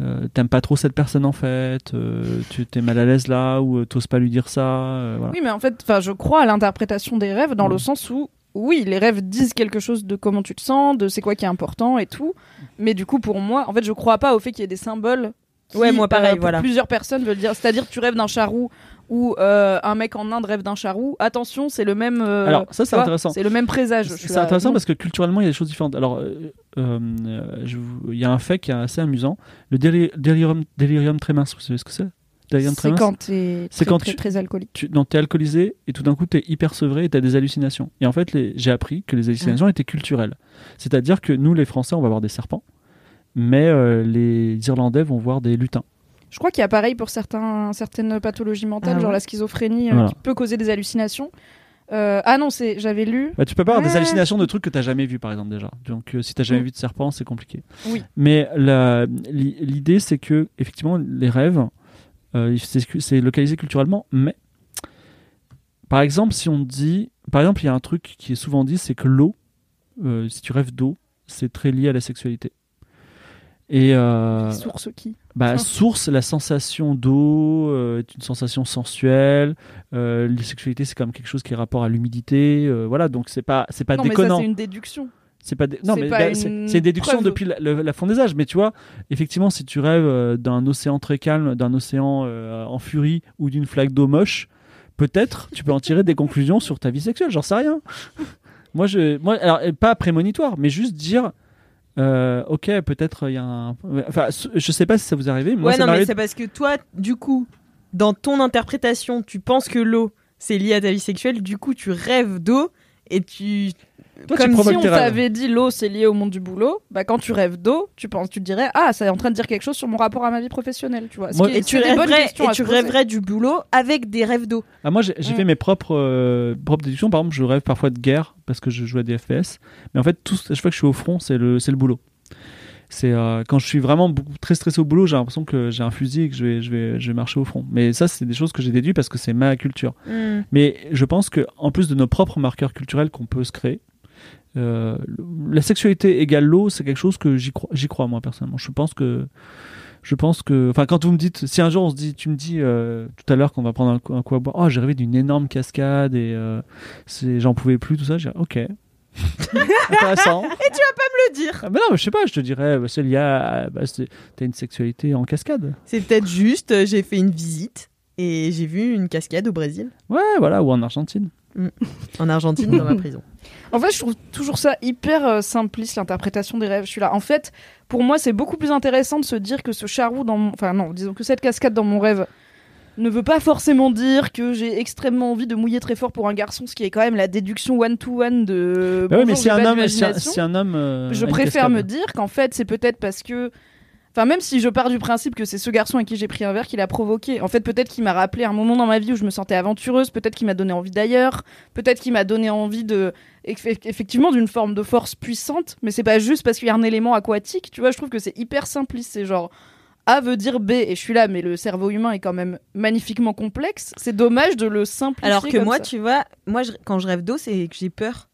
euh, t'aimes pas trop cette personne en fait, euh, tu t'es mal à l'aise là ou euh, t'oses pas lui dire ça. euh, voilà. Oui, mais en fait, enfin, je crois à l'interprétation des rêves dans Mm. le sens où, oui, les rêves disent quelque chose de comment tu te sens, de c'est quoi qui est important et tout. Mais du coup, pour moi, en fait, je crois pas au fait qu'il y ait des symboles. Qui, Ouais, moi, pareil, pour voilà. Plusieurs personnes veulent dire, c'est-à-dire tu rêves d'un charroux ou euh, un mec en Inde rêve d'un charroux. Attention, c'est le même. euh, Alors, ça, c'est intéressant. C'est le même présage. C'est intéressant non. parce que culturellement il y a des choses différentes. Alors, euh, euh, je vous- il y a un fait qui est assez amusant. Le déli- délirium, mince, vous savez ce que c'est? Délirium très C'est quand t'es C'est très, quand très, tu- très alcoolique. tu non, t'es alcoolisé et tout d'un coup t'es hyper sevré et t'as des hallucinations. Et en fait, j'ai appris que les hallucinations étaient culturelles. C'est-à-dire que nous, les Français, on va voir des serpents, mais euh, les Irlandais vont voir des lutins. Je crois qu'il y a pareil pour certains, certaines pathologies mentales, Ah genre ouais la schizophrénie, euh, Voilà. qui peut causer des hallucinations. Euh, ah non, c'est j'avais lu. Bah, tu peux pas avoir des hallucinations de trucs que t'as jamais vu, par exemple, déjà. Donc, euh, si t'as jamais Mm. vu de serpent, c'est compliqué. Oui. Mais l'idée, c'est que, effectivement, les rêves, euh, c'est c'est localisé culturellement, mais. Par exemple, si on dit. Par exemple, il y a un truc qui est souvent dit, c'est que l'eau, euh, si tu rêves d'eau, c'est très lié à la sexualité. Et. euh, Source qui bah, Ah. source, la sensation d'eau euh, est une sensation sensuelle. Euh, la sexualité, c'est comme quelque chose qui est rapport à l'humidité. euh, voilà, donc c'est pas, c'est pas Non, mais déconnant. ça, c'est une déduction. C'est pas dé- non mais bah, une c'est c'est une déduction preuve. depuis la, la fin des âges. Mais tu vois, effectivement, si tu rêves d'un océan très calme, d'un océan en furie ou d'une flaque d'eau moche, peut-être tu peux en tirer des conclusions sur ta vie sexuelle. J'en sais rien. moi, je, moi, alors pas prémonitoire, mais juste dire. Euh, ok, peut-être il y a un. Enfin, je sais pas si ça vous est arrivé. mais ouais, ça non, mais c'est parce que toi, du coup, dans ton interprétation, tu penses que l'eau, c'est lié à ta vie sexuelle, du coup, tu rêves d'eau et tu. Toi, Comme si on t'avait dit l'eau c'est lié au monde du boulot, bah quand tu rêves d'eau, tu penses, tu te dirais ah ça est en train de dire quelque chose sur mon rapport à ma vie professionnelle, tu vois. Moi- Et tu rêverais, et à tu du boulot avec des rêves d'eau. Ah, moi, j'ai j'ai Mm. fait mes propres, euh, propres déductions. Par exemple, je rêve parfois de guerre parce que je joue à des FPS. Mais en fait, tout, chaque fois que je suis au front, c'est le, c'est le boulot. C'est euh, quand je suis vraiment beaucoup- très stressé au boulot, j'ai l'impression que j'ai un fusil et que je vais, je vais, je vais marcher au front. Mais ça, c'est des choses que j'ai déduites parce que c'est ma culture. Mais je pense que en plus de nos propres marqueurs culturels qu'on peut se créer, euh, la sexualité égale l'eau, c'est quelque chose que j'y crois, j'y crois moi personnellement. Je pense que, je pense que, enfin, quand vous me dites, si un jour on se dit, tu me dis euh, tout à l'heure qu'on va prendre un, un coup à boire, oh j'ai rêvé d'une énorme cascade et euh, c'est- j'en pouvais plus, tout ça, j'ai ok. Intéressant. Le dire. Ah, bah non, mais je sais pas, je te dirais, bah, c'est lié à, bah, t'as une sexualité en cascade. C'est peut-être juste, j'ai fait une visite et j'ai vu une cascade au Brésil, Ouais, voilà, ou en Argentine. en Argentine, dans ma prison. En fait, je trouve toujours ça hyper euh, simpliste l'interprétation des rêves. Je suis là. En fait, pour moi, c'est beaucoup plus intéressant de se dire que ce charou dans mon, enfin non, disons que cette cascade dans mon rêve, ne veut pas forcément dire que j'ai extrêmement envie de mouiller très fort pour un garçon, ce qui est quand même la déduction one-to-one de. Bah oui, mais si un homme, si un, d'imagination. si un homme. euh, Je préfère me dire qu'en fait, c'est peut-être parce que. Enfin, même si je pars du principe que c'est ce garçon à qui j'ai pris un verre qui l'a provoqué, en fait, peut-être qu'il m'a rappelé un moment dans ma vie où je me sentais aventureuse, peut-être qu'il m'a donné envie d'ailleurs, peut-être qu'il m'a donné envie de. eff- effectivement, d'une forme de force puissante, mais c'est pas juste parce qu'il y a un élément aquatique, tu vois, je trouve que c'est hyper simpliste, c'est genre. A veut dire B, et je suis là, mais le cerveau humain est quand même magnifiquement complexe. C'est dommage de le simplifier. Alors que comme moi, ça. tu vois, moi, je- quand je rêve d'eau, c'est que j'ai peur.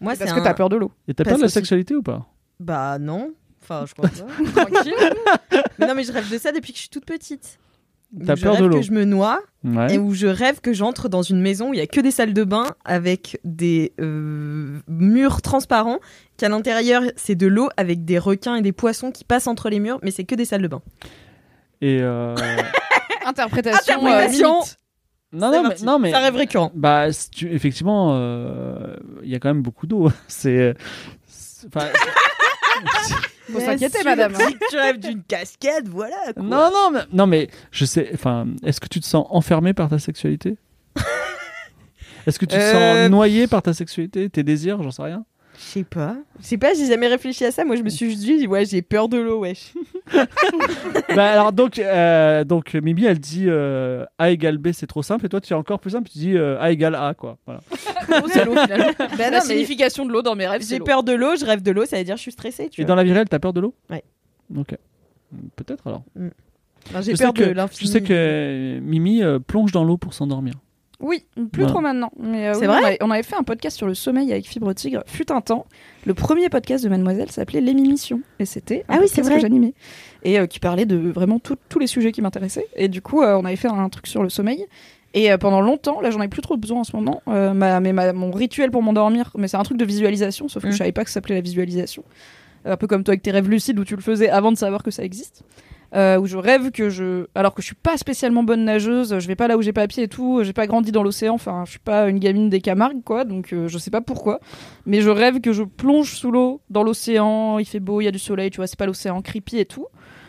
Moi, C'est parce que t'as peur de l'eau. Et t'as peur de la aussi- sexualité ou pas? Bah non. Enfin, je crois pas. Tranquille. mais non, mais je rêve de ça depuis que je suis toute petite. T'as peur de rêve l'eau que je me noie Ouais. et où je rêve que j'entre dans une maison où il y a que des salles de bain avec des euh, murs transparents, qu'à l'intérieur c'est de l'eau avec des requins et des poissons qui passent entre les murs, mais c'est que des salles de bain. Et euh, Interprétation. euh, Interprétation. non, non, mais, non, mais C'est un rêve récurrent. Bah, tu- effectivement, euh, il y a quand même beaucoup d'eau. C'est. c'est- enfin, Faut s'inquiéter, madame. hein. tu rêves d'une cascade, voilà. quoi. non, non, mais, non, mais je sais. Enfin, est-ce que tu te sens enfermé par ta sexualité? Est-ce que tu te Euh, sens noyé par ta sexualité, tes désirs, j'en sais rien? Je sais pas. Je sais pas, j'ai jamais réfléchi à ça. Moi, je me suis juste dit, ouais, j'ai peur de l'eau, wesh. bah alors donc, euh, donc Mimi, elle dit euh, A égale B, c'est trop simple. Et toi, tu es encore plus simple. Tu dis euh, A égale A, quoi. Voilà. C'est l'eau, finalement. Bah La non, mais signification de l'eau dans mes rêves, c'est j'ai l'eau. peur de l'eau, je rêve de l'eau, ça veut dire je suis stressée, tu Et vois. dans la vie réelle, t'as peur de l'eau? Ouais. Ok. Peut-être alors. Enfin, j'ai Je peur sais de que- l'infini. Je sais que Mimi euh, plonge dans l'eau pour s'endormir. Oui, plus trop maintenant. Mais euh, C'est oui, vrai on, avait, on avait fait un podcast sur le sommeil avec Fibre Tigre, fut un temps. Le premier podcast de Mademoiselle s'appelait L'émission. Et c'était un Ah oui, c'est podcast vrai. que j'animais. Et euh, qui parlait de vraiment tout- tous les sujets qui m'intéressaient. Et du coup, euh, on avait fait un truc sur le sommeil. Et pendant longtemps, là j'en ai plus trop besoin en ce moment, ma- mais ma- mon rituel pour m'endormir, mais c'est un truc de visualisation, sauf que Mm. je savais pas que ça s'appelait la visualisation. Un peu comme toi avec tes rêves lucides où tu le faisais avant de savoir que ça existe. Euh, où je rêve que je. Alors que je suis pas spécialement bonne nageuse, je vais pas là où j'ai pas pied et tout, j'ai pas grandi dans l'océan, enfin je suis pas une gamine des Camargues quoi, donc euh, je sais pas pourquoi. Mais je rêve que je plonge sous l'eau, dans l'océan, il fait beau, il y a du soleil, tu vois, c'est pas l'océan creepy et tout.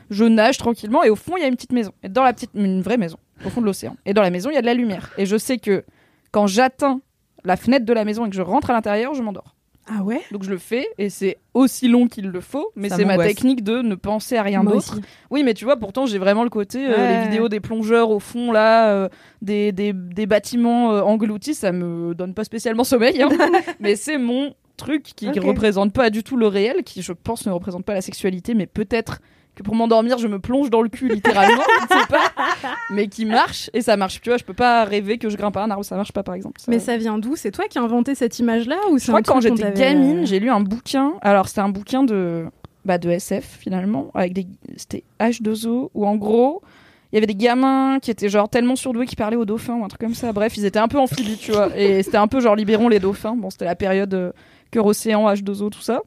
Je nage tranquillement et au fond il y a une petite maison. Et dans la petite. Une vraie maison, au fond de l'océan. Et dans la maison il y a de la lumière. Et je sais que quand j'atteins la fenêtre de la maison et que je rentre à l'intérieur, je m'endors. Ah ouais? Donc je le fais et c'est aussi long qu'il le faut, mais c'est ma technique de ne penser à rien d'autre. Oui, mais tu vois, pourtant j'ai vraiment le côté euh, Ouais. les vidéos des plongeurs au fond là, euh, des, des, des bâtiments euh, engloutis, ça me donne pas spécialement sommeil, hein. mais c'est mon truc qui Ok. représente pas du tout le réel, qui je pense ne représente pas la sexualité, mais peut-être que pour m'endormir je me plonge dans le cul littéralement, je ne sais pas, mais qui marche et ça marche. Tu vois, je peux pas rêver que je grimpe à un arbre, ça marche pas par exemple. Ça- Mais ça vient d'où? C'est toi qui as inventé cette image-là ou je c'est crois que quand j'étais gamine, euh, j'ai lu un bouquin. Alors, c'était un bouquin de, bah, de SF, finalement, avec des. C'était H2O, où en gros, il y avait des gamins qui étaient genre tellement surdoués qu'ils parlaient aux dauphins ou un truc comme ça. Bref, ils étaient un peu amphibies, tu vois. Et c'était un peu genre libérons les dauphins. Bon, c'était la période euh, cœur océan, H2O, tout ça.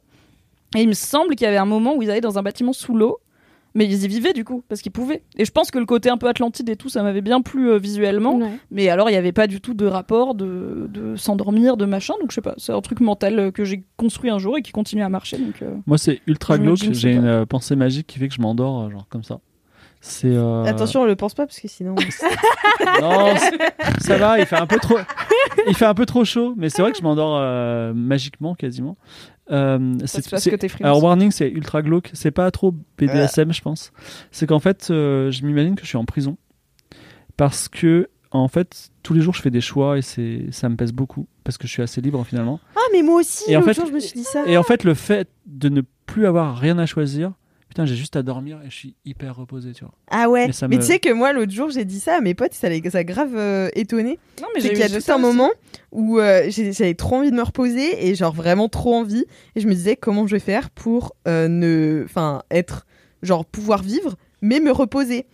Et il me semble qu'il y avait un moment où ils allaient dans un bâtiment sous l'eau. Mais ils y vivaient du coup, parce qu'ils pouvaient. Et je pense que le côté un peu Atlantide et tout, ça m'avait bien plu euh, visuellement. ouais. Mais alors, il n'y avait pas du tout de rapport de, de s'endormir, de machin. Donc, je sais pas, c'est un truc mental euh, que j'ai construit un jour et qui continue à marcher. Donc, euh, Moi, c'est ultra glauque. J'ai une euh, pensée magique qui fait que je m'endors, euh, genre comme ça. C'est. euh, Attention, on le pense pas parce que sinon. Non, ça va. Il fait un peu trop. Il fait un peu trop chaud, mais c'est vrai que je m'endors euh, magiquement, quasiment. Euh, c'est- c'est- que t'es. Alors warning, c'est ultra glauque. C'est pas trop BDSM, je pense. C'est qu'en fait, euh, je m'imagine que je suis en prison parce que en fait, tous les jours, je fais des choix et c'est ça me pèse beaucoup parce que je suis assez libre finalement. Ah, mais moi aussi, Et en fait- jour, je me suis dit ça. Et en fait, le fait de ne plus avoir rien à choisir, putain, j'ai juste à dormir et je suis hyper reposé, tu vois. Ah ouais. Mais tu sais que moi, l'autre jour, j'ai dit ça à mes potes, ça les ça a grave euh, étonné. non, mais C'est j'ai qu'il y a tout un aussi. moment où euh, j'avais trop envie de me reposer et genre vraiment trop envie. Et je me disais comment je vais faire pour euh, ne, enfin, être genre pouvoir vivre, mais me reposer.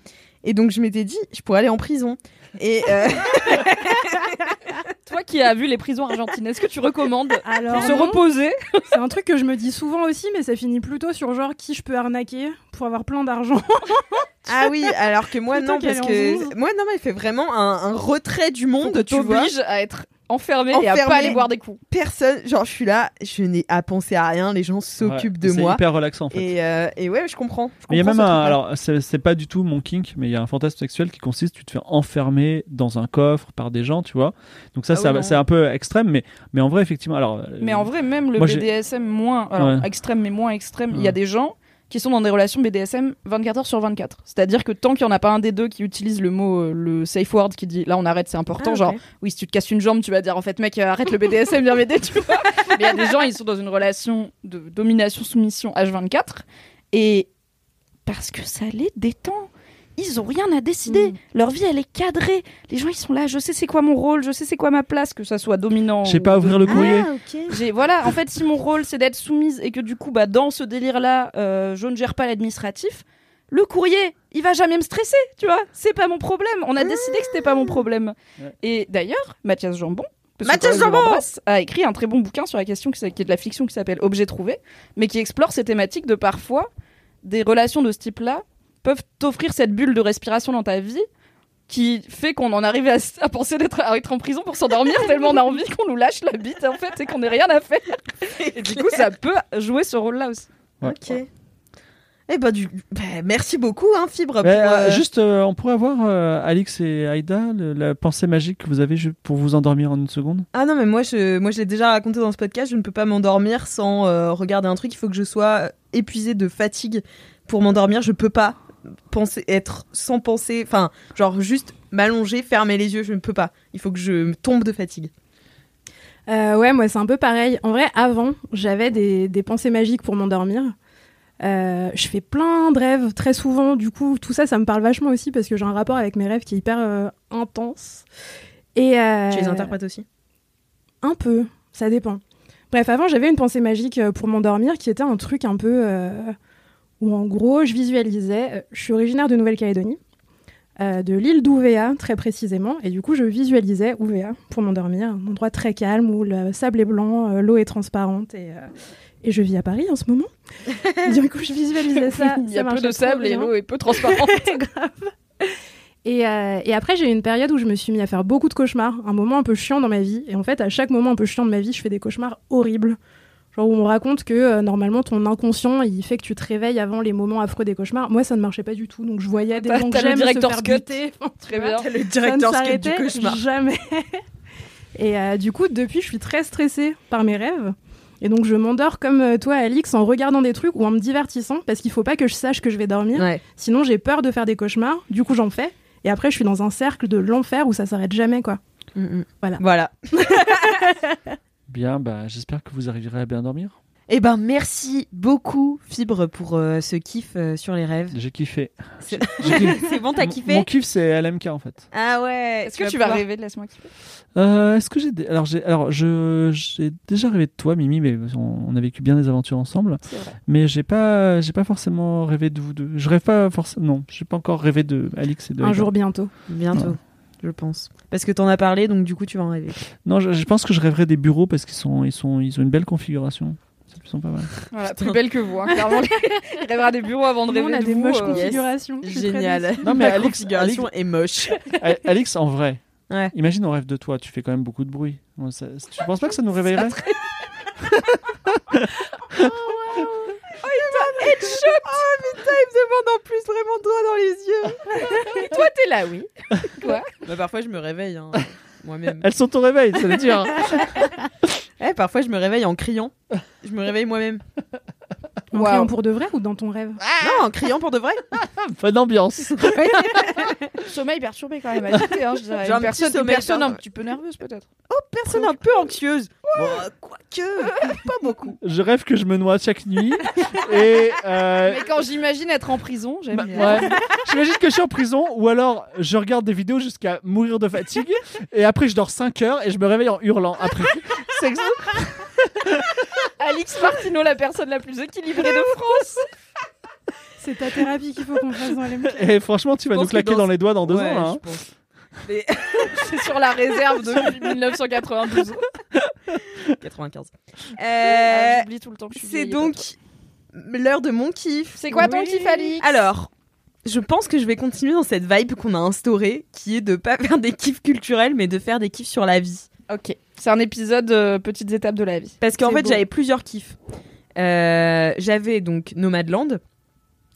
Et donc je m'étais dit, je pourrais aller en prison. Et euh, Toi qui as vu les prisons argentines, est-ce que tu recommandes Alors, pour se non, reposer c'est un truc que je me dis souvent aussi, mais ça finit plutôt sur genre qui je peux arnaquer pour avoir plein d'argent. ah oui, alors que moi Plutôt non qu'aller parce que moi non mais il fait vraiment un, un retrait du monde, tu vois. à être enfermé, et à pas aller boire des coups. Personne, genre je suis là, je n'ai à penser à rien, les gens s'occupent Ouais, de c'est moi. hyper relaxant en fait. Et, euh, et ouais, je comprends. il y a même un. Alors, c'est c'est pas du tout mon kink, mais il y a un fantasme sexuel qui consiste, tu te fais enfermer dans un coffre par des gens, tu vois. Donc, ça, Ah c'est oui, c'est un peu extrême, mais, mais en vrai, effectivement. Alors, euh, Mais en vrai, même le Moi, BDSM moins alors, Ouais. extrême, mais moins extrême, il y a des gens qui sont dans des relations BDSM 24 heures sur 24. C'est-à-dire que tant qu'il n'y en a pas un des deux qui utilise le mot, euh, le safe word, qui dit là on arrête, c'est important, Ah, genre oui, si tu te casses une jambe, tu vas dire en fait, mec, euh, arrête le BDSM, viens m'aider, tu vois. Mais il y a des gens, ils sont dans une relation de domination-soumission H24 et parce que ça les détend. Ils ont rien à décider. Mm. Leur vie, elle est cadrée. Les gens, ils sont là. Je sais c'est quoi mon rôle. Je sais c'est quoi ma place, que ça soit dominant. je sais ou pas ouvrir le courrier. Ah, j'ai voilà, en fait, si mon rôle c'est d'être soumise et que du coup, bah, dans ce délire-là, euh, je ne gère pas l'administratif, le courrier, il va jamais me stresser, tu vois. C'est pas mon problème. On a décidé que c'était pas mon problème. Ouais. Et d'ailleurs, Mathias Jambon, Mathias Jambon a écrit un très bon bouquin sur la question qui est de la fiction qui s'appelle Objet trouvé, mais qui explore ces thématiques de parfois des relations de ce type-là peuvent t'offrir cette bulle de respiration dans ta vie qui fait qu'on en arrive à, penser d'être à être en prison pour s'endormir tellement on a envie qu'on nous lâche la bite en fait et qu'on n'ait rien à faire. Et du coup, ça peut jouer ce rôle-là aussi. Ouais. Ok. Eh ben, du... bah, merci beaucoup, hein, Fibre. pour, euh, euh, Juste, euh, on pourrait avoir euh, Alix et Aïda, le- la pensée magique que vous avez pour vous endormir en une seconde? Ah non, mais moi, je, moi, je l'ai déjà raconté dans ce podcast. Je ne peux pas m'endormir sans euh, regarder un truc. Il faut que je sois épuisée de fatigue pour m'endormir. Je peux pas penser, être sans penser. Enfin, genre juste m'allonger, fermer les yeux. Je ne peux pas. Il faut que je me tombe de fatigue. Euh, ouais, moi c'est un peu pareil. En vrai, avant, j'avais des, des pensées magiques pour m'endormir. Euh, je fais plein de rêves très souvent. Du coup, tout ça, ça me parle vachement aussi parce que j'ai un rapport avec mes rêves qui est hyper euh, intense. Et Tu les interprètes aussi? Un peu, ça dépend. Bref, avant, j'avais une pensée magique pour m'endormir qui était un truc un peu où, en gros, je visualisais. euh, je suis originaire de Nouvelle-Calédonie, euh, de l'île d'Ouvéa, très précisément, et du coup, je visualisais Ouvéa pour m'endormir, un endroit très calme où le sable est blanc, euh, l'eau est transparente, et, euh, et je vis à Paris en ce moment. du coup, je visualisais ça. Il y a peu de sable et l'eau est peu transparente. Grave. Et, euh, et après, j'ai eu une période où je me suis mis à faire beaucoup de cauchemars, un moment un peu chiant dans ma vie. Et en fait, à chaque moment un peu chiant de ma vie, je fais des cauchemars horribles. Genre où on raconte que euh, normalement ton inconscient il fait que tu te réveilles avant les moments affreux des cauchemars. Moi ça ne marchait pas du tout, donc je voyais des T'as- gens que j'aime se faire buter. Très bien. Le Ça ne directeur cut du s'arrêtait cauchemar. jamais. et euh, du coup depuis je suis très stressée par mes rêves. Et donc je m'endors comme euh, toi Alix en regardant des trucs ou en me divertissant parce qu'il faut pas que je sache que je vais dormir. Ouais. Sinon, j'ai peur de faire des cauchemars. Du coup, j'en fais. Et après, je suis dans un cercle de l'enfer où ça s'arrête jamais, quoi. Mm, mm. Voilà. Voilà. Bien, bah, j'espère que vous arriverez à bien dormir. Eh ben, merci beaucoup, Fibre, pour euh, ce kiff euh, sur les rêves. J'ai kiffé. C'est bon, t'as kiffé Mon kiff, c'est LMK en fait. Ah ouais. Est-ce que tu vas pouvoir- rêver de Laisse-moi kiffer Euh, Est-ce que j'ai dé- alors j'ai alors je j'ai déjà rêvé de toi Mimi mais on, on a vécu bien des aventures ensemble C'est vrai. mais j'ai pas j'ai pas forcément rêvé de vous deux je rêve pas forcément non j'ai pas encore rêvé de Alix et de Un jour bientôt. Bientôt, je pense. Parce que t'en as parlé, donc du coup, tu vas en rêver. non je, je pense que je rêverai des bureaux parce qu'ils sont ils sont ils ont une belle configuration ils sont pas mal Voilà, plus belle que vous. Hein, clairement, il rêvera des bureaux avant de Nous, rêver on a de des vous, moches euh, configurations. Génial. Non, mais La configuration est moche. A- Alix en vrai Ouais. imagine on rêve de toi tu fais quand même beaucoup de bruit Bon, ça- tu penses pas que ça nous réveillerait demande en plus vraiment droit dans les yeux. Toi, t'es là, oui. Quoi Bah, parfois, je me réveille, hein, moi-même. elles sont au réveil ça veut dire Eh, parfois, je me réveille en criant. Je me réveille moi-même. En criant pour de vrai ou dans ton rêve Non, en criant pour de vrai. bonne ambiance Sommeil perturbé quand même, agité. Hein, je dirais. J'ai un Une petit personne, une sommeil personne un petit peu nerveuse peut-être. Personne un peu anxieuse. Bon, quoique, pas beaucoup. je rêve que je me noie chaque nuit et euh, Mais quand j'imagine être en prison, j'aime Bah, bien. ouais. J'imagine que je suis en prison ou alors je regarde des vidéos jusqu'à mourir de fatigue et après je dors 5 heures et je me réveille en hurlant après. C'est Alix Martineau, la personne la plus équilibrée de France. C'est ta thérapie qu'il faut qu'on fasse dans LMK. Et franchement, tu vas nous pense claquer que dans dans les doigts dans deux Ouais, ans. là, je hein. Pense. C'est sur la réserve depuis 1992. 95. Ah, Euh, J'oublie tout le temps que je suis c'est vieille, donc l'heure de mon kiff. C'est quoi ton Oui. kiff, Alix? Alors, je pense que je vais continuer dans cette vibe qu'on a instaurée, qui est de pas faire des kiffs culturels, mais de faire des kiffs sur la vie. Ok. C'est un épisode euh, petites étapes de la vie. Parce qu'en C'est fait, beau. j'avais plusieurs kiffs. Euh, j'avais donc Nomadland.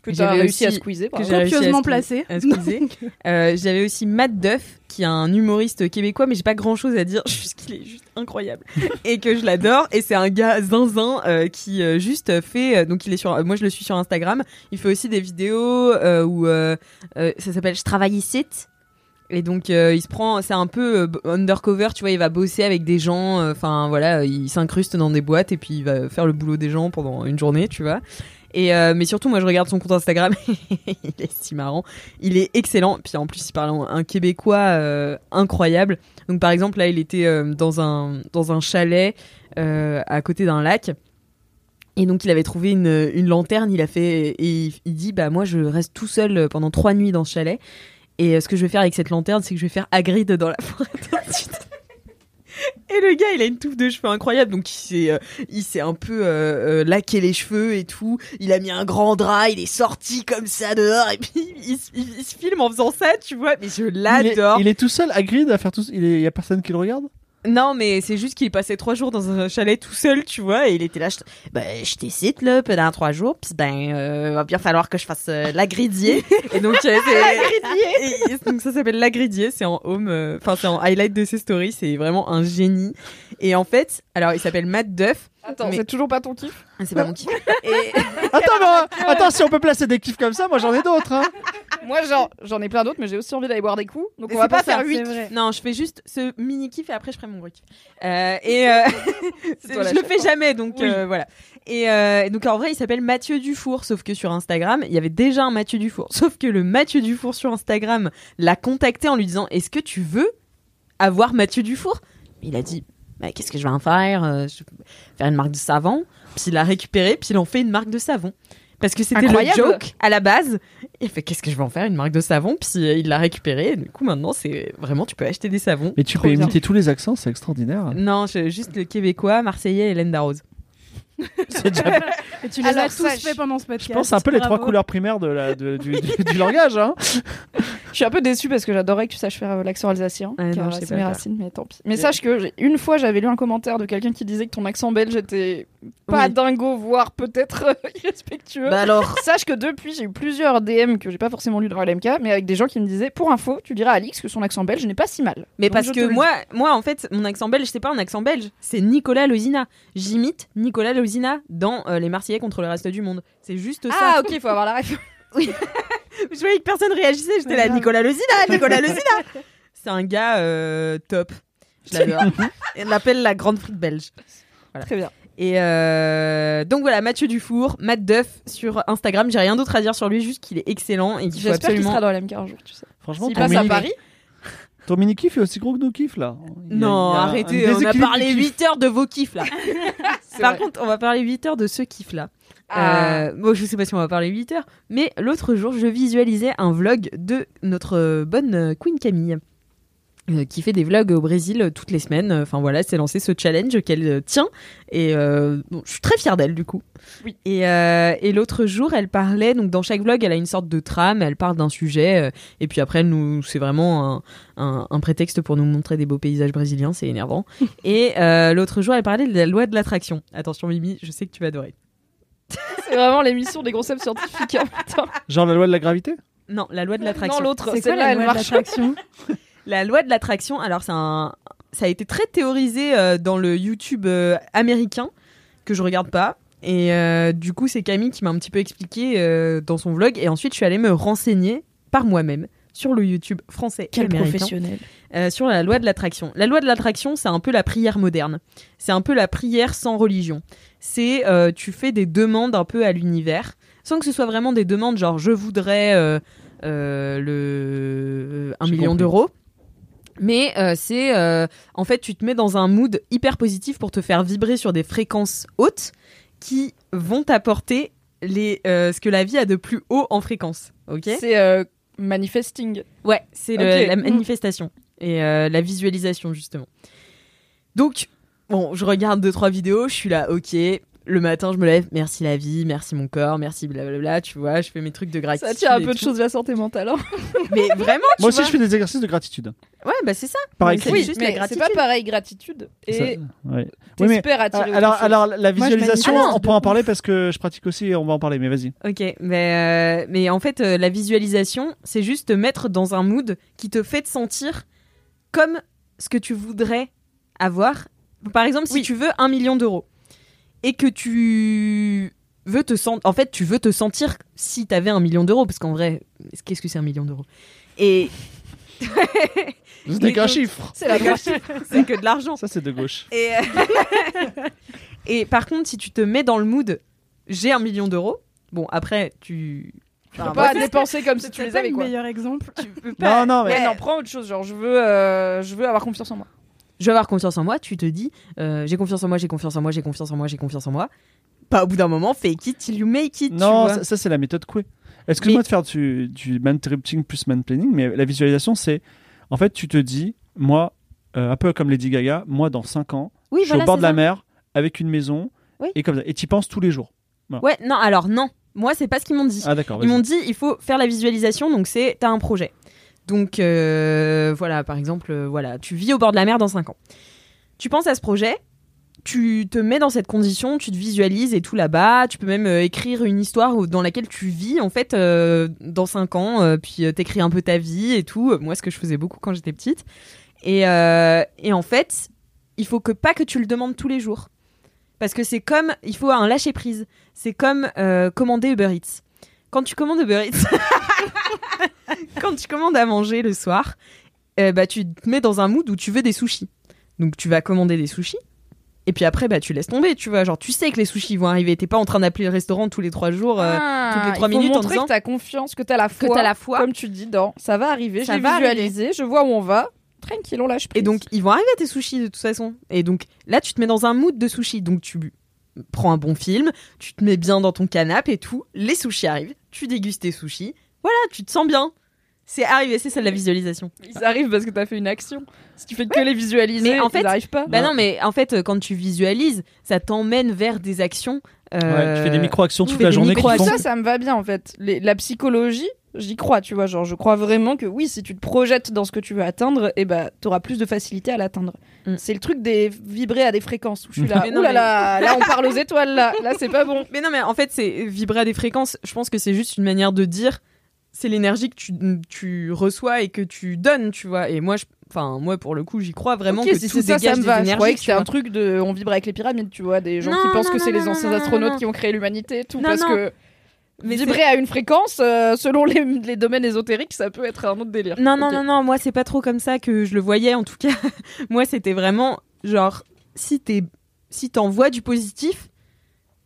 Que tu J'avais as réussi à aussi- squeezer. par que exemple. j'ai réussi à Copieusement squeeze- placé. Euh, j'avais aussi Matt Duff, qui est un humoriste québécois, mais j'ai pas grand chose à dire, juste qu'il est juste incroyable et que je l'adore. Et c'est un gars zinzin euh, qui euh, juste fait, euh, donc il est sur, moi je le suis sur Instagram. Il fait aussi des vidéos euh, où euh, euh, ça s'appelle Je travaille ici. Et donc euh, il se prend, c'est un peu euh, undercover, tu vois, il va bosser avec des gens, euh, enfin voilà, il s'incruste dans des boîtes et puis il va faire le boulot des gens pendant une journée, tu vois. Et mais surtout, moi, je regarde son compte Instagram. il est si marrant. Il est excellent. Puis en plus, il parle un québécois incroyable. Donc par exemple, là, il était dans un dans un chalet à côté d'un lac. Et donc il avait trouvé une, une lanterne. Il a fait et il, il dit bah moi je reste tout seul pendant trois nuits dans ce chalet. Et euh, ce que je vais faire avec cette lanterne, c'est que je vais faire Hagrid dans la forêt. Et le gars, il a une touffe de cheveux incroyable, donc il s'est, euh, il s'est un peu euh, euh, laqué les cheveux et tout. Il a mis un grand drap, il est sorti comme ça dehors, et puis il, se- il- il se filme en faisant ça, tu vois. Mais je Il est, l'adore. il est tout seul, Hagrid, à faire tout. Il est- il y a personne qui le regarde? Non, mais c'est juste qu'il passait trois jours dans un chalet tout seul, tu vois, et il était là. Je, ben, je t'écite là pendant trois jours, puis ben, euh, va bien falloir que je fasse euh, l'agridier. et donc, euh, c'est et- et donc ça s'appelle l'agridier. C'est en home, euh, enfin c'est en highlight de ses stories. C'est vraiment un génie. Et en fait, alors il s'appelle Matt Duff. Attends, Mais- c'est toujours pas ton kiff? Ah, C'est pas mon kiff. Et Attends, mais, attends, si on peut placer des kiffs comme ça, moi j'en ai d'autres. Hein. Moi, genre, j'en ai plein d'autres, mais j'ai aussi envie d'aller boire des coups. Donc, on va pas faire 8. c'est vrai. non, je fais juste ce mini kiff et après je ferai mon gros kiff. Euh, et euh, la je le fais hein. jamais, donc Oui. euh, voilà. Et euh, donc en vrai, il s'appelle Mathieu Dufour, sauf que sur Instagram, il y avait déjà un Mathieu Dufour. Sauf que le Mathieu Dufour sur Instagram l'a contacté en lui disant Est-ce que tu veux avoir Mathieu Dufour? Il a dit bah, Qu'est-ce que je vais en faire? Je vais faire une marque de savon. Puis il a récupéré, puis il en fait une marque de savon. Parce que c'était le joke à la base. Il fait Qu'est-ce que je vais en faire Une marque de savon? Puis euh, il l'a récupéré. Et du coup, maintenant, c'est vraiment, tu peux acheter des savons. Mais tu Trop peux bien. imiter tous les accents, c'est extraordinaire. Non, je- juste le québécois, marseillais et Hélène Darroze. C'est déjà- Et tu les Alors, as tous sache- fait pendant ce podcast. Je pense c'est un peu les trois couleurs primaires de la, de- du, du- du langage. Hein. Je suis un peu déçue parce que j'adorais que tu saches faire euh, l'accent alsacien. Car non, je sais c'est pas mes faire. racines, mais tant pis. Mais sache que j'ai- une fois, j'avais lu un commentaire de quelqu'un qui disait que ton accent belge était pas Oui. dingo, voire peut-être euh, irrespectueux. Bah alors Sache que depuis, j'ai eu plusieurs DM que j'ai pas forcément lu dans LMK, mais avec des gens qui me disaient Pour info, tu diras à Alix que son accent belge n'est pas si mal. Mais Donc, parce que moi, moi, en fait, mon accent belge, c'est pas un accent belge, c'est Nicolas Lozina. J'imite Nicolas Lozina dans euh, Les Marseillais contre le reste du monde. C'est juste ça. Ah, ok, faut avoir la ref. Je voyais que personne réagissait, j'étais là. Nicolas Lozina, Nicolas Lozina. c'est un gars euh, top. Je l'adore. On l'appelle la grande frite belge. Très bien. Et euh, donc voilà, Mathieu Dufour, Matt Duff sur Instagram. J'ai rien d'autre à dire sur lui, juste qu'il est excellent et qu'il faut J'espère qu'il sera dans LMK un jour, tu sais. Franchement, S'il ton passe à mini, Paris, ton mini kiff est aussi gros que nos kiffs là. Il y a- Non, il y a un arrêtez, on a déséquilibre parlé du kiff. 8 heures de vos kiffs là. Par vrai. contre, on va parler 8 heures de ce kiff-là. Ah. Euh, bon, je sais pas si on va parler 8 heures, mais l'autre jour, je visualisais un vlog de notre euh, bonne euh, Queen Camille. Euh, qui fait des vlogs au Brésil euh, toutes les semaines. Enfin voilà, c'est lancé ce challenge qu'elle euh, tient et euh, bon, je suis très fière d'elle du coup. Oui. Et, euh, et l'autre jour, elle parlait donc dans chaque vlog, elle a une sorte de trame, elle parle d'un sujet euh, et puis après elle nous c'est vraiment un, un, un prétexte pour nous montrer des beaux paysages brésiliens, c'est énervant. et euh, l'autre jour, elle parlait de la loi de l'attraction. Attention Mimi, je sais que tu vas adorer. C'est vraiment l'émission des concepts scientifiques. hein. Genre la loi de la gravité? Non, la loi de l'attraction. Non, l'autre, C'est quoi celle-là, la elle loi de l'attraction? La loi de l'attraction, alors c'est un... ça a été très théorisé euh, dans le YouTube euh, américain, que je regarde pas. Et euh, du coup, c'est Camille qui m'a un petit peu expliqué dans son vlog. Et ensuite, je suis allée me renseigner par moi-même sur le YouTube français et Quel américain professionnel. sur la loi de l'attraction. La loi de l'attraction, c'est un peu la prière moderne. C'est un peu la prière sans religion. C'est tu fais des demandes un peu à l'univers, sans que ce soit vraiment des demandes genre je voudrais le million d'euros. Mais euh, c'est euh, en fait tu te mets dans un mood hyper positif pour te faire vibrer sur des fréquences hautes qui vont t'apporter les euh, ce que la vie a de plus haut en fréquence. Ok? C'est manifesting. Ouais, c'est la manifestation et la visualisation justement. Donc, bon, je regarde deux trois vidéos, je suis là, ok, le matin, je me lève, merci la vie, merci mon corps, merci blablabla, tu vois, je fais mes trucs de gratitude. Ça tient un peu de choses de la santé mentale. hein. Mais vraiment, tu Moi aussi, vois. je fais des exercices de gratitude. Ouais, bah c'est ça. Par Mais écrit. c'est Oui, juste la mais c'est gratitude. pas pareil, gratitude. Et Ça- ouais. Oui, mais- t'espères attirer alors, la Moi, visualisation, on peut en ouf. parler parce que je pratique aussi et on va en parler, mais vas-y. Ok, mais, euh, mais en fait, euh, la visualisation, c'est juste te mettre dans un mood qui te fait te sentir comme ce que tu voudrais avoir. Par exemple, si Oui. tu veux un million d'euros et que tu veux te sentir. En fait, tu veux te sentir si t'avais un million d'euros, parce qu'en vrai, qu'est-ce que c'est un million d'euros? Et. C'est qu'un donc- chiffre. C'est la gauche. c'est que de l'argent. Ça, c'est de gauche. Et, euh, et par contre, si tu te mets dans le mood, j'ai un million d'euros. Bon, après, tu. Tu Enfin, peux pas moi, dépenser comme si tu les pas avais le quoi. meilleur exemple. tu peux pas. Non, non, mais. Non, prends autre chose. Genre, je veux, euh, je veux avoir confiance en moi. Je vais avoir confiance en moi, tu te dis euh, j'ai confiance en moi, j'ai confiance en moi, j'ai confiance en moi, j'ai confiance en moi. Pas au bout d'un moment, fake it till you make it. tu Non, vois. ça, ça, c'est la méthode Coué. Excuse-moi de faire du, du man-tripping plus man-planning, mais la visualisation, c'est. En fait, tu te dis, moi, euh, un peu comme Lady Gaga, moi, dans 5 ans, oui, je suis voilà, au bord de la ça. mer, avec une maison, Oui. et comme ça. Et tu penses tous les jours. Ouais, non, alors non. Moi, c'est pas ce qu'ils m'ont dit. Ah, d'accord. Ils m'ont dit il faut faire la visualisation, donc c'est t'as un projet. Donc euh, voilà, par exemple, euh, voilà, tu vis au bord de la mer dans 5 ans. Tu penses à ce projet, tu te mets dans cette condition, tu te visualises et tout là-bas. Tu peux même euh, écrire une histoire dans laquelle tu vis en fait dans 5 ans, puis t'écris un peu ta vie et tout. Moi, ce que je faisais beaucoup quand j'étais petite. Et, et en fait, il faut que pas que tu le demandes tous les jours. Parce que c'est comme, il faut un lâcher prise. C'est comme commander Uber Eats. Quand tu commandes Uber Eats, quand tu commandes à manger le soir, euh, bah, tu te mets dans un mood où tu veux des sushis. Donc tu vas commander des sushis. Et puis après, bah, tu laisses tomber, tu vois. Genre, tu sais que les sushis vont arriver. T'es pas en train d'appeler le restaurant tous les trois jours. euh, toutes les trois Ah, minutes en disant que t'as confiance, que t'as la que foi. t'as la foi. Comme tu dis, dans ça va arriver, j'ai visualisé, je vois où on va. Tranquille, on lâche prise. Et donc, ils vont arriver tes sushis de toute façon. Et donc, là, tu te mets dans un mood de sushi. Donc, tu prends un bon film, tu te mets bien dans ton canapé et tout. Les sushis arrivent, tu dégustes tes sushis. Voilà, tu te sens bien. C'est arrivé, c'est ça la visualisation. ils arrivent parce que t'as fait une action. Si tu fais que les visualiser, Mais en fait- ils arrivent pas. Bah non, mais en fait, euh, quand tu visualises, ça t'emmène vers des actions. euh, Ouais, tu fais des micro-actions tu toute fais la des journée font. ça, ça me va bien en fait. Les- la psychologie, j'y crois, tu vois. Genre, je crois vraiment que oui, si tu te projettes dans ce que tu veux atteindre, et bah, t'auras plus de facilité à l'atteindre. Mm. C'est le truc des vibrer à des fréquences où je suis là. Mais non, Ouh là mais- là, là, on parle aux étoiles, là. Là, c'est pas bon. Mais non, mais en fait, c'est vibrer à des fréquences. Je pense que c'est juste une manière de dire c'est l'énergie que tu, tu reçois et que tu donnes, tu vois. Et moi, je, enfin, moi, pour le coup, j'y crois vraiment Ok, que si tout c'est ça, dégage ça me des va. Je énergies. c'était un truc de on vibre avec les pyramides, tu vois. Des gens Non, qui pensent non, que c'est les anciens non, astronautes qui ont créé l'humanité tout. Parce que Mais vibrer à une fréquence, euh, selon les, les domaines ésotériques, ça peut être un autre délire. Non, non, non, non, moi, c'est pas trop comme ça que je le voyais, en tout cas. moi, c'était vraiment, genre, si t'es, si t'envoies du positif,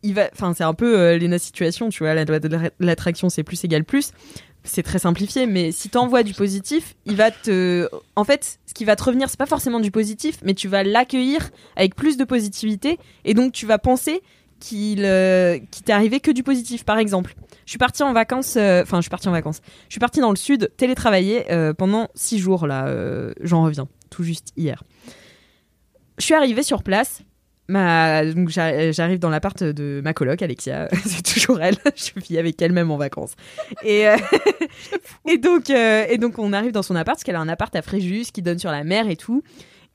il va, enfin, c'est un peu euh, Lena Situation, tu vois, la la- l'attraction, c'est plus égal plus. C'est très simplifié, mais si t'envoies du positif, il va te, en fait, ce qui va te revenir, c'est pas forcément du positif, mais tu vas l'accueillir avec plus de positivité, et donc tu vas penser qu'il, euh, t'est arrivé que du positif. Par exemple, je suis partie en vacances, euh, enfin, je suis partie en vacances. Je suis partie dans le sud télétravailler euh, pendant six jours là. J'en reviens tout juste hier. Je suis arrivée sur place. Ma... donc j'a- j'arrive dans l'appart de ma coloc Alexia, c'est toujours elle. Je vis avec elle même en vacances. Et euh, et donc euh, et donc on arrive dans son appart parce qu'elle a un appart à Fréjus qui donne sur la mer et tout.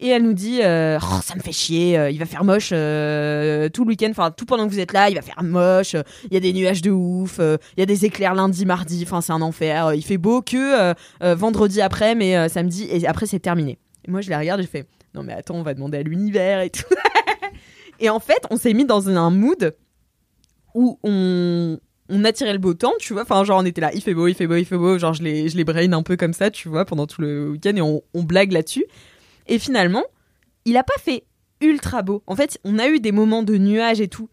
Et elle nous dit euh, Oh, ça me fait chier, euh, il va faire moche euh, tout le week-end, enfin tout pendant que vous êtes là, il va faire moche, euh, il y a des nuages de ouf, euh, il y a des éclairs lundi, mardi, enfin c'est un enfer, euh, il fait beau que euh, euh, vendredi après, mais euh, samedi, et après c'est terminé. Et moi je la regarde je fais Non mais attends, on va demander à l'univers et tout. Et en fait, on s'est mis dans un mood où on, on attirait le beau temps, tu vois. Enfin, genre, on était là, il fait beau, il fait beau, il fait beau. Genre, je les, je les brain un peu comme ça, tu vois, pendant tout le week-end et on, on blague là-dessus. Et finalement, il a pas fait ultra beau. En fait, on a eu des moments de nuages et tout.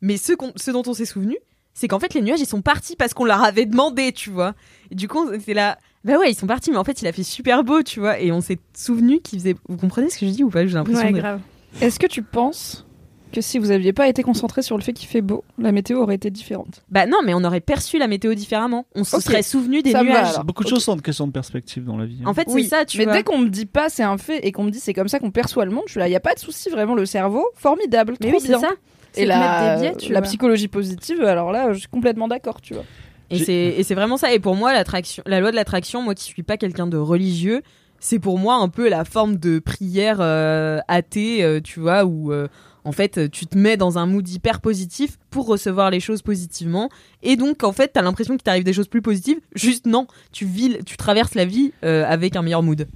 Mais ce dont on s'est souvenu, c'est qu'en fait, les nuages, ils sont partis parce qu'on leur avait demandé, tu vois. Et du coup, c'est là, bah ouais, ils sont partis, mais en fait, il a fait super beau, tu vois. Et on s'est souvenu qu'il faisait. Vous comprenez ce que je dis ou pas? J'ai l'impression Ouais, de- grave. Est-ce que tu penses que si vous aviez pas été concentré sur le fait qu'il fait beau, la météo aurait été différente. Bah non, mais on aurait perçu la météo différemment. On se serait souvenu des Ça va, nuages. Beaucoup de choses sont une question de perspective dans la vie. hein. En fait, Oui, c'est ça, tu mais vois. dès qu'on me dit pas c'est un fait et qu'on me dit c'est comme ça qu'on perçoit le monde, je suis là, il y a pas de souci, vraiment le cerveau, formidable, Mais trop oui, c'est bien. ça. Et la, mettre des biais, tu la psychologie positive, alors là, je suis complètement d'accord, tu vois. Et c'est et c'est vraiment ça. Et pour moi, l'attraction, la loi de l'attraction, moi qui suis pas quelqu'un de religieux, c'est pour moi un peu la forme de prière euh, athée, euh, tu vois, où euh, en fait tu te mets dans un mood hyper positif pour recevoir les choses positivement. Et donc en fait, t'as l'impression qu'il t'arrive des choses plus positives. Juste non, tu vis, tu traverses la vie euh, avec un meilleur mood.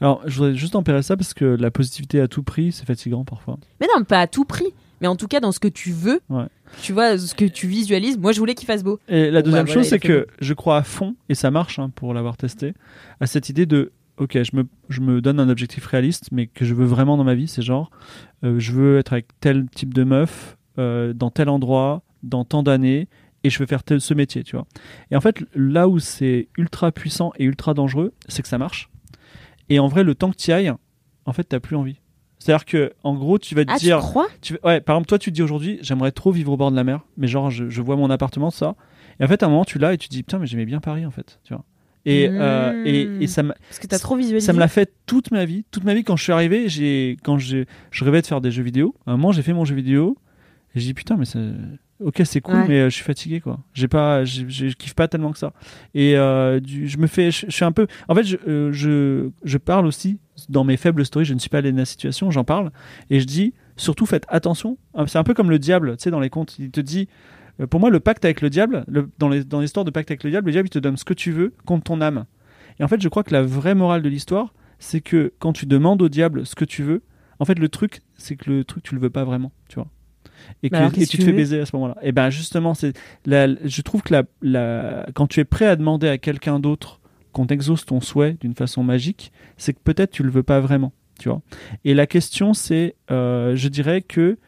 Alors, je voudrais juste tempérer ça parce que la positivité à tout prix, c'est fatigant parfois. Mais non, pas à tout prix. Mais en tout cas, dans ce que tu veux, Ouais. tu vois, ce que tu visualises. Moi, je voulais qu'il fasse beau. Et la Bon, deuxième bah, chose, voilà, c'est que je crois à fond, et ça marche hein, pour l'avoir testé, à cette idée de ok, je me, je me donne un objectif réaliste, mais que je veux vraiment dans ma vie. C'est genre, euh, je veux être avec tel type de meuf, euh, dans tel endroit, dans tant d'années, et je veux faire tel- ce métier, tu vois. Et en fait, là où c'est ultra puissant et ultra dangereux, c'est que ça marche. Et en vrai, le temps que tu y ailles, en fait, t'as plus envie. C'est-à-dire que, en gros, tu vas te Ah, tu dire, crois? tu veux- ouais, par exemple, toi, tu te dis aujourd'hui, j'aimerais trop vivre au bord de la mer, mais genre, je, je vois mon appartement, ça. Et en fait, à un moment, tu l'as et tu te dis, putain, mais j'aimais bien Paris, en fait, tu vois. Et, euh, et, et ça m'a- Parce que t'as trop visualisé. ça me l'a fait toute ma vie. Toute ma vie, quand je suis arrivé, j'ai, quand j'ai, je rêvais de faire des jeux vidéo. À un moment, j'ai fait mon jeu vidéo et j'ai dit, putain, mais ok, c'est cool, Ouais. mais euh, je suis fatigué, quoi. J'ai pas, j'ai- j'ai- je kiffe pas tellement que ça. Et euh, du- je me fais, je, je suis un peu, en fait, je, je, je parle aussi dans mes faibles stories. Je ne suis pas allé de la situation, j'en parle et je dis, surtout, faites attention. C'est un peu comme le diable, tu sais, dans les contes. Il te dit, pour moi, le pacte avec le diable, le- dans l'histoire de pacte avec le diable, le diable, il te donne ce que tu veux contre ton âme. Et en fait, je crois que la vraie morale de l'histoire, c'est que quand tu demandes au diable ce que tu veux, en fait, le truc, c'est que le truc, tu le veux pas vraiment, tu vois. Et, que, et qu'est-ce tu que te fais baiser à ce moment-là. Et ben justement, c'est je trouve que la, la- quand tu es prêt à demander à quelqu'un d'autre qu'on exauce ton souhait d'une façon magique, c'est que peut-être tu le veux pas vraiment, tu vois. Et la question, c'est, euh, je dirais que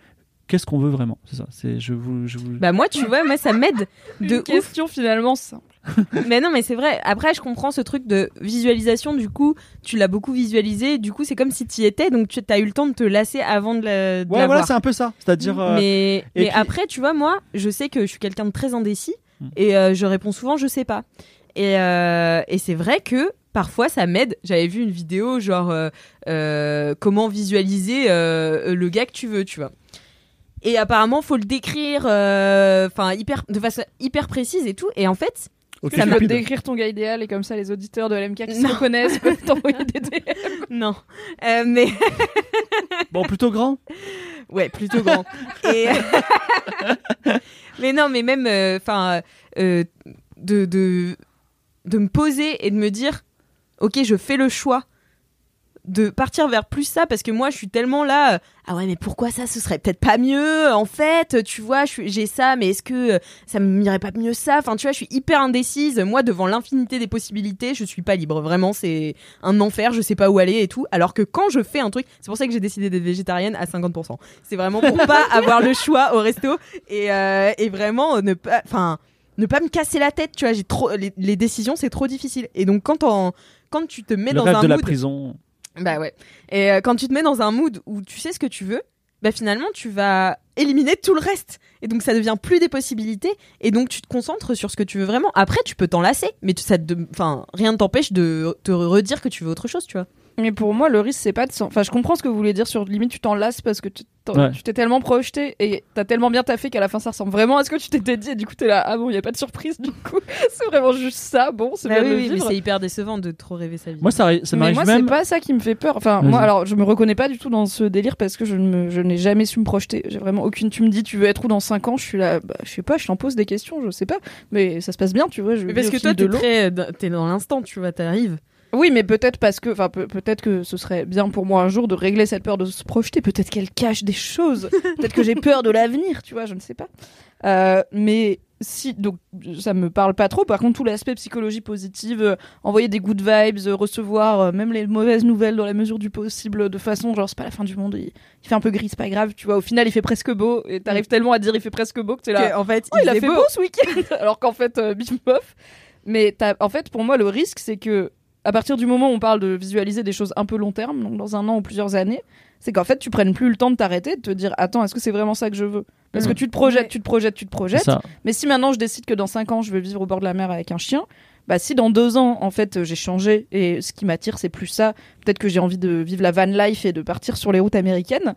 qu'est-ce qu'on veut vraiment C'est ça. C'est je vous, je vous. Bah moi, tu vois, moi ça m'aide de Une ouf. question finalement simple. Mais non, mais c'est vrai. Après, je comprends ce truc de visualisation. Du coup, tu l'as beaucoup visualisé. Du coup, c'est comme si tu y étais. Donc, tu as eu le temps de te lasser avant de la, de ouais, la voilà, c'est un peu ça. C'est-à-dire. euh, Mais, et mais puis- après, tu vois, moi, je sais que je suis quelqu'un de très indécis Hmm. et euh, je réponds souvent je sais pas. Et, euh, et c'est vrai que parfois ça m'aide. J'avais vu une vidéo genre euh, euh, comment visualiser euh, le gars que tu veux, tu vois. Et apparemment, faut le décrire, euh, enfin hyper, de façon hyper précise et tout. Et en fait, ok, Tu peux Cupid. décrire ton gars idéal et comme ça les auditeurs de LMK qui Non. se reconnaissent peuvent t'envoyer des DM. non. Euh, mais Bon, plutôt grand. Ouais, plutôt grand. Et... mais non, mais même, enfin, de, de, de me poser et de me dire, ok, je fais le choix de partir vers plus ça parce que moi je suis tellement là euh, ah ouais mais pourquoi ça ce serait peut-être pas mieux en fait tu vois j'ai ça mais est-ce que euh, ça m'irait pas mieux ça? Enfin tu vois je suis hyper indécise moi devant l'infinité des possibilités je suis pas libre. Vraiment c'est un enfer je sais pas où aller et tout. Alors que quand je fais un truc c'est pour ça que j'ai décidé d'être végétarienne à 50% c'est vraiment pour pas avoir le choix au resto et, euh, et vraiment ne pas enfin ne pas me casser la tête tu vois j'ai trop les, les décisions c'est trop difficile. Et donc quand en- quand tu te mets Le dans rêve un de la prison. Bah ouais. Et euh, quand tu te mets dans un mood où tu sais ce que tu veux, bah finalement tu vas éliminer tout le reste. Et donc ça devient plus des possibilités. Et donc tu te concentres sur ce que tu veux vraiment. Après tu peux t'en lasser, mais ça rien ne t'empêche de te redire que tu veux autre chose, tu vois. Mais pour moi, le risque, c'est pas de. s'en- Enfin, je comprends ce que vous voulez dire sur limite, tu t'en lasses parce que tu Ouais. t'es tellement projeté et t'as tellement bien taffé qu'à la fin, ça ressemble vraiment à ce que tu t'étais dit. Et du coup, t'es là, ah bon, il y a pas de surprise, du coup. c'est vraiment juste ça. Bon, c'est Bah bien oui, de oui, mais c'est hyper décevant de trop rêver sa vie. Moi, ça, ça mais m'arrive moi, c'est même. pas ça qui me fait peur. Enfin, moi, alors, je me reconnais pas du tout dans ce délire parce que je ne me- je n'ai jamais su me projeter. J'ai vraiment aucune. Tu me dis, tu veux être où dans 5 ans Je suis là, bah, je sais pas, je t'en pose des questions, je sais pas. Mais ça se passe bien, tu vois. Je Mais parce que toi de t'es très, t'es dans l'instant, tu vois, t'arrives. Oui, mais peut-être parce que, enfin, peut- peut-être que ce serait bien pour moi un jour de régler cette peur de se projeter. Peut-être qu'elle cache des choses. peut-être que j'ai peur de l'avenir, tu vois, je ne sais pas. Euh, mais si, donc, ça me parle pas trop. Par contre, tout l'aspect psychologie positive, euh, envoyer des good vibes, euh, recevoir euh, même les mauvaises nouvelles dans la mesure du possible, de façon genre c'est pas la fin du monde. Il, il fait un peu gris, c'est pas grave, tu vois. Au final, il fait presque beau et t'arrives tellement à dire il fait presque beau que t'es là. Que, en fait, Oh, il, a fait beau, ce week-end Alors qu'en fait, bof. Mais en fait, pour moi, le risque, c'est que à partir du moment où on parle de visualiser des choses un peu long terme, donc dans un an ou plusieurs années, c'est qu'en fait tu prennes plus le temps de t'arrêter, de te dire attends est-ce que c'est vraiment ça que je veux? Parce que tu te projettes, tu te projettes, tu te projettes. Mais si maintenant je décide que dans 5 ans je veux vivre au bord de la mer avec un chien, bah si dans deux ans en fait j'ai changé et ce qui m'attire c'est plus ça, peut-être que j'ai envie de vivre la van life et de partir sur les routes américaines.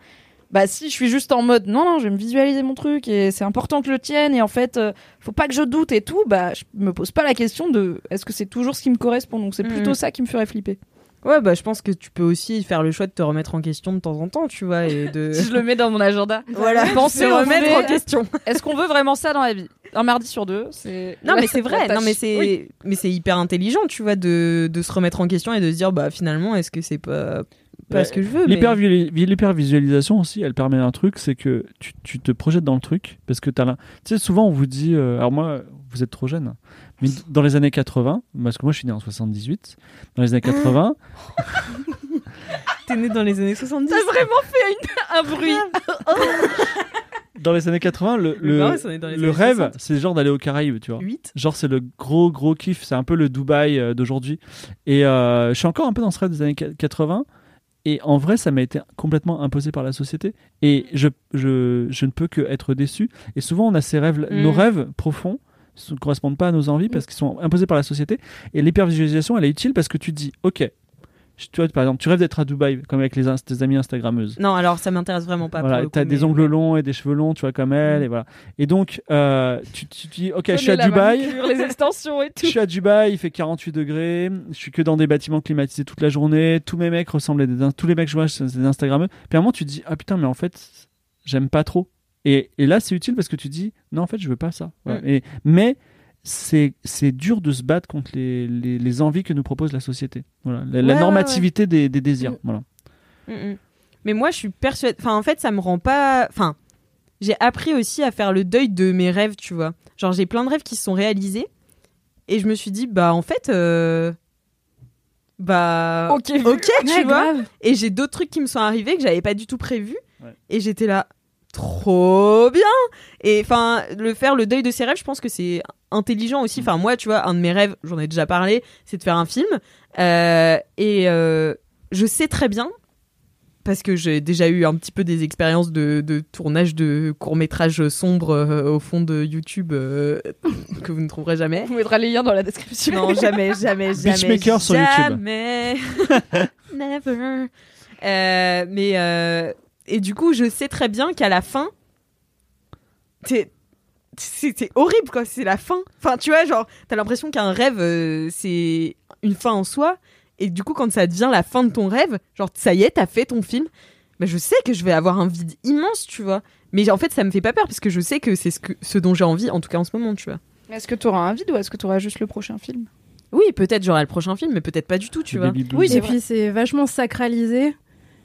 Bah si je suis juste en mode non non je vais me visualiser mon truc et c'est important que je le tienne et en fait euh, faut pas que je doute et tout bah je me pose pas la question de est-ce que c'est toujours ce qui me correspond? Donc c'est plutôt Mhm. ça qui me ferait flipper. Ouais, bah je pense que tu peux aussi faire le choix de te remettre en question de temps en temps, tu vois, et de. Si je le mets dans mon agenda. Voilà, Penser remettre fait- en question. Est-ce qu'on veut vraiment ça dans la vie? Un mardi sur deux, c'est Non mais c'est vrai, non mais c'est Oui. mais c'est hyper intelligent, tu vois, de, de se remettre en question et de se dire bah finalement est-ce que c'est pas pas Ouais, ce que je veux mais... L'hypervisuali- L'hypervisualisation aussi, elle permet un truc, c'est que tu, tu te projettes dans le truc. Parce que t'as l'un- Tu sais, souvent on vous dit. euh, alors moi, vous êtes trop jeune. Mais dans les années 80, parce que moi je suis né en 78, dans les années 80, T'es né dans les années 70 T'as vraiment fait une- un bruit. dans les années 80, le, Le le, années rêve, 60. c'est genre d'aller aux Caraïbes, tu vois. 8 Genre c'est le gros gros kiff, c'est un peu le Dubaï euh, d'aujourd'hui. Et euh, je suis encore un peu dans ce rêve des années 80. Et en vrai, ça m'a été complètement imposé par la société. Et je, je, je ne peux que être déçu. Et souvent, on a ces rêves, Mm. nos rêves profonds ne correspondent pas à nos envies parce qu'ils sont imposés par la société. Et l'hypervisualisation, elle est utile parce que tu te dis, ok, tu vois, par exemple, tu rêves d'être à Dubaï, comme avec les, tes amies Instagrammeuses. Non, alors ça m'intéresse vraiment pas Voilà, t'as coup, des mais- ongles longs et des cheveux longs, tu vois, comme elle, Mm. et voilà. Et donc, euh, tu, tu te dis, ok, je suis à Dubaï, manucure, les extensions et je suis à Dubaï, il fait 48 degrés, je suis que dans des bâtiments climatisés toute la journée, tous mes mecs ressemblent à des, tous les mecs que je vois, c'est des Instagrammeux. Puis à un moment, tu te dis, ah putain, mais en fait, j'aime pas trop. Et, et là, c'est utile parce que tu te dis, non, en fait, je veux pas ça. Voilà. Mm. Et, mais c'est c'est dur de se battre contre les, les, les envies que nous propose la société. Voilà. La, la Ouais, normativité Des, des désirs. Mm. Voilà. Mm, mm. Mais moi, je suis persuadée. Enfin, en fait, ça me rend pas. Enfin, j'ai appris aussi à faire le deuil de mes rêves, tu vois. Genre, j'ai plein de rêves qui se sont réalisés. Et je me suis dit, bah, en fait. euh, Bah. Ok, tu Ouais, vois. grave. Et j'ai d'autres trucs qui me sont arrivés que j'avais pas du tout prévu. Ouais. Et j'étais là. Trop bien Et enfin, le faire le deuil de ses rêves, je pense que c'est intelligent aussi. Enfin, moi, tu vois, un de mes rêves, j'en ai déjà parlé, c'est de faire un film. Euh, et euh, je sais très bien, parce que j'ai déjà eu un petit peu des expériences de, de tournage de courts-métrages sombres euh, au fond de YouTube euh, que vous ne trouverez jamais. On mettra les liens dans la description. Non, jamais, jamais, jamais. Beachmaker sur YouTube. Jamais. Never. Euh, mais euh, et du coup, je sais très bien qu'à la fin, c'est horrible quoi. C'est la fin. Enfin, tu vois, genre, t'as l'impression qu'un rêve euh, c'est une fin en soi. Et du coup, quand ça devient la fin de ton rêve, genre, ça y est, t'as fait ton film. Mais je sais que je vais avoir un vide immense, tu vois. Mais en fait, ça me fait pas peur parce que je sais que c'est ce, que, ce dont j'ai envie, en tout cas en ce moment, tu vois. Est-ce que tu auras un vide ou est-ce que tu auras juste le prochain film? Oui, peut-être j'aurai le prochain film, mais peut-être pas du tout, tu Le vois. Oui, Et puis c'est vachement sacralisé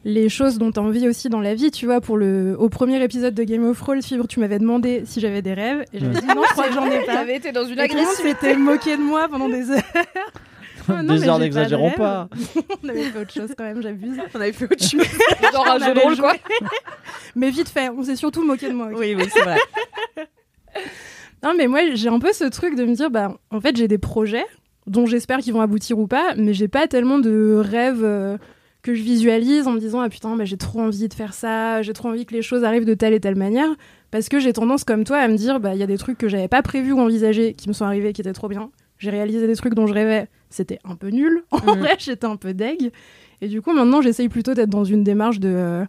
les choses dont tu as envie aussi dans la vie, tu vois, pour le au premier épisode de Game of Thrones, Fibre, tu m'avais demandé si j'avais des rêves et j'avais dit non, je crois que j'en ai pas. J'avais été dans une monde agressivité. s'était moqué de moi pendant des heures. Ah, non, Des heures n'exagérons pas. rêve. On avait fait autre chose quand même, j'abuse. On avait fait autre chose. Genre un jeu avait de rôle, joué. quoi. Mais vite fait, on s'est surtout moqué de moi. ok. oui, oui, c'est vrai. Non, mais moi, j'ai un peu ce truc de me dire, bah, en fait, j'ai des projets dont j'espère qu'ils vont aboutir ou pas, mais j'ai pas tellement de rêves euh, que je visualise en me disant, ah putain, bah, j'ai trop envie de faire ça, j'ai trop envie que les choses arrivent de telle et telle manière, parce que j'ai tendance, comme toi, à me dire, bah, il y a des trucs que j'avais pas prévus ou envisagés qui me sont arrivés qui étaient trop bien. J'ai réalisé des trucs dont je rêvais, c'était un peu nul. En Mhm. vrai, j'étais un peu deg. Et du coup, maintenant, j'essaye plutôt d'être dans une démarche de. euh,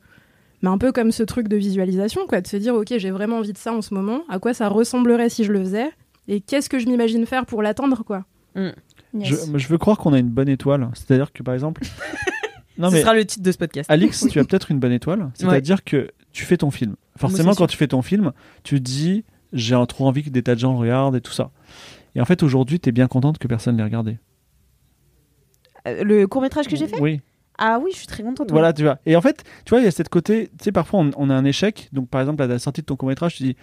mais un peu comme ce truc de visualisation, quoi, de se dire, ok, j'ai vraiment envie de ça en ce moment, à quoi ça ressemblerait si je le faisais, et qu'est-ce que je m'imagine faire pour l'atteindre, quoi. Mm. Je, je veux croire qu'on a une bonne étoile. C'est-à-dire que par exemple. non Ce mais sera le titre de ce podcast. Alix, tu as peut-être une bonne étoile. C'est-à-dire que tu fais ton film. Forcément, quand tu fais ton film, tu dis j'ai trop envie que des tas de gens regardent et tout ça. Et en fait, aujourd'hui, tu es bien contente que personne l'ait regardé. Euh, Le court métrage que j'ai fait? Oui. Ah oui, je suis très contente. Voilà, tu vois. Et en fait, tu vois, il y a cette côté. Tu sais, parfois, on, on a un échec. Donc, par exemple, à la sortie de ton court-métrage, tu dis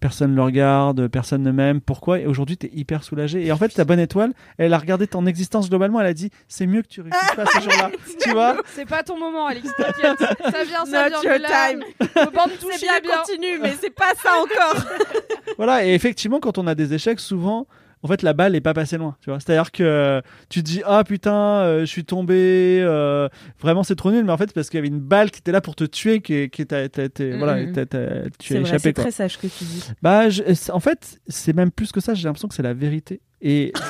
personne ne le regarde, personne ne m'aime. Pourquoi? Et aujourd'hui, tu es hyper soulagé. Et en fait, ta bonne étoile, elle a regardé ton existence globalement. Elle a dit c'est mieux que tu réussisses pas ce jour-là. tu vois? C'est pas ton moment, t'inquiète. Ça vient, ça Not vient. your time. C'est bien, bien. continue, mais c'est pas ça encore. Voilà. Et effectivement, quand on a des échecs, souvent. En fait, la balle est pas passée loin. Tu vois, c'est-à-dire que euh, tu te dis ah putain, euh, je suis tombé, euh, vraiment c'est trop nul, mais en fait c'est parce qu'il y avait une balle qui était là pour te tuer, qui, qui t'a, t'a- t'a- voilà, t'as- t'as- tu as échappé c'est très sage ce que tu dis. Bah, je- en fait, c'est même plus que ça. J'ai l'impression que c'est la vérité. Et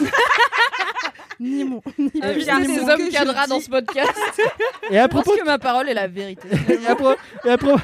Ni mon. Ni Ah, ni ces moins. hommes cadras dans ce podcast. et à Je pense propos que ma parole est la vérité. et à, pro- et à pro-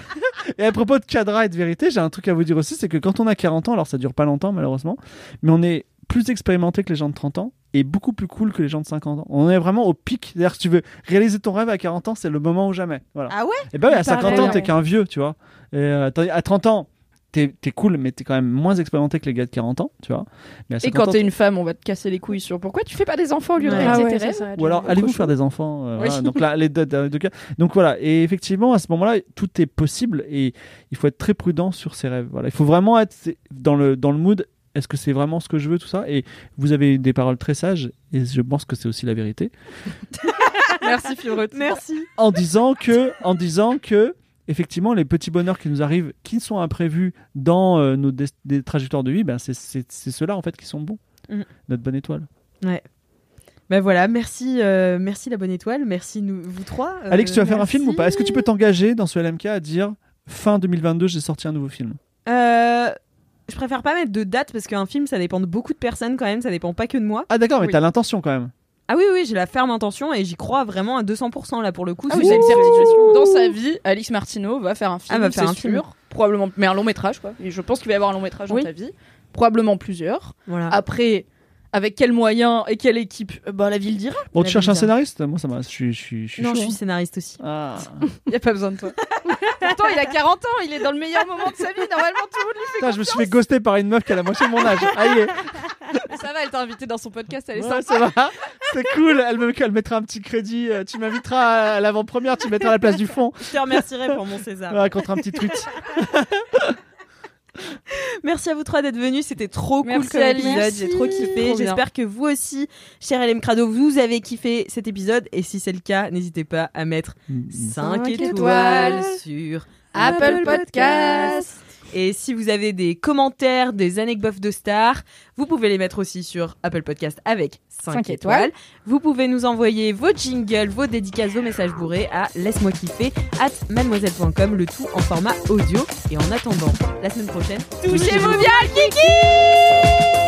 et à propos de cadra et de vérité, j'ai un truc à vous dire aussi, c'est que quand on a 40 ans, alors ça dure pas longtemps malheureusement, mais on est plus expérimenté que les gens de 30 ans et beaucoup plus cool que les gens de 50 ans. On est vraiment au pic. C'est-à-dire que si tu veux réaliser ton rêve à 40 ans, c'est le moment ou jamais. Voilà. Ah ouais Et ben oui, à Pareil, 50 ans, t'es qu'un vieux, tu vois. Et euh, à 30 ans, t'es es cool, mais t'es quand même moins expérimenté que les gars de 40 ans, tu vois. Mais à Et 50 quand t'es une femme, on va te casser les couilles sur pourquoi tu fais pas des enfants au lieu de Ah ouais, tes ça, Ou alors, allez-vous faire des enfants euh, Oui. voilà. Donc là, les deux, deux- deux cas. Donc voilà. Et effectivement, à ce moment-là, tout est possible et il faut être très prudent sur ses rêves. Voilà. Il faut vraiment être dans le, dans le mood. Est-ce que c'est vraiment ce que je veux, tout ça? Et vous avez des paroles très sages et je pense que c'est aussi la vérité. Merci Fibre. Merci. En disant que, en disant que, effectivement, les petits bonheurs qui nous arrivent, qui sont imprévus dans euh, nos des, des trajectoires de vie, ben c'est ceux-là en fait qui sont bons. Mhm. Notre bonne étoile. Ben voilà, merci, euh, merci la bonne étoile, merci nous, vous trois. euh, Alex, tu vas faire un film ou pas? Est-ce que tu peux t'engager dans ce LMK à dire fin 2022, j'ai sorti un nouveau film? Euh, je préfère pas mettre de date parce qu'un film, ça dépend de beaucoup de personnes quand même, ça dépend pas que de moi. Ah d'accord, mais Oui. t'as l'intention quand même. Ah oui, oui, j'ai la ferme intention et j'y crois vraiment à 200% là pour le coup. Ah c'est oui, c'est une une certitude. Dans sa vie, Alix Martineau va faire un film. Ah, va faire c'est un sûr. film. Probablement, mais un long métrage quoi. Et je pense qu'il va y avoir un long métrage Oui. dans ta vie. Probablement plusieurs. Voilà. Après, avec quels moyens et quelle équipe euh, Bah la ville dira. Bon, La tu cherches un scénariste? Moi, ça m'a. Je suis, je suis, je suis non, je suis hein. scénariste aussi. Ah. Il y a pas besoin de toi. Pourtant, il a 40 ans, il est dans le meilleur moment de sa vie. Normalement, tout le monde lui fait Putain, je me suis fait ghoster par une meuf qui a la moitié de mon âge. Aïe. Mais ça va, elle t'a invité dans son podcast, elle est Ouais, sympa. ça va. C'est cool. Elle me, elle mettra un petit crédit. Euh, Tu m'inviteras à l'avant-première. Tu mettras la place du fond. Je te remercierai pour mon César. Ouais, contre un petit tweet. Merci à vous trois d'être venus, c'était trop cool comme épisode, j'ai trop kiffé. J'espère que vous aussi, cher LM Crado, vous avez kiffé cet épisode et si c'est le cas, n'hésitez pas à mettre 5 Cinq étoiles, étoiles sur Apple Podcast. Et si vous avez des commentaires, des anecdotes de stars, vous pouvez les mettre aussi sur Apple Podcast avec 5, Cinq étoiles. étoiles. Vous pouvez nous envoyer vos jingles, vos dédicaces, vos messages bourrés à laisse-moi kiffer at mademoiselle.com, le tout en format audio. Et en attendant, la semaine prochaine, Touchez-vous bien, Kiki